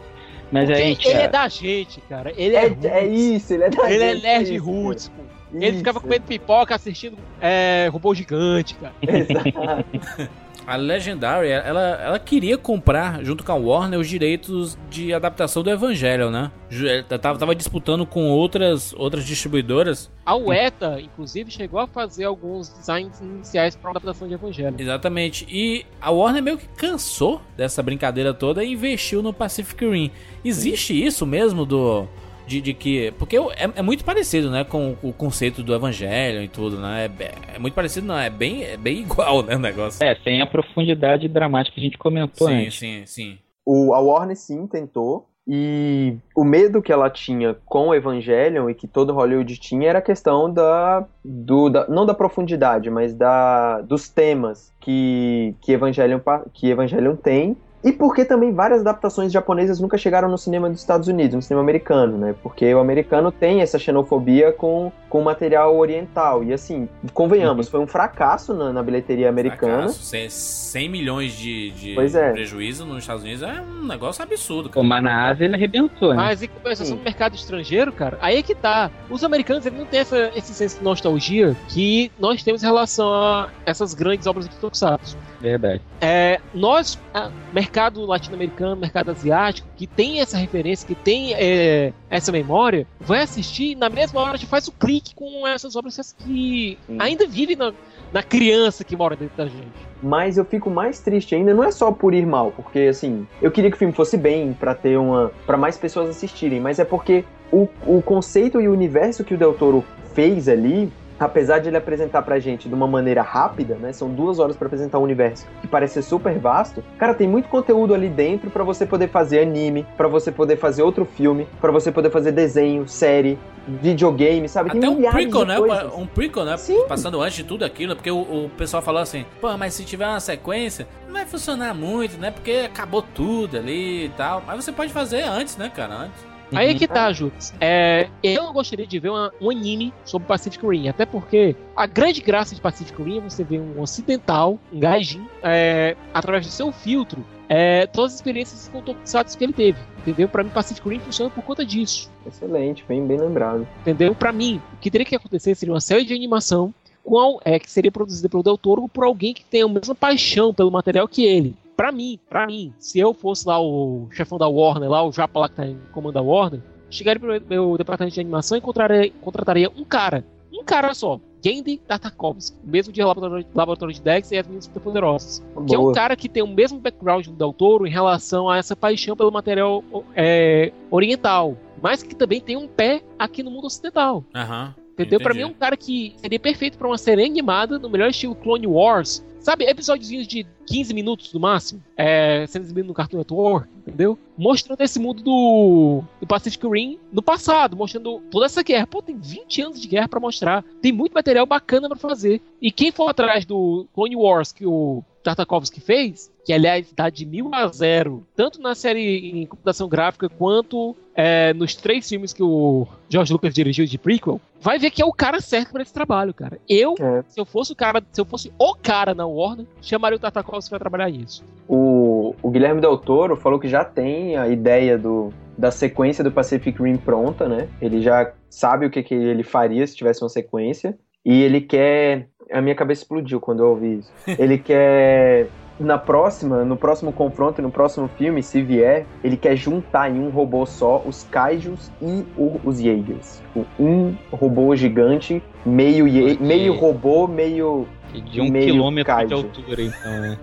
Mas aí, ele é da gente, cara. Ele é, É, é isso, ele é da Ele é gente, nerd isso, roots, pô. Ele Isso. ficava comendo pipoca assistindo é, robô gigante, cara. Exato. A Legendary, ela, ela queria comprar, junto com a Warner, os direitos de adaptação do Evangelho, né? Ela Tava, tava disputando com outras, outras distribuidoras. A UETA, inclusive, chegou a fazer alguns designs iniciais para adaptação de Evangelho. Exatamente. E a Warner meio que cansou dessa brincadeira toda e investiu no Pacific Rim. Existe isso mesmo do. De, de que. Porque é, é muito parecido, né? Com o conceito do Evangelho e tudo, né? É, é muito parecido, não. É bem, é bem igual, né? O negócio. É, sem a profundidade dramática que a gente comentou sim, antes. sim, sim. O, a Warner sim tentou. E o medo que ela tinha com o Evangelion e que todo Hollywood tinha era a questão da, do, da não da profundidade, mas da, dos temas que, que, Evangelion, que Evangelion tem. E porque também várias adaptações japonesas nunca chegaram no cinema dos Estados Unidos, no cinema americano, né? Porque o americano tem essa xenofobia com, com material oriental. E assim, convenhamos, foi um fracasso na, na bilheteria americana. Fracasso. Cem- 100 milhões de, de Pois é. prejuízo nos Estados Unidos é um negócio absurdo, cara. mas na Ásia ele arrebentou, né? Mas em compensação no mercado estrangeiro, cara, aí é que tá. Os americanos eles não têm essa, esse senso de nostalgia que nós temos em relação a essas grandes obras de Tokusatsu. Verdade. É, nós, ah, mercado latino-americano, mercado asiático, que tem essa referência, que tem é, essa memória, vai assistir e na mesma hora já faz o clique com essas obras que Sim. ainda vivem na, na criança que mora dentro da gente. Mas eu fico mais triste ainda, não é só por ir mal, porque assim, eu queria que o filme fosse bem pra ter uma, para mais pessoas assistirem, mas é porque o, o conceito e o universo que o Del Toro fez ali, apesar de ele apresentar pra gente de uma maneira rápida, né? São duas horas pra apresentar um universo que parece ser super vasto. Cara, tem muito conteúdo ali dentro pra você poder fazer anime, pra você poder fazer outro filme, pra você poder fazer desenho, série, videogame, sabe? Até tem um prequel, né? coisas. Um prequel, né? Sim. Passando antes de tudo aquilo, porque o, o pessoal falou assim, pô, mas se tiver uma sequência, não vai funcionar muito, né? Porque acabou tudo ali e tal. Mas você pode fazer antes, né, cara? Antes. Aí é que tá, Júlio. É, eu não gostaria de ver uma- um anime sobre Pacific Rim, até porque a grande graça de Pacific Rim é você ver um ocidental, um gaijin, é, através do seu filtro, é, todas as experiências com Tokusatsu que ele teve. Entendeu? Pra mim, Pacific Rim funciona por conta disso. Excelente, bem, bem lembrado. Entendeu? Pra mim, o que teria que acontecer seria uma série de animação qual é que seria produzida pelo Del Toro por alguém que tenha a mesma paixão pelo material que ele. Pra mim, pra mim, se eu fosse lá o chefão da Warner, lá o Japa lá que tá em comando da Warner, chegaria pro meu departamento de animação e contrataria, contrataria um cara. Um cara só. Gendy Tartakovsky, mesmo de Laboratório, Laboratório de Dex e as Meninas Superpoderosas. Que é um Boa. cara que tem o mesmo background do Del Toro em relação a essa paixão pelo material é, oriental. Mas que também tem um pé aqui no mundo ocidental. Aham. Entendeu? Pra mim Entendi. é um cara que seria perfeito pra uma série animada no melhor estilo Clone Wars. Sabe, episódiozinhos de 15 minutos no máximo, é, sendo exibido no Cartoon Network, entendeu? Mostrando esse mundo do, do Pacific Rim no passado, mostrando toda essa guerra. Pô, tem 20 anos de guerra pra mostrar. Tem muito material bacana pra fazer. E quem for atrás do Clone Wars que o Tartakovsky fez, que aliás dá de mil a zero, tanto na série em computação gráfica quanto é, nos três filmes que o George Lucas dirigiu de prequel, vai ver que é o cara certo pra esse trabalho, cara. Eu, É. se eu fosse o cara, se eu fosse o cara na Warner, chamaria o Tartakovsky pra trabalhar nisso. O, o Guilherme Del Toro falou que já tem a ideia do, da sequência do Pacific Rim pronta, né? Ele já sabe o que, que ele faria se tivesse uma sequência. E ele quer. A minha cabeça explodiu quando eu ouvi isso. Ele quer na próxima, no próximo confronto, no próximo filme, se vier, ele quer juntar em um robô só os Kaijus e o- os Jaegers. Tipo, Um robô gigante, meio, Ye- meio robô, meio De um meio quilômetro de kaiju. altura, então, né?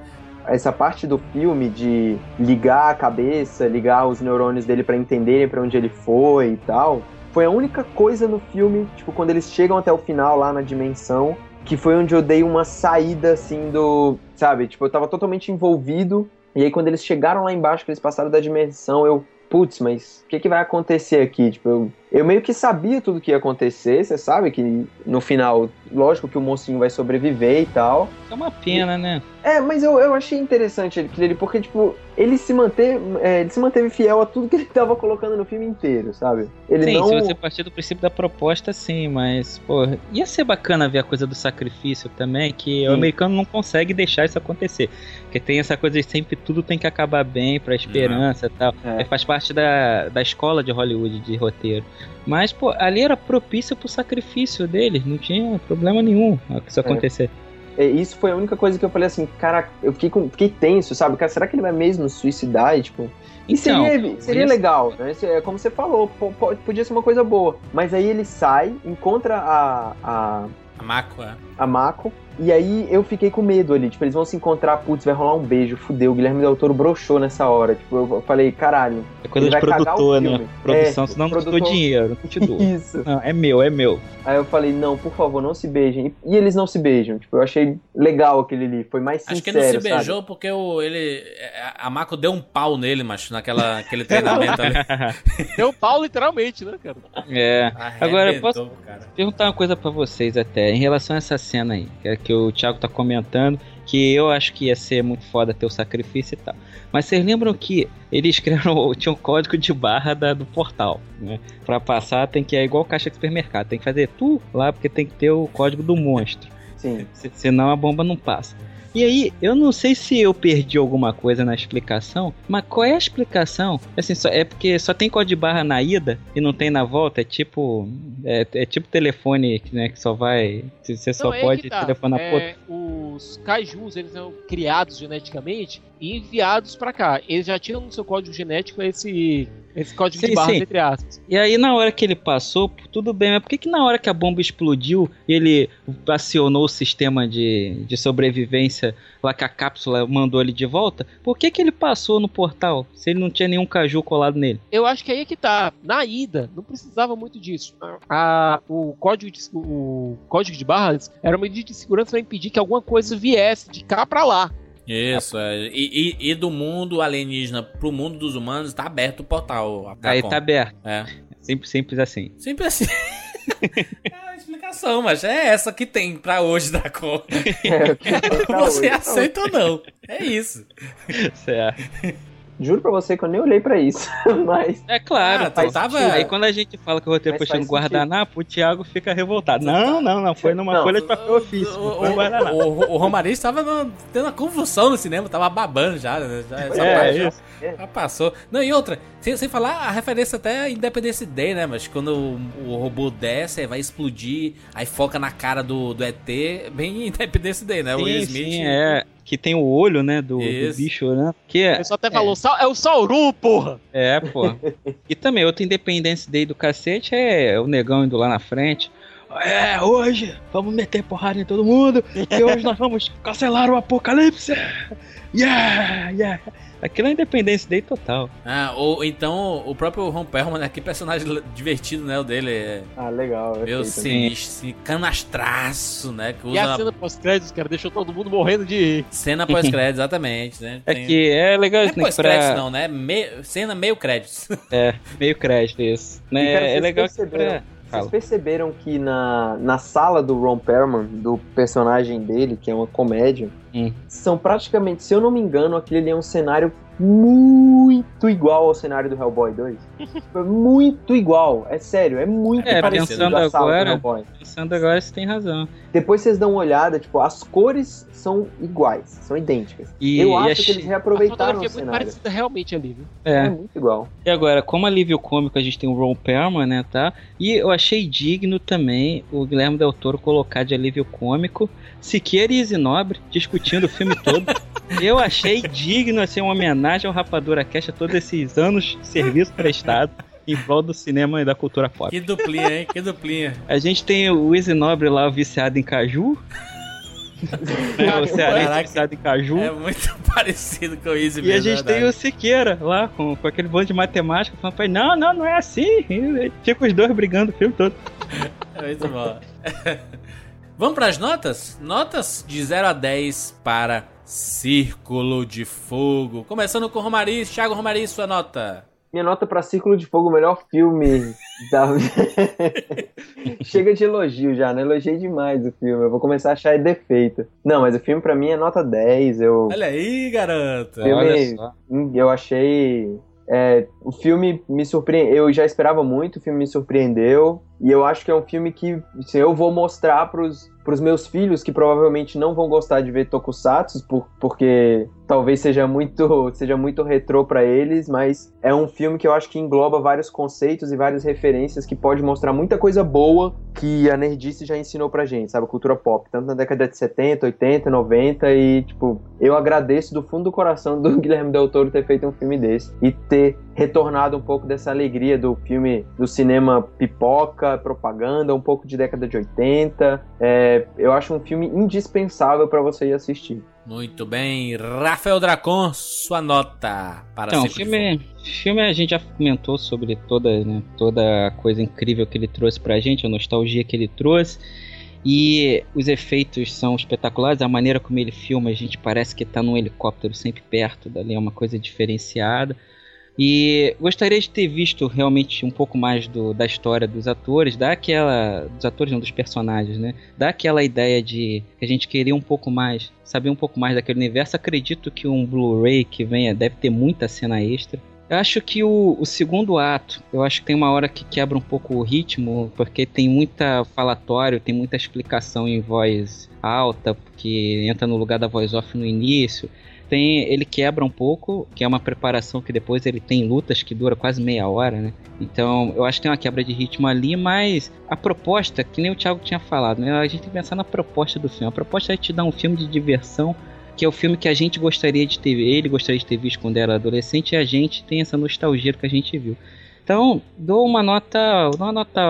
essa parte do filme de ligar a cabeça, ligar os neurônios dele pra entenderem pra onde ele foi e tal, foi a única coisa no filme, tipo, quando eles chegam até o final lá na dimensão, que foi onde eu dei uma saída assim do, sabe, tipo, eu tava totalmente envolvido, e aí quando eles chegaram lá embaixo, que eles passaram da dimensão, eu, putz, mas o que que vai acontecer aqui? Tipo, eu, eu meio que sabia tudo que ia acontecer, você sabe que no final, lógico que o mocinho vai sobreviver e tal, É uma pena, né? é, mas eu, eu achei interessante ali, porque, tipo, ele se manteve, é, ele se manteve fiel a tudo que ele tava colocando no filme inteiro, sabe? Ele sim, não. se você partir do princípio da proposta, sim, mas, pô, ia ser bacana ver a coisa do sacrifício também, que o Sim. americano não consegue deixar isso acontecer. Porque tem essa coisa de sempre tudo tem que acabar bem pra esperança e tal. É. É, faz parte da, da escola de Hollywood de roteiro. Mas, pô, ali era propício pro sacrifício dele, não tinha problema nenhum que isso acontecer. é, Isso foi a única coisa que eu falei assim, cara, eu fiquei, com, fiquei tenso, sabe? Cara, será que ele vai mesmo suicidar? E, tipo. E Então, seria, seria isso- legal, né? É como você falou, po- po- podia ser uma coisa boa. Mas aí ele sai, encontra a, a, A Mako, é. a Mako. E aí eu fiquei com medo ali. Tipo, eles vão se encontrar, putz, vai rolar um beijo, fudeu. O Guilherme Del Toro broxou nessa hora. Tipo, eu falei, caralho. É coisa ele de produtor, né? Produção, É, senão não te dou dinheiro, não te dou. Isso. Não, é meu, é meu. Aí eu falei, não, por favor, não se beijem. E, eles não se beijam. Tipo, eu achei legal aquele ali. Foi mais sincero, Acho que ele não se sabe? beijou porque o, ele. A Mako deu um pau nele, macho, naquela aquele treinamento ali. Deu um pau literalmente, né, cara? É. Agora, eu Arrebentou, posso cara. perguntar uma coisa pra vocês até, em relação a essa cena aí, que, é que o Thiago tá comentando, que eu acho que ia ser muito foda ter o sacrifício e tal. Mas vocês lembram que eles criaram, tinha um código de barra da- do portal, né? Pra passar tem que, é igual caixa de supermercado, tem que fazer tu lá, porque tem que ter o código do monstro. Sim. Se- senão a bomba não passa. E aí, eu não sei se eu perdi alguma coisa na explicação, mas qual é a explicação? Assim, só, é porque só tem código de barra na ida e não tem na volta, é tipo. É, é tipo telefone, né, que só vai. Você só Não, é pode tá. telefonar pro outro. é, Os kaijus, eles são criados geneticamente e enviados pra cá. Eles já tinham no seu código genético esse, esse código Sim, de barras, sim. entre aspas. E aí, na hora que ele passou, tudo bem, mas por que, que na hora que a bomba explodiu, ele acionou o sistema de, de sobrevivência lá que a cápsula mandou ele de volta? Por que, que ele passou no portal se ele não tinha nenhum caju colado nele? Eu acho que aí é que tá. Na ida, não precisava muito disso. A, o, código de, o código de barras era uma medida de segurança para impedir que alguma coisa viesse de cá pra lá. Isso, é. E, e- e do mundo alienígena pro mundo dos humanos tá aberto o portal. Aí tá aberto. É. Simples, simples assim. Sempre assim. é a explicação, mas é essa que tem pra hoje da cor. É, Você hoje. aceita ou não? É isso. Certo. Juro pra você que eu nem olhei pra isso. Mas. É claro, Ah, tava- Aí quando a gente fala que o roteiro foi faz guardanapo, o Thiago fica revoltado. Não, não, não. Foi numa Não. folha de papel ofício. O, o, o, o Romariz tava no- tendo uma convulsão no cinema, tava babando já, né? Já, essa É, parte já- isso. já passou. Não, e outra, sem, sem falar a referência até a Independence Day, né? Mas quando o, o robô desce, aí vai explodir, aí foca na cara do, do ET, bem Independence Day, né? o Will Sim, Smith. sim, é. Que tem o olho, né, do, do bicho, né? Que é, só até falou, "Sau- é o Sauru, porra! é, pô. E também, outra Independência Day do cacete é o negão indo lá na frente. É, hoje vamos meter porrada em todo mundo e hoje nós vamos cancelar o apocalipse. Yeah, yeah. Aquilo é Independência Day total. Ah, ou então o próprio Ron Perlman, né? Que personagem divertido, né? O dele é Ah, legal. eu meio sei sinistro, canastraço, né? Que E a usa cena pós-créditos, cara, deixou todo mundo morrendo de rir. cena pós-crédito, exatamente, né? É Tem- que é legal Não é isso, né? pós-crédito Pra... não, né? Me- Cena meio créditos. É, meio crédito isso. E, cara, Né? É vocês legal que pra... Vocês perceberam que na, na sala do Ron Perlman, do personagem dele, que é uma comédia, Hum. são praticamente, se eu não me engano, aquele ali é um cenário muito igual ao cenário do Hellboy 2. Foi muito igual, é sério, é muito É, parecido pensando a sala do agora, Hellboy. pensando agora você tem razão. Depois vocês dão uma olhada, tipo, as cores são iguais, são idênticas. E- Eu e acho achei- que eles reaproveitaram o é muito cenário. parecida realmente ali, viu? É É. muito igual. E agora, como alívio cômico, a gente tem o Ron Perlman, né, tá? E eu achei digno também o Guilherme Del Toro colocar de alívio cômico Siqueira e Zinobre discutindo o filme todo. Eu achei digno, assim, uma homenagem ao Rapadura Cast a todos esses anos de serviço prestado em prol do cinema e da cultura pop. Que duplinha, hein? Que duplinha. A gente tem o Easy Nobre lá, o viciado em caju. né, o cearense Caraca. viciado em caju. É muito parecido com isso E mesmo. a gente é tem o. Siqueira lá, com, com aquele bando de matemática, falando pra ele, não, não, não é assim. E Fica os dois brigando o filme todo. É muito bom. Vamos para as notas? Notas de 0 a 10 para Círculo de Fogo. Começando com o Romariz. Thiago Romariz, sua nota. Minha nota pra Círculo de Fogo, o melhor filme da. Chega de elogio já, né? Elogiei demais o filme. Eu vou começar a achar defeito. Não, mas o filme pra mim é nota 10. Eu, Olha aí, garoto. Filme- Olha só. Hum, eu achei. é, o filme me surpreendeu. Eu já esperava muito, o filme me surpreendeu. E eu acho que é um filme que assim, eu vou mostrar pros, pros meus filhos que provavelmente não vão gostar de ver Tokusatsu, por, porque talvez seja muito, seja muito retrô pra eles, mas é um filme que eu acho que engloba vários conceitos e várias referências que pode mostrar muita coisa boa que a Nerdice já ensinou pra gente, sabe? Cultura pop, tanto na década de 70, 80, 90 e, tipo, eu agradeço do fundo do coração do Guilherme Del Toro ter feito um filme desse e ter retornado um pouco dessa alegria do filme do cinema pipoca, propaganda, um pouco de década de 80. É, eu acho um filme indispensável pra você ir assistir. Muito bem. Rafael Dracon, sua nota para Então, filme, filme a gente já comentou sobre toda, né, toda a coisa incrível que ele trouxe pra gente, a nostalgia que ele trouxe. E os efeitos são espetaculares, a maneira como ele filma, a gente parece que tá num helicóptero sempre perto dali, é uma coisa diferenciada. E gostaria de ter visto realmente um pouco mais do, da história dos atores, daquela. dos atores, não, dos personagens, né? Daquela ideia de que a gente queria um pouco mais, saber um pouco mais daquele universo. Acredito que um Blu-ray que venha deve ter muita cena extra. Eu acho que o, o segundo ato, eu acho que tem uma hora que quebra um pouco o ritmo, porque tem muita falatório, tem muita explicação em voz alta, que entra no lugar da voz off no início tem ele quebra um pouco, que é uma preparação que depois ele tem lutas que dura quase meia hora, né? Então, eu acho que tem uma quebra de ritmo ali, mas a proposta, que nem o Thiago tinha falado, né? A gente tem que pensar na proposta do filme. A proposta é te dar um filme de diversão, que é o filme que a gente gostaria de ter, ele gostaria de ter visto quando era adolescente, e a gente tem essa nostalgia que a gente viu. Então, dou uma nota, uma nota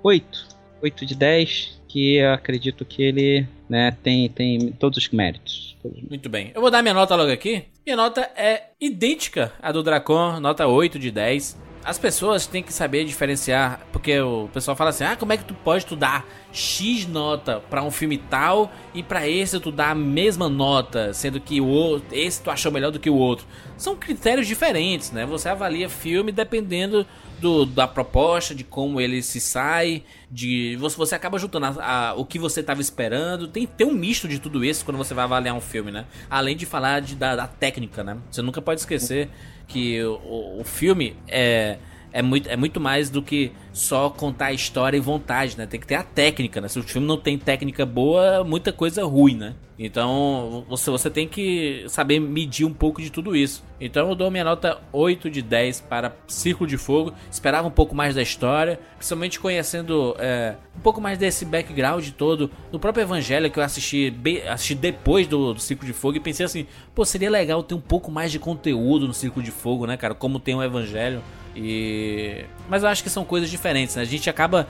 8, 8 de 10, que acredito que ele, né, tem tem todos os méritos. Os Muito bem. Eu vou dar minha nota logo aqui. Minha nota é idêntica à do Dracon, nota 8 de 10. As pessoas têm que saber diferenciar, porque o pessoal fala assim: "Ah, como é que tu pode tu dar X nota pra um filme tal e pra esse tu dá a mesma nota, sendo que o outro, esse tu achou melhor do que o outro?" São critérios diferentes, né? Você avalia filme dependendo do, da proposta, de como ele se sai, de você, você acaba juntando a- a- o que você estava esperando. Tem, tem um misto de tudo isso quando você vai avaliar um filme, né? Além de falar de, da, da técnica, né? Você nunca pode esquecer que o, o- filme é, é, muito, é muito mais do que só contar a história e vontade, né? Tem que ter a técnica, né? Se o filme não tem técnica boa, muita coisa ruim, né? Então você, você tem que saber medir um pouco de tudo isso. Então eu dou minha nota 8 de 10 para Círculo de Fogo. Esperava um pouco mais da história, principalmente conhecendo é, um pouco mais desse background todo do próprio Evangelho que eu assisti, assisti depois do, do Círculo de Fogo e pensei assim: pô, seria legal ter um pouco mais de conteúdo no Círculo de Fogo, né, cara? Como tem o Evangelho. E... Mas eu acho que são coisas diferentes, né? A gente acaba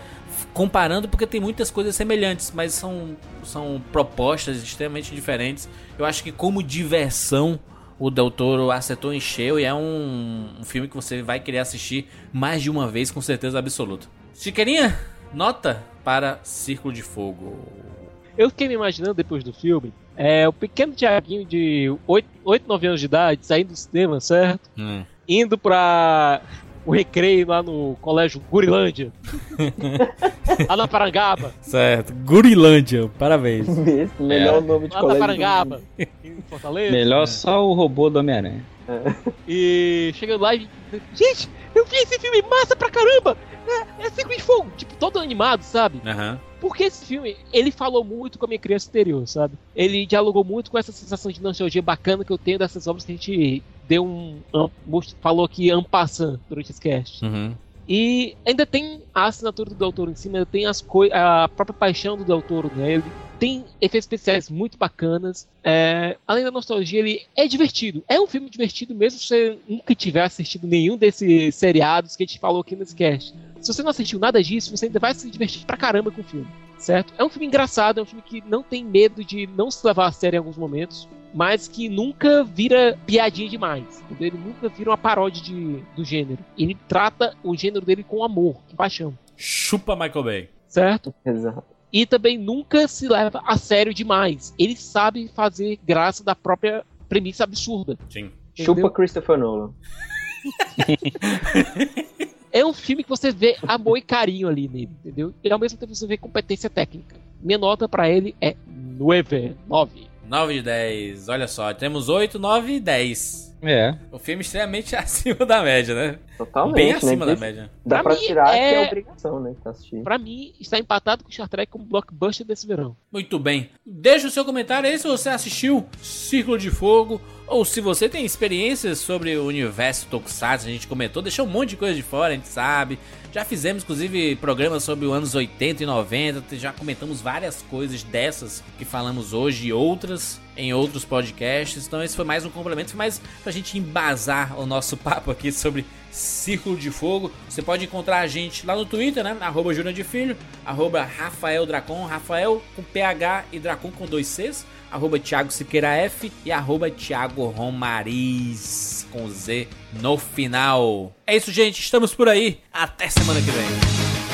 comparando porque tem muitas coisas semelhantes, mas são, são propostas extremamente diferentes. Eu acho que como diversão o Del Toro acertou em cheio e é um, um filme que você vai querer assistir mais de uma vez com certeza absoluta. Chiqueirinha, nota para Círculo de Fogo. Eu fiquei me imaginando depois do filme, é o pequeno Tiaguinho de 8, 8, 9 anos de idade, saindo do cinema, certo? Hum. Indo pra o recreio lá no colégio Gurilândia. lá na Parangaba. Certo, Gurilândia, parabéns. Esse melhor nome de Lá na colégio. do Parangaba. mundo. Em Fortaleza. Melhor só o robô do Homem-Aranha. E chegando lá e. Gente, eu vi esse filme massa pra caramba! É, é Círculo de Fogo! Tipo, todo animado, sabe? Aham. Porque esse filme, ele falou muito com a minha criança interior, sabe? Ele dialogou muito com essa sensação de nostalgia bacana que eu tenho dessas obras que a gente deu um. um falou aqui ampassando durante esse cast. Uhum. E ainda tem a assinatura do Del Toro em cima, tem as a própria paixão do Del Toro nele. Tem efeitos especiais muito bacanas. É, além da nostalgia, ele é divertido. É um filme divertido, mesmo se você nunca tiver assistido nenhum desses seriados que a gente falou aqui nesse cast. Se você não assistiu nada disso, você ainda vai se divertir pra caramba com o filme. Certo? É um filme engraçado, é um filme que não tem medo de não se levar a sério em alguns momentos, mas que nunca vira piadinha demais. entendeu? Ele nunca vira uma paródia de, do gênero. Ele trata o gênero dele com amor, com paixão. Chupa Michael Bay. Certo? Exato. E também nunca se leva a sério demais. Ele sabe fazer graça da própria premissa absurda. Sim. Chupa Entendeu? Christopher Nolan. É um filme que você vê amor e carinho ali nele, entendeu? E ao mesmo tempo você vê competência técnica. Minha nota pra ele é 9. 9. 9 de 10. Olha só, temos 8, 9 e 10. É. O filme extremamente acima da média, né? Totalmente. Bem né? acima da Diz- média. Dá Pra pra mim, tirar que é- é obrigação, né? Tá assistindo. Pra mim, está empatado com Star Trek como blockbuster desse verão. Muito bem. Deixa o seu comentário aí se você assistiu Círculo de Fogo ou se você tem experiências sobre o universo Tokusatsu. A gente comentou, deixou um monte de coisa de fora, a gente sabe. Já fizemos, inclusive, programas sobre os anos 80 e 90. Já comentamos várias coisas dessas que falamos hoje e outras em outros podcasts. Então, esse foi mais um complemento, foi mais pra gente embasar o nosso papo aqui sobre Círculo de Fogo. Você pode encontrar a gente lá no Twitter, né? Arroba Júnior de Filho, arroba Rafael Dracon, Rafael com PH e Dracon com dois Cs, arroba Thiago Siqueira F e arroba Thiago Romariz com Z no final. É isso, gente. Estamos por aí. Até semana que vem.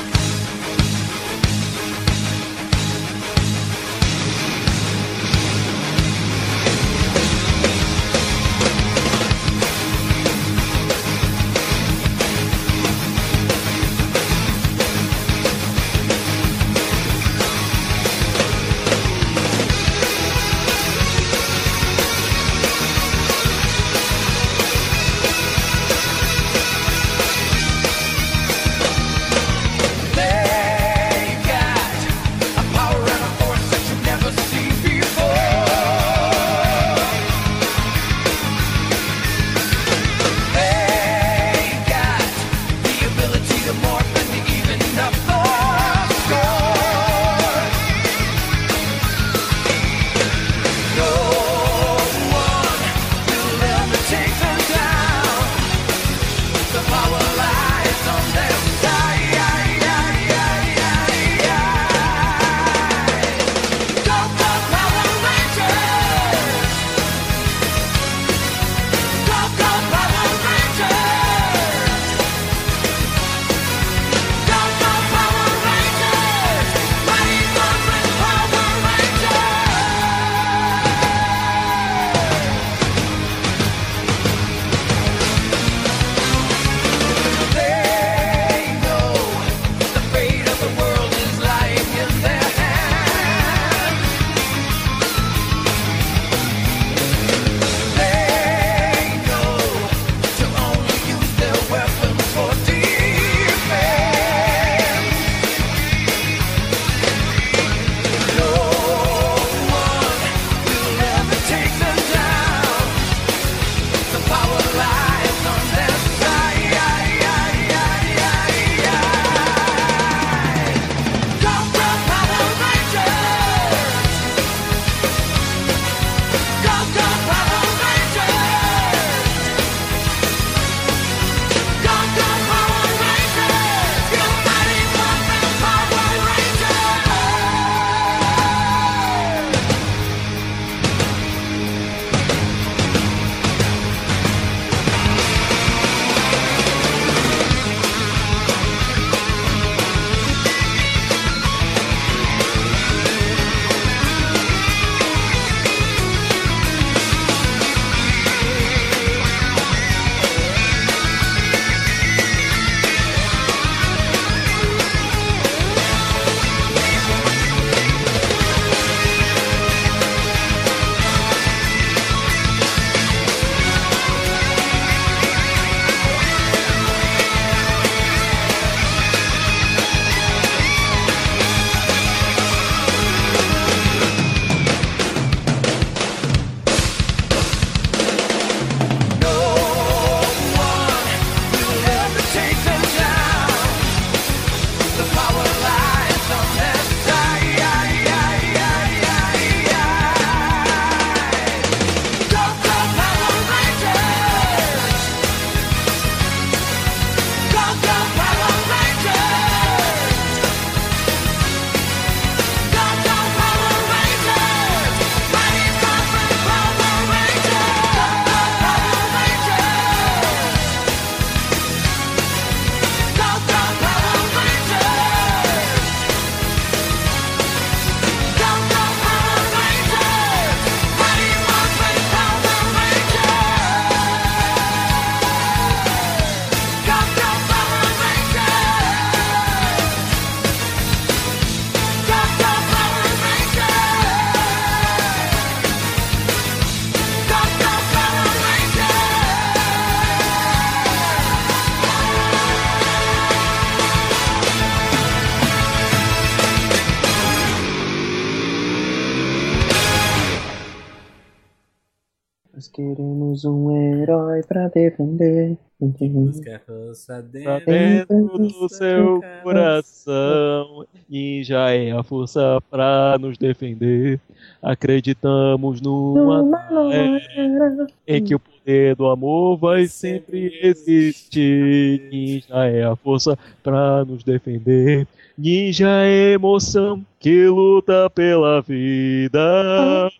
Pra defender. Busca força dentro dentro do seu coração, Ninja é a força pra nos defender. Acreditamos numa era em que o poder do amor vai sempre existir. Ninja é a força pra nos defender. Ninja é emoção que luta pela vida.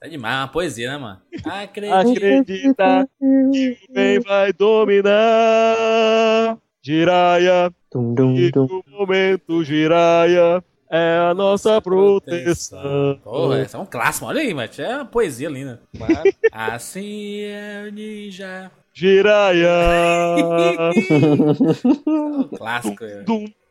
É demais, é uma poesia, né, mano? Acredita que o bem vai dominar. Jiraya, e dum. no momento Jiraya é a nossa proteção. Porra, esse é um clássico. Olha aí, mano. É uma poesia linda. Assim é o ninja. Jiraya. É um clássico. é. Dum,